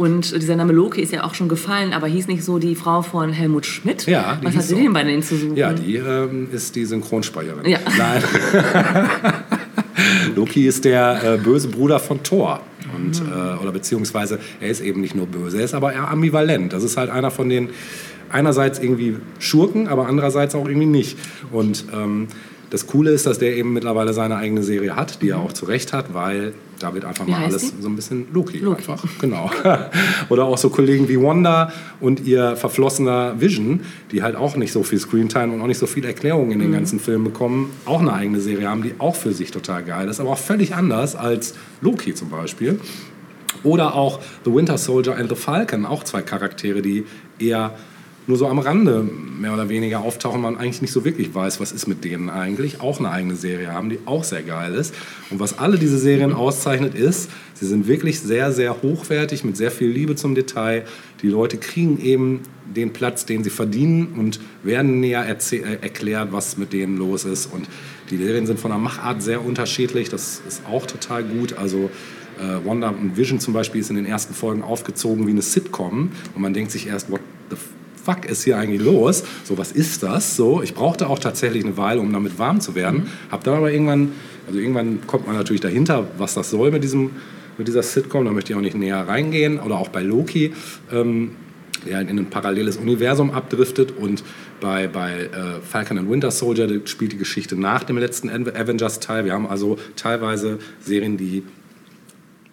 Und dieser Name Loki ist ja auch schon gefallen, aber hieß nicht so die Frau von Helmut Schmidt? Ja, die Was hat sie so. denn bei denen zu suchen? Ja, die ähm, ist die Synchronsprecherin. Ja. Nein. Loki ist der äh, böse Bruder von Thor. Und, äh, oder beziehungsweise, er ist eben nicht nur böse, er ist aber eher ambivalent. Das ist halt einer von den, einerseits irgendwie Schurken, aber andererseits auch irgendwie nicht. Und ähm, das Coole ist, dass der eben mittlerweile seine eigene Serie hat, die er auch zu Recht hat, weil da wird einfach Wie mal alles die? so ein bisschen Loki, Loki. einfach. Genau. Oder auch so Kollegen wie Wanda und ihr verflossener Vision, die halt auch nicht so viel Screentime und auch nicht so viel Erklärung in Mhm. den ganzen Filmen bekommen, auch eine eigene Serie haben, die auch für sich total geil ist, aber auch völlig anders als Loki zum Beispiel. Oder auch The Winter Soldier and the Falcon, auch zwei Charaktere, die eher nur so am Rande mehr oder weniger auftauchen, man eigentlich nicht so wirklich weiß, was ist mit denen eigentlich, auch eine eigene Serie haben, die auch sehr geil ist. Und was alle diese Serien auszeichnet, ist, sie sind wirklich sehr, sehr hochwertig, mit sehr viel Liebe zum Detail. Die Leute kriegen eben den Platz, den sie verdienen und werden näher äh, erklärt, was mit denen los ist. Und die Serien sind von der Machart sehr unterschiedlich, das ist auch total gut. Also äh, Wanda und Vision zum Beispiel ist in den ersten Folgen aufgezogen wie eine Sitcom und man denkt sich erst, what the fuck ist hier eigentlich los? So, was ist das? So, ich brauchte auch tatsächlich eine Weile, um damit warm zu werden. Hab dann aber irgendwann, also irgendwann kommt man natürlich dahinter, was das soll mit diesem mit dieser Sitcom, da möchte ich auch nicht näher reingehen. Oder auch bei Loki, ähm, der halt in ein paralleles Universum abdriftet und bei, bei äh, Falcon and Winter Soldier spielt die Geschichte nach dem letzten Avengers-Teil. Wir haben also teilweise Serien, die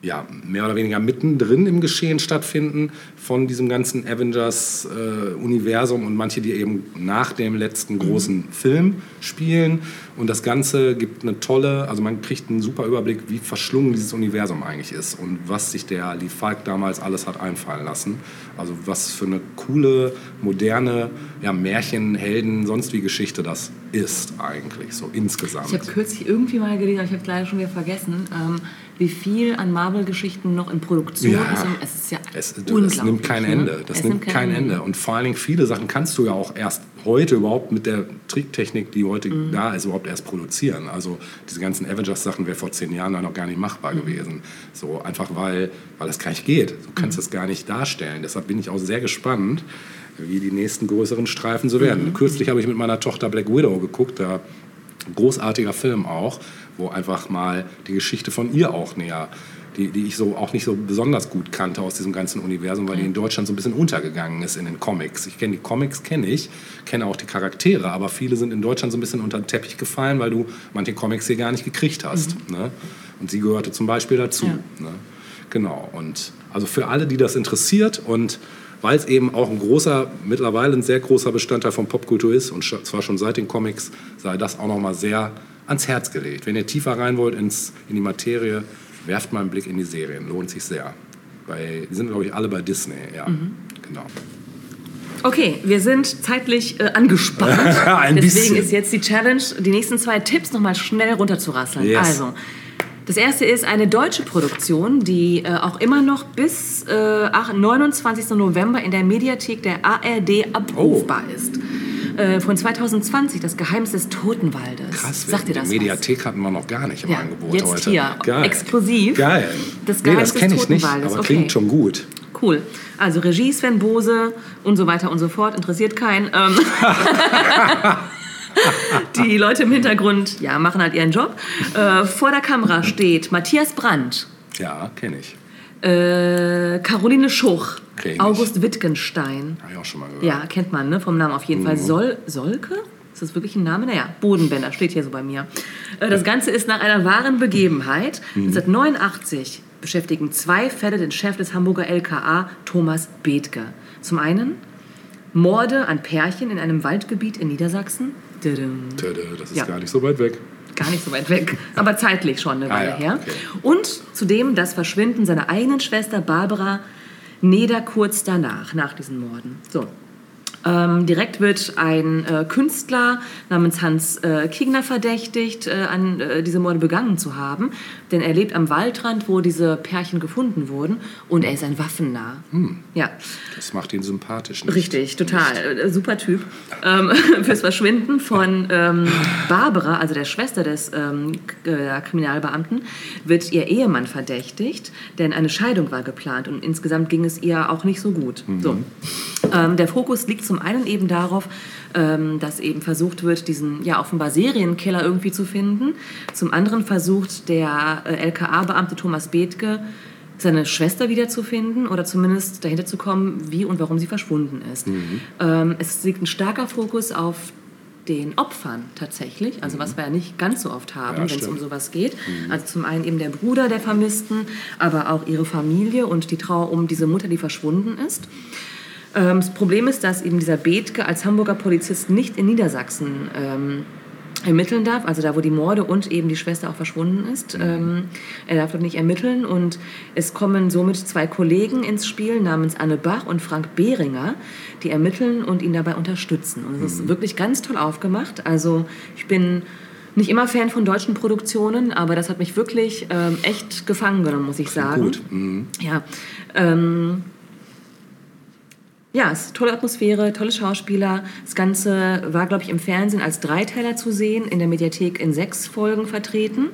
ja, mehr oder weniger mittendrin im Geschehen stattfinden von diesem ganzen Avengers-Universum und manche, die eben nach dem letzten großen Film spielen. Und das Ganze gibt eine tolle, also man kriegt einen super Überblick, wie verschlungen dieses Universum eigentlich ist und was sich der Lee Falk damals alles hat einfallen lassen. Also was für eine coole, moderne ja, Märchen, Helden, sonst wie Geschichte das ist eigentlich, so insgesamt. Ich habe kürzlich irgendwie mal gelesen, aber ich habe es leider schon wieder vergessen, ähm, wie viel an Marvel-Geschichten noch in Produktion Ja. ist. Und es ist ja Es, unglaublich. das nimmt kein ne? Ende. Das Es nimmt kein Ende. Und vor allen Dingen viele Sachen kannst du ja auch erst heute überhaupt mit der Tricktechnik, die heute Mhm. da ist, überhaupt erst produzieren. Also diese ganzen Avengers-Sachen wäre vor zehn Jahren noch gar nicht machbar Mhm. gewesen. So einfach weil, weil das gar nicht geht. Du kannst das gar nicht darstellen. Deshalb bin ich auch sehr gespannt, wie die nächsten größeren Streifen so Mhm. werden. Kürzlich habe ich mit meiner Tochter Black Widow geguckt. Da großartiger Film auch, wo einfach mal die Geschichte von ihr auch näher, die, die ich so auch nicht so besonders gut kannte aus diesem ganzen Universum, weil die in Deutschland so ein bisschen untergegangen ist in den Comics. Ich kenne die Comics, kenne ich, kenne auch die Charaktere, aber viele sind in Deutschland so ein bisschen unter den Teppich gefallen, weil du manche Comics hier gar nicht gekriegt hast. Ne? Und sie gehörte zum Beispiel dazu. Ja. Ne? Genau. Und also für alle, die das interessiert und weil es eben auch ein großer, mittlerweile ein sehr großer Bestandteil von Popkultur ist und zwar schon seit den Comics, sei das auch noch mal sehr ans Herz gelegt. Wenn ihr tiefer rein wollt ins, in die Materie, werft mal einen Blick in die Serien. Lohnt sich sehr. Bei, die sind, glaube ich, alle bei Disney. Ja, genau. Okay, wir sind zeitlich äh, angespannt. Deswegen bisschen. ist jetzt die Challenge, die nächsten zwei Tipps nochmal schnell runterzurasseln. Yes. Also, das erste ist eine deutsche Produktion, die äh, auch immer noch bis äh, ach, 29. November in der Mediathek der ARD abrufbar Oh. ist. Äh, von 2020, das Geheimnis des Totenwaldes. Krass, Sagt ihr das? die was? Mediathek hatten wir noch gar nicht im Ja, Angebot jetzt heute. hier, Geil. exklusiv. Geil. Das nee, Geheimnis das kenne des ich nicht, aber okay. klingt schon gut. Cool. Also Regie Sven Bose und so weiter und so fort. Interessiert keinen. Ähm Die Leute im Hintergrund, ja, machen halt ihren Job. Äh, vor der Kamera steht Matthias Brandt, Ja, kenne ich. äh, Caroline Schuch, Ich. August Wittgenstein. Habe ich auch schon mal gehört. Ja, kennt man, ne? Vom Namen auf jeden Mhm. Fall. Sol Solke? Ist das wirklich ein Name? Naja, Bodenbender steht hier so bei mir. Äh, Das Ganze ist nach einer wahren Begebenheit. Mhm. 1989 beschäftigen zwei Fälle den Chef des Hamburger LKA, Thomas Bethke. Zum einen Morde an Pärchen in einem Waldgebiet in Niedersachsen. Das ist Ja. gar nicht so weit weg. Gar nicht so weit weg, aber zeitlich schon eine Ah, Weile ja, her. okay. Und zudem das Verschwinden seiner eigenen Schwester Barbara Neder kurz danach, nach diesen Morden. So. Ähm, direkt wird ein äh, Künstler namens Hans äh, Kigner verdächtigt, äh, an äh, diese Morde begangen zu haben. Denn er lebt am Waldrand, wo diese Pärchen gefunden wurden. Und er ist ein Waffennah. Ja, Das macht ihn sympathisch. Nicht? richtig, total. Äh, super Typ. Ähm, fürs Verschwinden von ähm, Barbara, also der Schwester des ähm, äh, Kriminalbeamten, wird ihr Ehemann verdächtigt. Denn eine Scheidung war geplant. Und insgesamt ging es ihr auch nicht so gut. So. Ähm, der Fokus liegt zum einen eben darauf, ähm, dass eben versucht wird, diesen ja offenbar Serienkiller irgendwie zu finden. Zum anderen versucht der äh, LKA-Beamte Thomas Bethke, seine Schwester wiederzufinden oder zumindest dahinter zu kommen, wie und warum sie verschwunden ist. Ähm, es liegt ein starker Fokus auf den Opfern tatsächlich, also was wir ja nicht ganz so oft haben, Ja, wenn es um sowas geht. Also zum einen eben der Bruder der Vermissten, aber auch ihre Familie und die Trauer um diese Mutter, die verschwunden ist. Ähm, das Problem ist, dass eben dieser Bethke als Hamburger Polizist nicht in Niedersachsen ähm, ermitteln darf, also da, wo die Morde und eben die Schwester auch verschwunden ist. Ähm, er darf dort nicht ermitteln und es kommen somit zwei Kollegen ins Spiel namens Anne Bach und Frank Behringer, die ermitteln und ihn dabei unterstützen. Und es ist wirklich ganz toll aufgemacht. Also ich bin nicht immer Fan von deutschen Produktionen, aber das hat mich wirklich ähm, echt gefangen genommen, muss ich sagen. Gut. Mhm. Ja, ähm, ja, es ist tolle Atmosphäre, tolle Schauspieler. Das Ganze war, glaube ich, im Fernsehen als Dreiteiler zu sehen, in der Mediathek in sechs Folgen vertreten.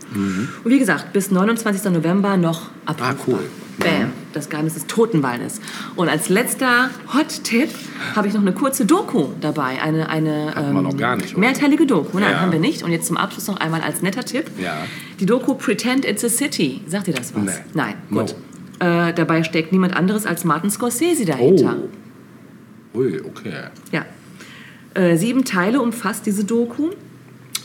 Und wie gesagt, bis 29. November noch abrufbar. Ah, cool. Bam, das Geheimnis des Totenwaldes. Und als letzter Hot-Tipp habe ich noch eine kurze Doku dabei. Eine, eine Hatten wir noch gar nicht, oder? mehrteilige Doku. Nein, Ja. haben wir nicht. Und jetzt zum Abschluss noch einmal als netter Tipp. Ja. Die Doku Pretend It's a City. Sagt ihr das was? Nee. Nein, No. gut. Äh, dabei steckt niemand anderes als Martin Scorsese dahinter. Oh. Ui, okay. Ja. Äh, sieben Teile umfasst diese Doku.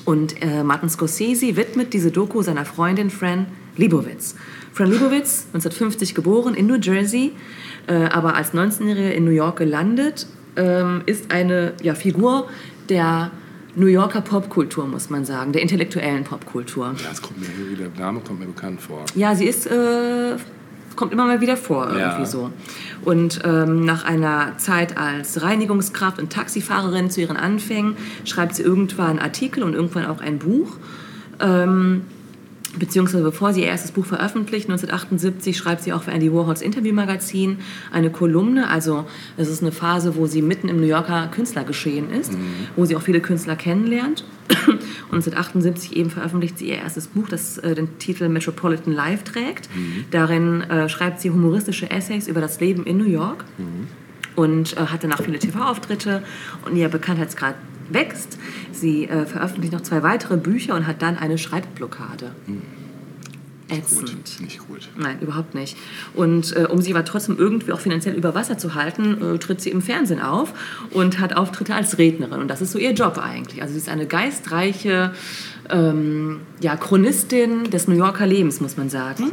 Und äh, Martin Scorsese widmet diese Doku seiner Freundin Fran Lebowitz. Fran Lebowitz, 1950 geboren in New Jersey, äh, aber als 19-Jährige in New York gelandet, ähm, ist eine ja, Figur der New Yorker Popkultur, muss man sagen, der intellektuellen Popkultur. Ja, das kommt mir irgendwie, der Name kommt mir bekannt vor. Ja, sie ist, äh, kommt immer mal wieder vor, irgendwie Ja. so. Und ähm, nach einer Zeit als Reinigungskraft und Taxifahrerin zu ihren Anfängen schreibt sie irgendwann einen Artikel und irgendwann auch ein Buch. Ähm, beziehungsweise bevor sie ihr erstes Buch veröffentlicht, 1978, schreibt sie auch für Andy Warhols Interviewmagazin eine Kolumne. Also es ist eine Phase, wo sie mitten im New Yorker Künstlergeschehen ist, wo sie auch viele Künstler kennenlernt. Und 1978 eben veröffentlicht sie ihr erstes Buch, das äh, den Titel Metropolitan Life trägt. Darin äh, schreibt sie humoristische Essays über das Leben in New York und äh, hat danach viele TV-Auftritte und ihr Bekanntheitsgrad wächst. Sie äh, veröffentlicht noch zwei weitere Bücher und hat dann eine Schreibblockade. Ätzend. Gut, nicht gut. Nein, überhaupt nicht. Und äh, um sie aber trotzdem irgendwie auch finanziell über Wasser zu halten, äh, tritt sie im Fernsehen auf und hat Auftritte als Rednerin. Und das ist so ihr Job eigentlich. Also sie ist eine geistreiche ähm, ja, Chronistin des New Yorker Lebens, muss man sagen.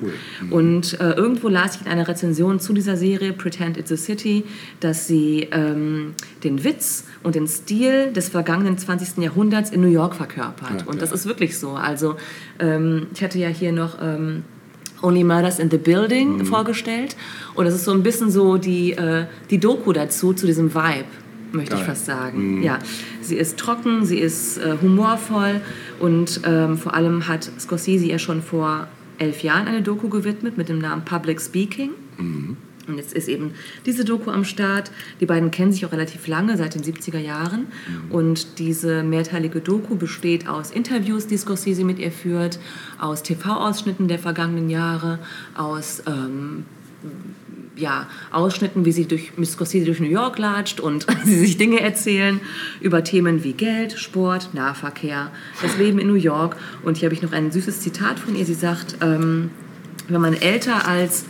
Und äh, irgendwo las ich in einer Rezension zu dieser Serie Pretend It's a City, dass sie ähm, den Witz und den Stil des vergangenen 20. Jahrhunderts in New York verkörpert. Ja, und das ja. ist wirklich so. Also ähm, ich hatte ja hier noch ähm, Only Murders in the Building Mhm. vorgestellt. Und das ist so ein bisschen so die, äh, die Doku dazu, zu diesem Vibe, möchte ich Geil. fast sagen. Ja, sie ist trocken, sie ist äh, humorvoll und ähm, vor allem hat Scorsese ja schon vor elf Jahren eine Doku gewidmet mit dem Namen Public Speaking. Und jetzt ist eben diese Doku am Start. Die beiden kennen sich auch relativ lange, seit den 70er Jahren. Und diese mehrteilige Doku besteht aus Interviews, die Scorsese mit ihr führt, aus TV-Ausschnitten der vergangenen Jahre, aus ähm, ja, Ausschnitten, wie sie durch, mit Scorsese durch New York latscht und sie sich Dinge erzählen über Themen wie Geld, Sport, Nahverkehr, das Leben in New York. Und hier habe ich noch ein süßes Zitat von ihr. Sie sagt, ähm, wenn man älter als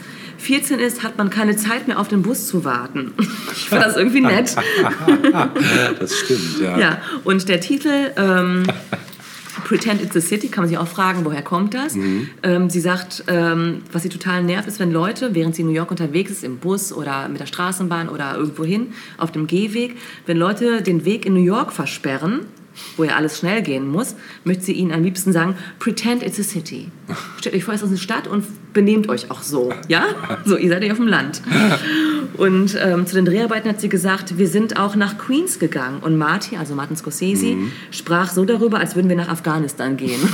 14 ist, hat man keine Zeit mehr auf den Bus zu warten. Ich fand das irgendwie nett. Das stimmt, ja. Ja, und der Titel ähm, Pretend It's a City, kann man sich auch fragen, woher kommt das? Ähm, sie sagt, ähm, was sie total nervt, ist, wenn Leute, während sie in New York unterwegs ist, im Bus oder mit der Straßenbahn oder irgendwohin, auf dem Gehweg, wenn Leute den Weg in New York versperren, wo ja alles schnell gehen muss, möchte sie ihnen am liebsten sagen, pretend it's a city. Stellt euch vor, es ist eine Stadt und benehmt euch auch so. Ja? So, ihr seid ja auf dem Land. Und ähm, zu den Dreharbeiten hat sie gesagt, wir sind auch nach Queens gegangen. Und Marty, also Martin Scorsese, sprach so darüber, als würden wir nach Afghanistan gehen.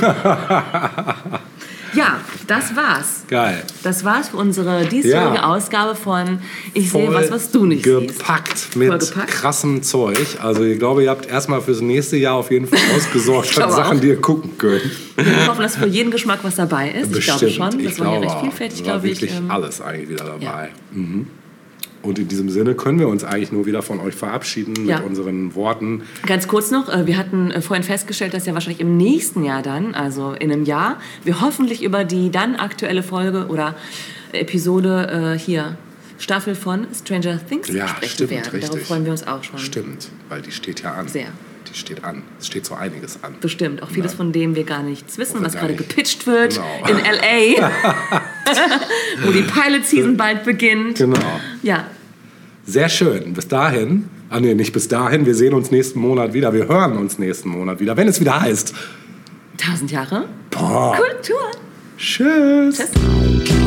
ja, das war's. Geil. Das war's für unsere diesjährige Ja. Ausgabe von Ich sehe was, was du nicht siehst. gepackt mit krassem Zeug. Also ich glaube, ihr habt erstmal fürs nächste Jahr auf jeden Fall ausgesorgt an Sachen, auch. die ihr gucken könnt. Wir hoffen, dass für jeden Geschmack was dabei ist. Ich glaube schon. Das ich war ja glaube recht auch. vielfältig, glaube ich. wirklich ähm, alles eigentlich wieder dabei. Mhm. Und in diesem Sinne können wir uns eigentlich nur wieder von euch verabschieden Ja. mit unseren Worten. Ganz kurz noch, äh, wir hatten äh, vorhin festgestellt, dass ja wahrscheinlich im nächsten Jahr dann, also in einem Jahr, wir hoffentlich über die dann aktuelle Folge oder Episode äh, hier, Staffel von Stranger Things Ja, sprechen stimmt, werden. richtig. Darauf freuen wir uns auch schon. Stimmt, weil die steht ja an. Sehr. Die steht an. Es steht so einiges an. Bestimmt. Auch vieles von dem wir gar nichts wissen, was gerade nicht. gepitcht wird Genau. in L.A., wo die Pilot-Season bald beginnt. Genau. Ja, Sehr schön. Bis dahin. Ah nee, nicht bis dahin. Wir sehen uns nächsten Monat wieder. Wir hören uns nächsten Monat wieder, wenn es wieder heißt. tausend Jahre Boah. Kultur. Tschüss. Tschüss.